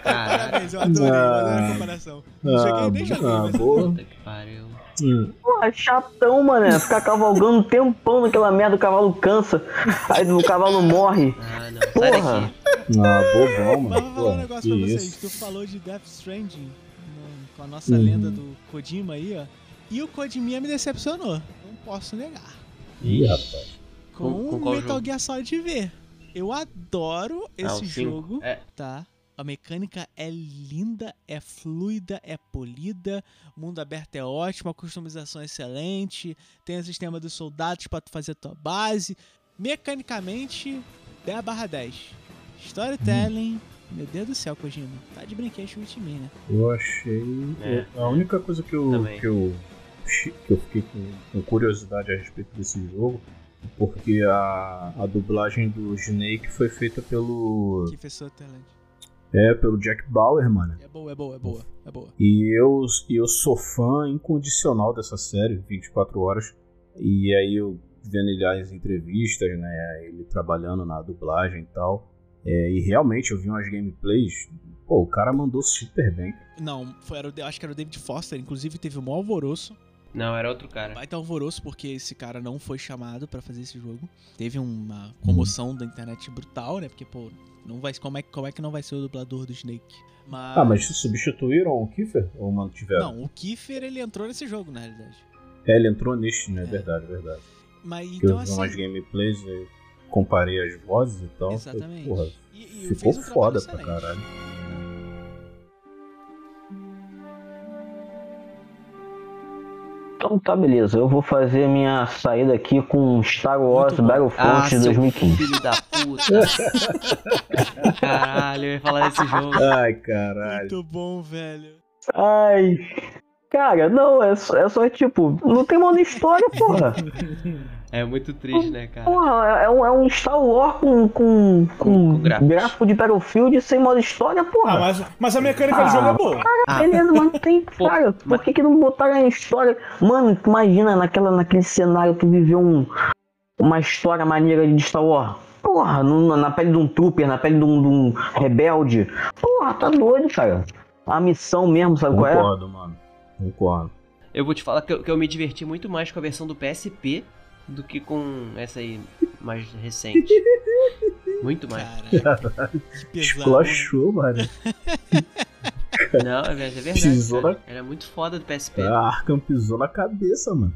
Caralho, Parabéns, eu adorei, eu adorei a Ah. comparação. Não joguei, nem joguei, ah, mas boa. puta que pariu. Hum. Porra, chatão, mano. Ficar cavalgando um tempão naquela merda, o cavalo cansa. Aí o cavalo morre. Ah, não. Sai Porra. daqui. Ah, bobão, Mas vou mano. falar um negócio que pra vocês. isso. Tu falou de Death Stranding no- com a nossa Uhum. lenda do Kojima aí, ó. E o Kojima me decepcionou. Não posso negar. Ih, rapaz. Com, Com- com Metal jogo? Gear Solid V. Eu adoro Ah, esse jogo, É. tá? A mecânica é linda, é fluida, é polida, o mundo aberto é ótimo, a customização é excelente, tem o sistema dos soldados pra tu fazer a tua base. Mecanicamente, 10 barra 10. Storytelling, meu Deus do céu, Kojima. Tá de brinquedo me, né? Eu achei. É. A única coisa que eu, Também. que eu, que eu fiquei com, com curiosidade a respeito desse jogo, porque a, a dublagem do Snake foi feita pelo. Que fez Sutherland. É, pelo Jack Bauer, mano. É boa, é boa, é boa, é boa. E eu, eu sou fã incondicional dessa série, 24 horas. E aí eu vendo ele as entrevistas, né? Ele trabalhando na dublagem e tal. É, e realmente eu vi umas gameplays. Pô, o cara mandou super bem. Não, foi, era acho que era o David Foster, inclusive teve um alvoroço. Não, era outro cara. Vai ter alvoroço porque esse cara não foi chamado pra fazer esse jogo. Teve uma comoção da internet brutal, né? Porque, pô, não vai, como, é, como é que não vai ser o dublador do Snake? Mas... Ah, mas substituíram o Kiefer? Ou mantiveram? Não, o Kiefer, ele entrou nesse jogo, na realidade. É, ele entrou neste, né? É. Verdade, verdade. Mas, Porque eu então, vi assim... umas gameplays e comparei as vozes e tal. Exatamente. Porra, e- e ficou um foda pra excelente. caralho. Então tá, beleza. Eu vou fazer minha saída aqui com Star Wars. Battlefront Ah, seu 2015. filho da puta. Caralho, eu ia falar desse jogo. Ai, caralho. Muito bom, velho. Ai. Cara, não, é só, é só tipo, não tem modo história, porra. É muito triste, né, cara? Porra, é um, é um Star Wars com, com, com, Com gráfico de Battlefield sem modo história, porra. Ah, mas, mas a mecânica Ah. do jogo é boa. Ah, Beleza, mas tem, cara, por que, que não botaram a história? Mano, tu imagina naquela, naquele cenário tu viveu um, uma história maneira de Star Wars. Porra, no- na pele de um trooper, na pele de um, de um rebelde. Porra, tá doido, cara. A missão mesmo, sabe qual é? Concordo, mano. Concordo. eu vou te falar que eu, que eu me diverti muito mais com a versão do PSP do que com essa aí mais recente. Muito mais. Caralho. Esculachou, mano. Não, é, ver- é verdade. Pisou Cara. Era muito foda do PSP. A Arkham pisou na cabeça, mano.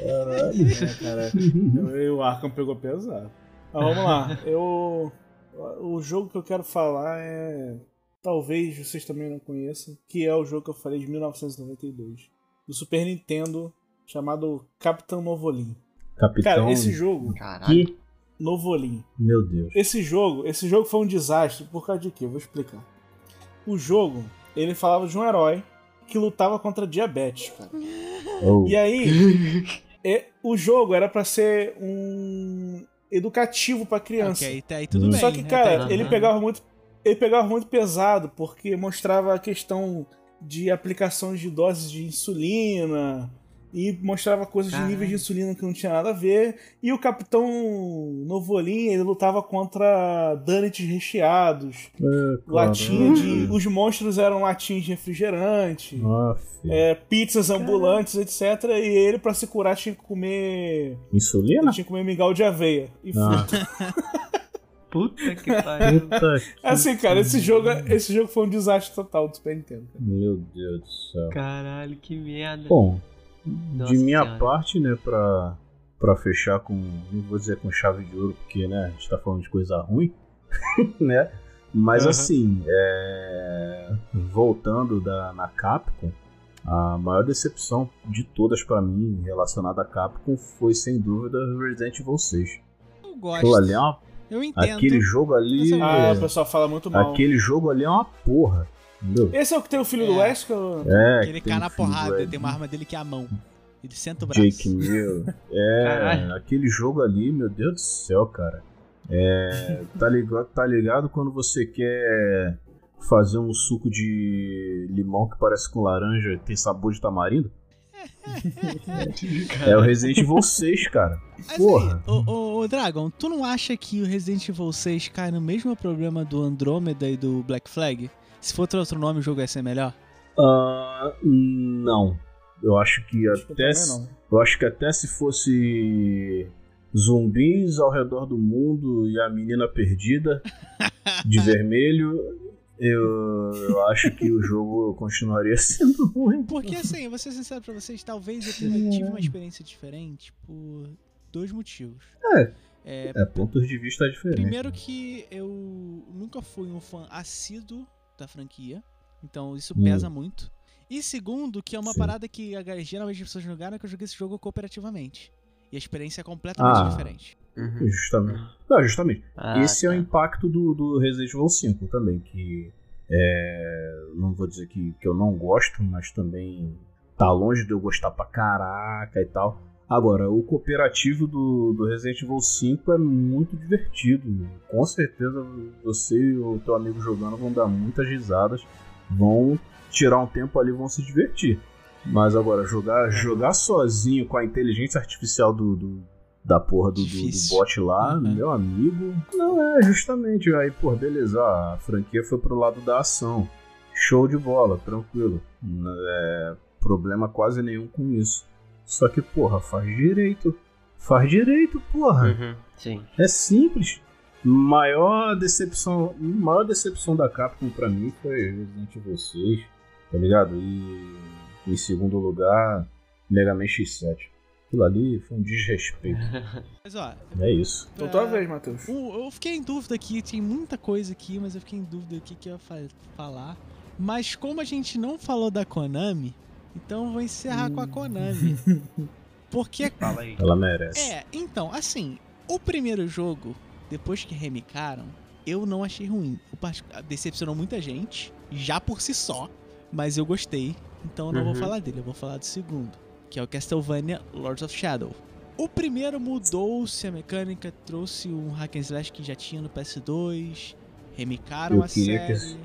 É, cara. O Arkham pegou pesado. Mas vamos lá. Eu. O jogo que eu quero falar é. Talvez vocês também não conheçam. Que é o jogo que eu falei de 1992. Do Super Nintendo. Chamado Capitão Novolim. Capitão. Cara, esse jogo. Caralho. Que? Novolim. Meu Deus. Esse jogo, esse jogo foi um desastre por causa de quê? Eu vou explicar. O jogo, ele falava de um herói que lutava contra diabetes, cara. Oh. E aí, é, o jogo era pra ser um educativo pra criança. Ok, tá aí tudo Hum. bem. Só que, né? cara, Tá- ele pegava muito. Ele pegava muito pesado, porque mostrava a questão de aplicações de doses de insulina. E mostrava coisas de níveis de insulina que não tinha nada a ver. E o Capitão Novolin, ele lutava contra donuts recheados. É, Latinha de. caralho. Os monstros eram latinhas de refrigerante. Aff. é, pizzas ambulantes, etc. E ele, pra se curar, tinha que comer. Insulina? Ele tinha que comer mingau de aveia. E Ah, Puta que pariu. puta que- Assim, cara, esse jogo, esse jogo foi um desastre total do Super Nintendo. cara. Meu Deus do céu. Caralho, que merda. Bom, Nossa de minha Senhora. parte, né, pra, pra fechar com. Não vou dizer com chave de ouro, porque, né, a gente tá falando de coisa ruim, né? Mas Aham. assim, é, voltando da, na Capcom, a maior decepção de todas pra mim relacionada à Capcom foi sem dúvida Resident Evil 6. Eu gosto. Aquilo ali é uma, Eu entendo. aquele jogo ali. Mas Ah, é- o pessoal fala muito mal. aquele jogo ali é uma porra. Entendeu? Esse é o que tem o filho do É. Wesker? É, Que ele cai na do porrada, tem uma arma dele que é a mão. Ele senta o braço. Jake Mill. É, Caralho. aquele jogo ali, meu Deus do céu, cara. É, tá, ligado, tá ligado quando você quer fazer um suco de limão que parece com laranja e tem sabor de tamarindo? É o Resident Evil 6, cara. Mas Porra. aí, ô, ô, ô, Dragon, tu não acha que o Resident Evil 6 cai no mesmo problema do Andromeda e do Black Flag? Se for outro nome, o jogo ia ser melhor? Ah, não. Eu acho que Acho que até também se, eu acho que até se fosse zumbis ao redor do mundo e a menina perdida de vermelho, eu, eu acho que o jogo continuaria sendo ruim. Porque assim, eu vou ser sincero pra vocês, talvez eu tenha tive uma experiência diferente por dois motivos. É. É, É, pontos de vista diferentes. Primeiro né? que eu nunca fui um fã assíduo da franquia, então isso Hum. pesa muito. E segundo, que é uma Sim. parada que a geralmente as pessoas jogaram, é que eu joguei esse jogo cooperativamente. E a experiência é completamente Ah. diferente. Uhum. Justamente. Não, justamente. Ah, Esse é o tá. impacto do, do Resident Evil 5 também, que é, não vou dizer que, que eu não gosto, mas também tá longe de eu gostar pra caraca e tal. Agora, o cooperativo do, do Resident Evil 5 é muito divertido. Com certeza você e o teu amigo jogando vão dar muitas risadas, vão tirar um tempo ali, vão se divertir. Mas agora, jogar, jogar sozinho com a inteligência artificial do, do- da porra do, do, do bot lá, Uhum. meu amigo. Não, é, justamente. Aí, pô, beleza, a franquia foi pro lado da ação. Show de bola, tranquilo. É, problema quase nenhum com isso. Só que, porra, faz direito. Faz direito, porra. Uhum, Sim. É simples. Maior decepção, maior decepção da Capcom pra mim foi Resident Evil 6, tá ligado? E em segundo lugar, Mega Man X7. Aquilo ali foi um desrespeito. Mas ó, É isso. Então, pra- tua vez, Matheus. Um, eu fiquei em dúvida aqui, tem muita coisa aqui, mas eu fiquei em dúvida o que, eu ia fa- falar. Mas como a gente não falou da Konami, Então eu vou encerrar com a Konami. Porque Fala aí. Ela merece. é, então, assim, o primeiro jogo, depois que remicaram, eu não achei ruim. O part- Decepcionou muita gente, já por si só, mas eu gostei. Então eu não vou Uhum. falar dele, eu vou falar do segundo, que é o Castlevania Lords of Shadow. O primeiro mudou-se a mecânica, trouxe um hack and slash que já tinha no PS2, remicaram Eu a que série. esse-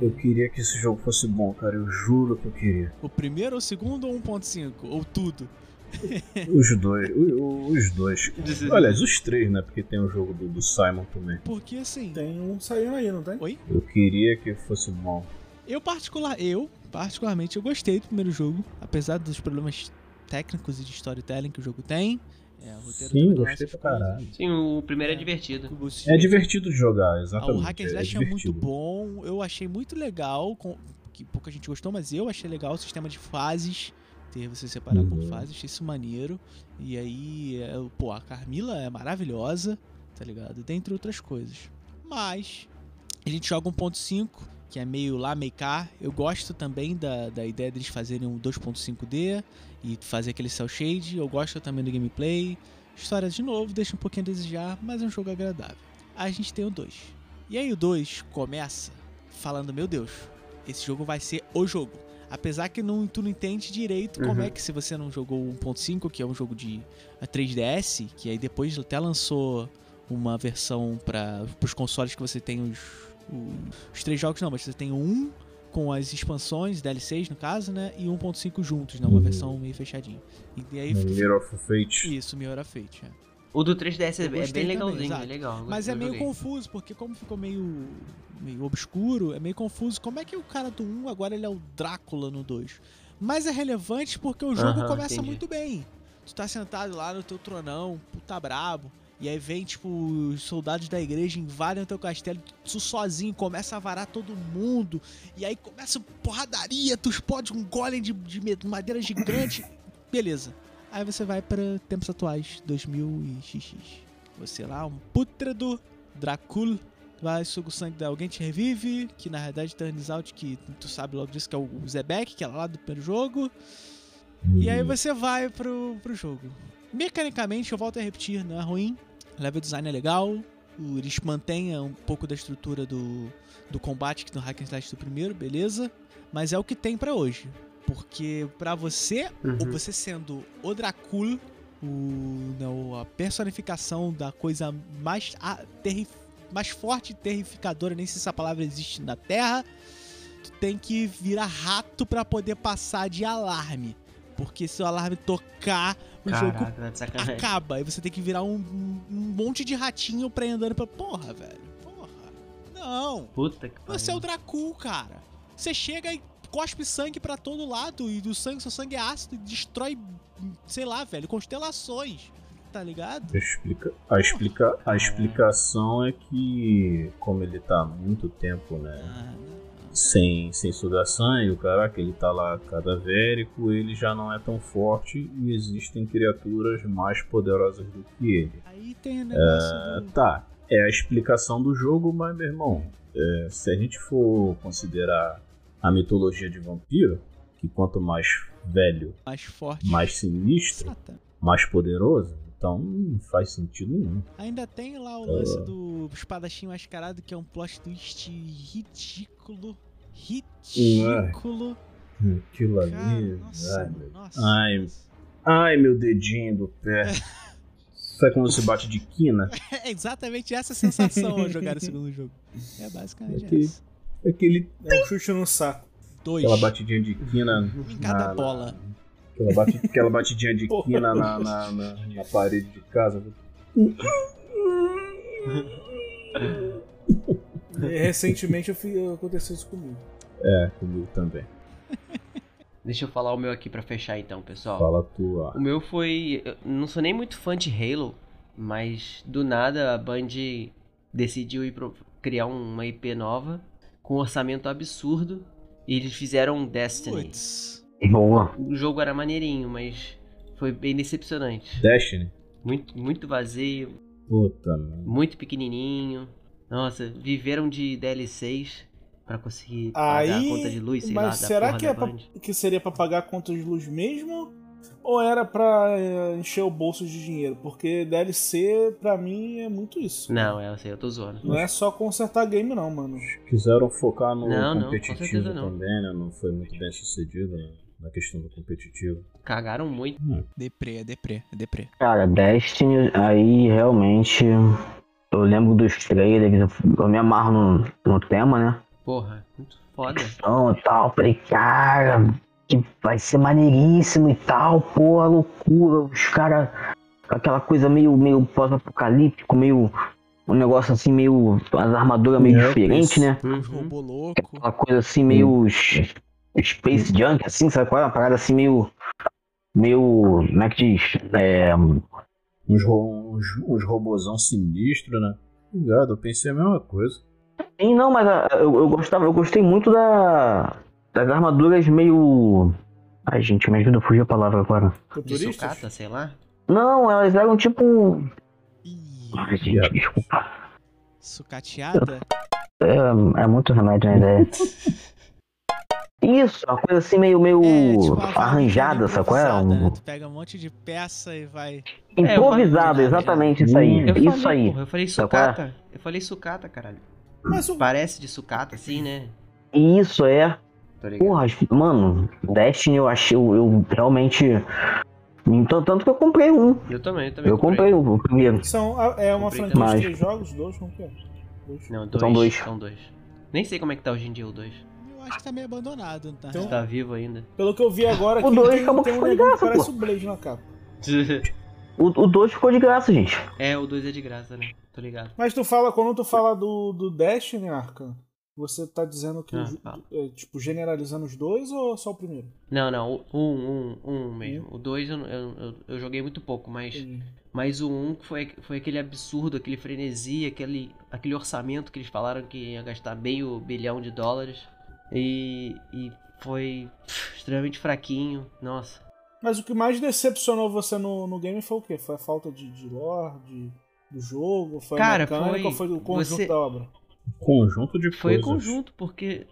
Eu queria que esse jogo fosse bom, cara. Eu juro que eu queria. O primeiro, o segundo ou 1.5? Ou tudo? Os dois. Os dois. Aliás, os três, né? Porque tem o jogo do, do Simon também. Porque assim, Tem um saindo aí, não tem? Oi? Eu queria que fosse bom. Eu particular, eu particularmente eu gostei do primeiro jogo, apesar dos problemas técnicos e de storytelling que o jogo tem. É, o roteiro Sim, é gostei pra caralho. Sim, o primeiro é divertido. Os- É divertido de jogar, Ah, exatamente. o Hack and Slash é, muito divertido. bom, eu achei muito legal, com- que pouca gente gostou, mas eu achei legal o sistema de fases, ter você separar por Uhum. fases, achei isso maneiro. E aí, é, pô, a Carmila é maravilhosa, tá ligado? Dentre outras coisas. Mas, a gente joga 1.5, que é meio lá, meio cá. Eu gosto também da, da ideia deles fazerem um 2.5D e fazer aquele cel shade. Eu gosto também do gameplay. História, de novo, deixa um pouquinho a desejar, mas é um jogo agradável. A gente tem o 2. E aí o 2 começa falando, meu Deus, esse jogo vai ser o jogo. Apesar que não, tu não entende direito como Uhum. é que se você não jogou o 1.5, que é um jogo de a 3DS, que aí depois até lançou uma versão para os consoles que você tem os, os, os três jogos, não, mas você tem um com as expansões, DLCs no caso, né? E 1.5 juntos, né? Uma Uhum. versão meio fechadinha. E, e aí Mirror of Fate. isso, Mirror of Fate, é. O do 3DS é, bem também, legalzinho, exato. é legal. Mas é meio joguei. confuso, porque como ficou meio, meio obscuro, é meio confuso. Como é que o cara do 1 agora ele é o Drácula no 2? Mas é relevante porque o jogo Aham, começa entendi. muito bem. Tu tá sentado lá no teu tronão, puta brabo. E aí vem, tipo, os soldados da igreja invadem o teu castelo, tu sozinho, começa a varar todo mundo. E aí começa porradaria, tu explode um golem de, de madeira gigante. Beleza. Aí você vai pra tempos atuais, 2000 e xx. Você lá, um pútrido, Dracul, vai, suga o sangue de alguém, te revive, que na realidade Turns Out, que tu sabe logo disso, que é o Zebek, que é lá do primeiro jogo. E aí você vai pro, pro jogo. Mecanicamente, eu volto a repetir, não é ruim. O level design é legal. o- Eles mantêm um pouco da estrutura do, do combate que no Hack and Slash do primeiro, beleza. Mas é o que tem pra hoje. Porque pra você, Uhum. ou você sendo o Dracul, o, não, a personificação da coisa mais, a- terri- mais forte e terrificadora, nem sei se essa palavra existe na Terra, tu tem que virar rato pra poder passar de alarme. Porque se o alarme tocar, o jogo Caraca, tá de sacanagem. acaba. Aí você tem que virar um, um- monte de ratinho pra ir andando pra. Porra, velho. Porra. Não. Puta que pariu. Você é o Dracul, cara. Você chega e cospe sangue pra todo lado e do sangue, seu sangue é ácido e destrói, sei lá, velho, constelações. Tá ligado? Explica, a, explica, a explicação é que, como ele tá há muito tempo, né? Ah, não. Sem, sem sugar sangue, o caraca, ele tá lá cadavérico, ele já não é tão forte e existem criaturas mais poderosas do que ele. Aí tem negócio do... Tá, é a explicação do jogo, mas meu irmão, é, se a gente for considerar a mitologia de vampiro, que quanto mais velho, mais forte. mais sinistro, Exata. mais poderoso, então não faz sentido nenhum. Ainda tem lá o lance do espadachim mascarado, que é um plot twist ridículo. Ridículo. Aquilo ali. Cara, nossa, ai, meu- nossa. Ai. ai, meu dedinho do pé. Sabe quando você bate de quina? É exatamente essa sensação ao jogar o segundo jogo. É basicamente Aquele- essa. Aquele, É um chute no saco. Dois. aquela batidinha de quina. Em cada na- bola. Aquela, aquela batidinha de quina na, na, na- na parede de casa. E recentemente eu fui, aconteceu isso comigo. É, comigo também. Deixa eu falar o meu aqui pra fechar então, pessoal. Fala tu, ó. O meu foi. Eu não sou nem muito fã de Halo, mas do nada a Band decidiu ir pro- criar uma IP nova com um orçamento absurdo e eles fizeram Destiny. Boa. O jogo era maneirinho, mas foi bem decepcionante. Destiny. Muito, muito vazio, Puta, mano. muito pequenininho. Nossa, viveram de DLCs Pra conseguir pagar a conta de luz, sei mas lá, será que, é pra- que seria pra pagar a conta de luz mesmo? Ou era pra é, encher o bolso de dinheiro? Porque DLC, pra mim, é muito isso. Não, é, eu sei, eu tô zoando. Não é só consertar game, não, mano. Quiseram focar no Não, não, com competitivo certeza não. também, né? Não foi muito bem sucedido né, na questão do competitivo. Cagaram muito. Deprê, é deprê, é deprê. Cara, Destiny, aí realmente. Eu lembro dos trailers, eu me amarro no, no tema, né? Porra, muito foda. Então e tal. Falei, cara, que vai ser maneiríssimo e tal, porra, loucura. Os caras. Aquela coisa meio, meio pós-apocalíptico, meio. Um negócio assim, meio. As armaduras meio diferentes, isso. né? Os Uhum. Uma coisa assim, meio. s- Space Junk, assim, sabe qual é? Uma parada assim, meio. Meio. Como é que diz? É. Uns, ro uns, uns robozão sinistro, né? Obrigado, eu pensei a mesma coisa. Sim, não, mas ah, eu, eu gostava, eu gostei muito da. Das armaduras meio. Ai, gente, me ajuda a fugir a palavra agora. Futuristas? sucata, sei lá. Não, elas eram tipo. Ih, Ai, gente, desculpa. sucateada. É, é muito remédio na ideia. Isso, uma coisa assim meio, meio É, tipo, arranjada, sabe qual é? improvisada, né? Um, Tu pega um monte de peça e vai. improvisado, É, exatamente isso aí. Eu Isso falei, aí. porra, eu falei é? sucata. Eu falei sucata, caralho. Mas o, Parece de sucata, assim, né? Isso é. Ligado. Porra, mano, Destiny eu achei, eu, eu realmente. Então, tanto que eu comprei um. Eu também, eu também. Eu comprei o o primeiro. são, é uma Comprei franquia de três jogos? Dois? Como que é? Dois. Não, dois. São dois. São dois. Nem sei como é que tá hoje em dia o dois. Eu acho que tá meio abandonado, tá? Então- tá vivo ainda. Pelo que eu vi agora, O dois acabou tem que um foi de graça, parece pô. o Blade na capa. O 2 ficou de graça, gente. é, o dois é de graça, né? Tô ligado. Mas tu fala, quando tu fala do, do Destiny, Arca, você tá dizendo que, Ah, é, tipo, generalizando os dois ou só o primeiro? Não, não, o um, um, um mesmo. O dois eu, eu, eu, eu joguei muito pouco, mas, mas o um foi, foi aquele absurdo, aquele frenesi, aquele, aquele orçamento que eles falaram que ia gastar meio bilhão de dólares. E, e foi pff, extremamente fraquinho. Nossa. Mas o que mais decepcionou você no, no game foi o quê? Foi a falta de, de lore, de, do jogo? Foi Cara, a mecânica foi- ou foi o conjunto você- da obra? Conjunto de Foi coisas. conjunto, porque.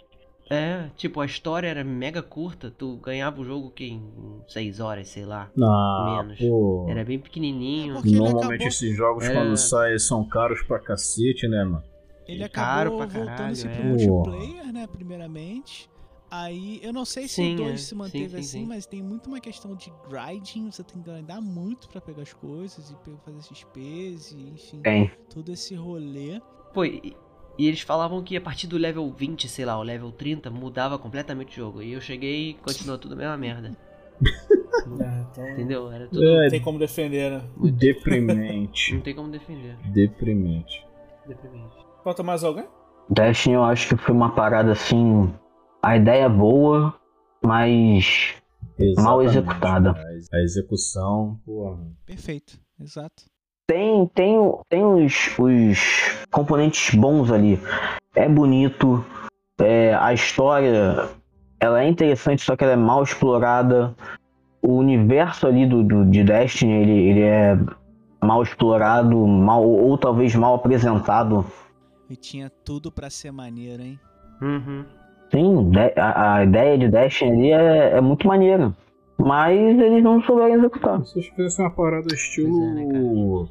É, tipo, a história era mega curta, tu ganhava o jogo que em 6 horas, sei lá. Ah, Menos. pô. Era bem pequenininho. Ele Normalmente acabou- esses jogos É. quando saem são caros pra cacete, né, mano? Ele caro acabou caralho, voltando-se pro é. multiplayer, né, primeiramente. Aí, eu não sei se Sim, o 2 é. se manteve sim, assim, sim. mas tem muito uma questão de grinding, você tem que grindar muito pra pegar as coisas e fazer XPs e enfim, Tem. todo esse rolê. Pô, e, e eles falavam que a partir do level 20, sei lá, o level 30, mudava completamente o jogo. E eu cheguei e continuou tudo a mesma merda. É, então Entendeu? Era tudo. não É tem como defender, né? deprimente. Não tem como defender. deprimente. Deprimente. Falta mais alguém? Destiny eu acho que foi uma parada assim. A ideia é boa, mas Mal Exatamente. executada. A execução, porra. Perfeito, exato. tem, tem, tem os, os componentes bons ali. É bonito, é, a história ela é interessante, só que ela é mal explorada. O universo ali do, do- de Destiny ele, ele é mal explorado, mal, ou talvez mal apresentado. E tinha tudo pra ser maneiro, hein? Uhum. Sim, a, a ideia de Destiny ali é, é muito maneira. Mas eles não souberam executar. Se vocês fizessem uma parada estilo. É, né,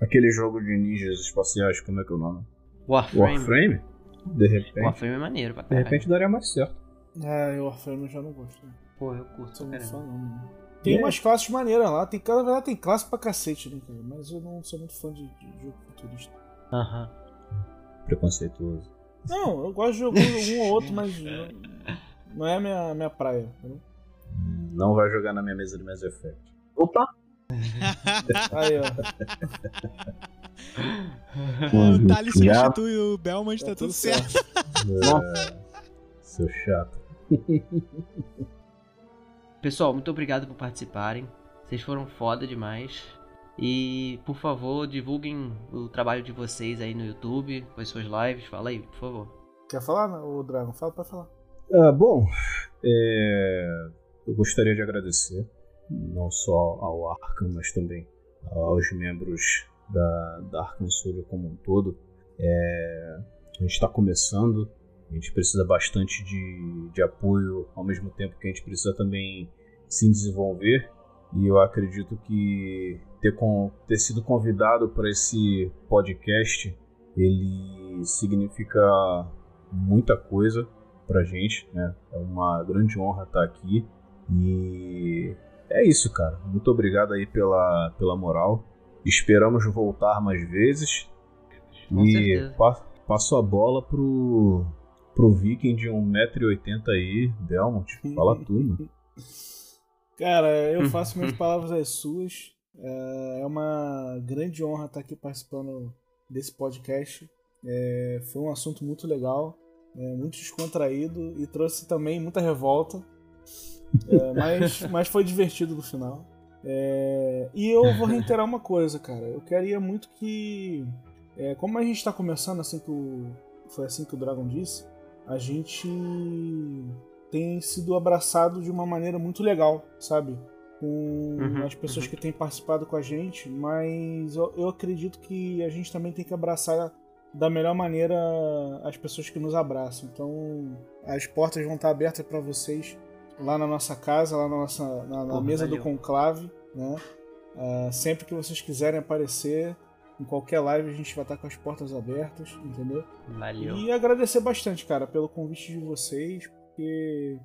Aquele jogo de ninjas espaciais, como é que é o nome? Warframe. Warframe? De repente. Warframe é maneiro pra De repente daria mais certo. É, eu Warframe eu já não gosto. Né? Pô, eu curto Sou fã, caramba. não. mano. Tem É. umas classes maneiras lá. Tem, na verdade, tem classe pra cacete, né, cara? Mas eu não sou muito fã de, de jogo futurista. Aham. Preconceituoso. Não, eu gosto de jogar um ou outro, mas não, não é a minha, minha praia. entendeu? Não vai jogar na minha mesa de Mass Effect. Opa! Aí, ó. o Thales substitui o Belmont, tá, Tá tudo tudo certo. É, seu chato. Pessoal, muito obrigado por participarem. Vocês foram foda demais. E, por favor, divulguem o trabalho de vocês aí no YouTube, com as suas lives. Fala aí, por favor. Quer falar, o Dragon? Fala pra falar. Ah, bom, é, eu gostaria de agradecer não só ao Arkham, mas também aos membros da, da Arkham Studio como um todo. É, a gente está começando, A gente precisa bastante de, de apoio, ao mesmo tempo que a gente precisa também se desenvolver. E eu acredito que ter, com, ter sido convidado para esse podcast ele significa muita coisa pra gente, né? É uma grande honra estar aqui e é isso, cara. Muito obrigado aí pela, pela moral. Esperamos voltar mais vezes. Com e certeza. pa- passo a bola pro, pro Viking de 1,80m aí, Belmont. Fala tudo. Cara, eu faço minhas palavras as suas. É é uma grande honra estar aqui participando desse podcast. É, foi um assunto muito legal, é, muito descontraído e trouxe também muita revolta. É, mas, mas foi divertido no final. É, e eu vou reiterar uma coisa, cara. Eu queria muito que. é, como a gente está começando, assim que o, foi assim que o Dragon disse, a gente tem sido abraçado de uma maneira muito legal, sabe? Com Uhum, as pessoas uhum. que têm participado com a gente, mas eu, eu acredito que a gente também tem que abraçar da melhor maneira as pessoas que nos abraçam. Então, as portas vão estar abertas para vocês lá na nossa casa, lá na nossa na, na Porra, mesa valeu. do conclave, né? Ah, sempre que vocês quiserem aparecer em qualquer live, a gente vai estar com as portas abertas, entendeu? Valeu. E agradecer bastante, cara, pelo convite de vocês, porque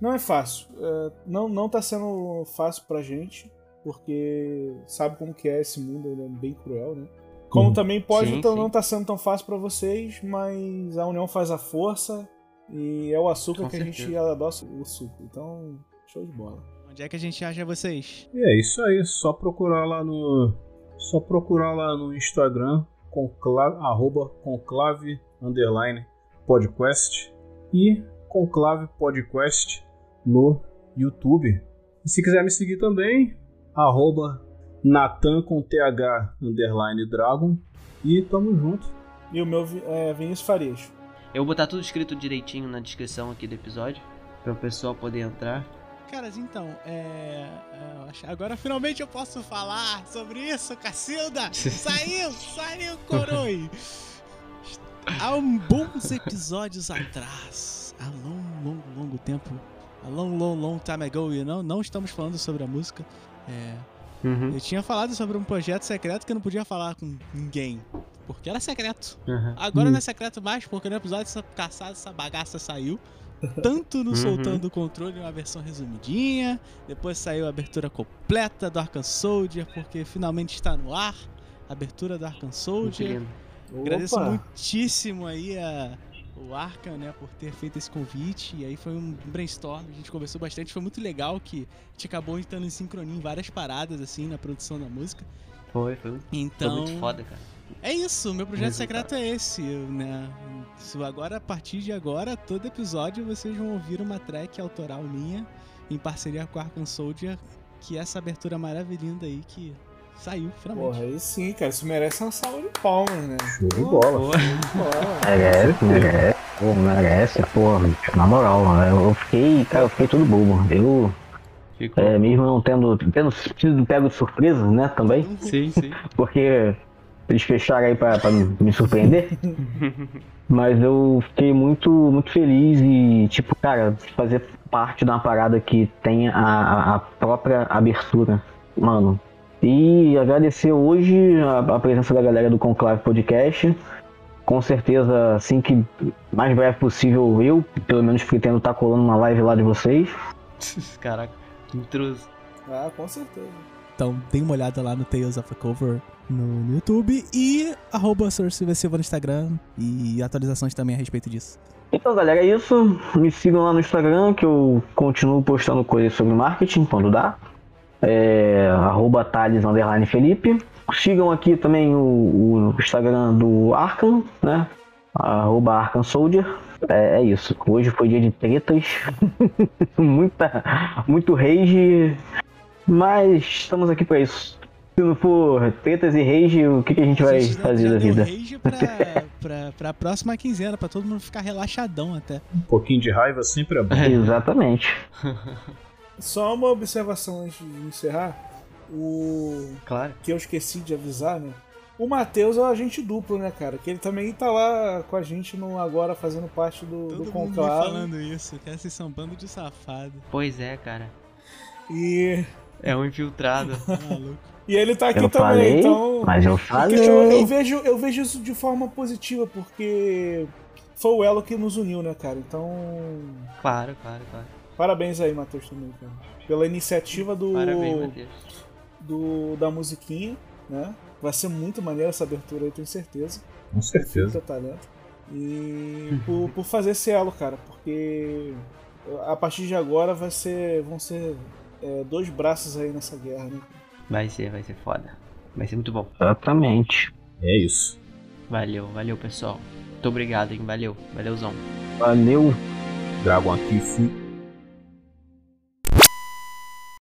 não é fácil. É, não, não tá sendo fácil pra gente, porque sabe como que é esse mundo, ele é bem cruel, né? Como Uhum. também pode Sim, então, sim. não tá sendo tão fácil pra vocês, mas a união faz a força e é o açúcar Com que a gente certeza. adoça o suco. Então, show de bola. Onde é que a gente acha vocês? E é isso aí, só procurar lá no. Só procurar lá no Instagram, conclave, arroba conclave underline podcast e conclave podcast no YouTube. E se quiser me seguir também, arroba Natan com TH underline Dragon. E tamo junto. E o meu é Vinícius Farias. Eu vou botar tudo escrito direitinho na descrição aqui do episódio, para o pessoal poder entrar. Caras, então, é. é, Agora finalmente eu posso falar sobre isso, Cacilda! Saiu! Saiu, Coroi! Há um bons episódios atrás, há long, longo, longo tempo, a long, long, long time ago, you know? não estamos falando sobre a música. É, Uhum. eu tinha falado sobre um projeto secreto que eu não podia falar com ninguém, porque era secreto. Uhum. Agora não é secreto mais, porque no episódio essa caçada, essa bagaça saiu. Tanto no Uhum. Soltando o Controle, uma versão resumidinha. Depois saiu a abertura completa do Arkham Soldier, porque finalmente está no ar. A abertura do Arkham Soldier. Agradeço muitíssimo aí a, o Arkham, né, por ter feito esse convite. E aí foi um brainstorm, a gente conversou bastante. Foi muito legal que a gente acabou estando em sincronia em várias paradas, assim, na produção da música. Foi, foi, foi Então, muito foda, cara. é isso, meu projeto secreto é esse, né? Isso agora, a partir de agora, todo episódio vocês vão ouvir uma track autoral minha, em parceria com a Arkham Soldier, que é essa abertura maravilhosa aí que saiu, finalmente. Porra, aí sim, cara. Isso merece uma salva de palmas, né? Show de bola. Bola. Merece, merece. Pô, merece, pô, na moral, eu fiquei, cara, eu fiquei todo bobo. Eu, Ficou. é, mesmo não tendo, tendo sido pego de surpresa, né, também, Sim, sim. porque eles fecharam aí pra, pra me surpreender. Mas eu fiquei muito, muito feliz e, tipo, cara, fazer parte de uma parada que tem a- a própria abertura, mano. E agradecer hoje a, a presença da galera do Conclave Podcast. Com certeza, assim que mais breve possível, eu, pelo menos, pretendo estar colando uma live lá de vocês. Caraca, intruso. Ah, com certeza. Então, dê uma olhada lá no Tales of a Cover no, no YouTube e arroba Silva no Instagram e atualizações também a respeito disso. Então, galera, é isso. Me sigam lá no Instagram, que eu continuo postando coisas sobre marketing quando dá. É, arroba Thales underline Felipe. Sigam aqui também o, o Instagram do Arkham, né? Arroba Arkham Soldier. É, é isso. Hoje foi dia de tretas. Muita, muito rage. Mas estamos aqui pra isso. Se não for tretas e rage, o que, que a gente vai A gente já- fazer da vida? rage pra, pra, pra próxima quinzena, pra todo mundo ficar relaxadão até. Um pouquinho de raiva sempre é bom. Exatamente. Só uma observação antes de encerrar. O Claro. que eu esqueci de avisar, né? O Matheus é o agente duplo, né, cara? Que ele também tá lá com a gente no agora fazendo parte do, Todo do mundo conclave. falando isso, que vocês são um bando de safado. Pois é, cara. E, É um infiltrado. Maluco. e ele tá aqui Eu também, falei, então. mas eu falei. eu, eu vejo, eu vejo isso de forma positiva, porque foi o elo que nos uniu, né, cara? Então. claro, claro, claro. Parabéns aí, Matheus, também, cara. Pela iniciativa do, Parabéns, Matheus. do da musiquinha, né? Vai ser muito maneiro essa abertura aí, tenho certeza. Com certeza. Teu talento. E por, por fazer esse elo, cara, porque a partir de agora vai ser, vão ser é, dois braços aí nessa guerra, né? Vai ser, vai ser foda. Vai ser muito bom. Exatamente. É isso. Valeu, valeu, pessoal. Muito obrigado, hein? Valeu, valeuzão. Valeu. Dragon aqui, fui.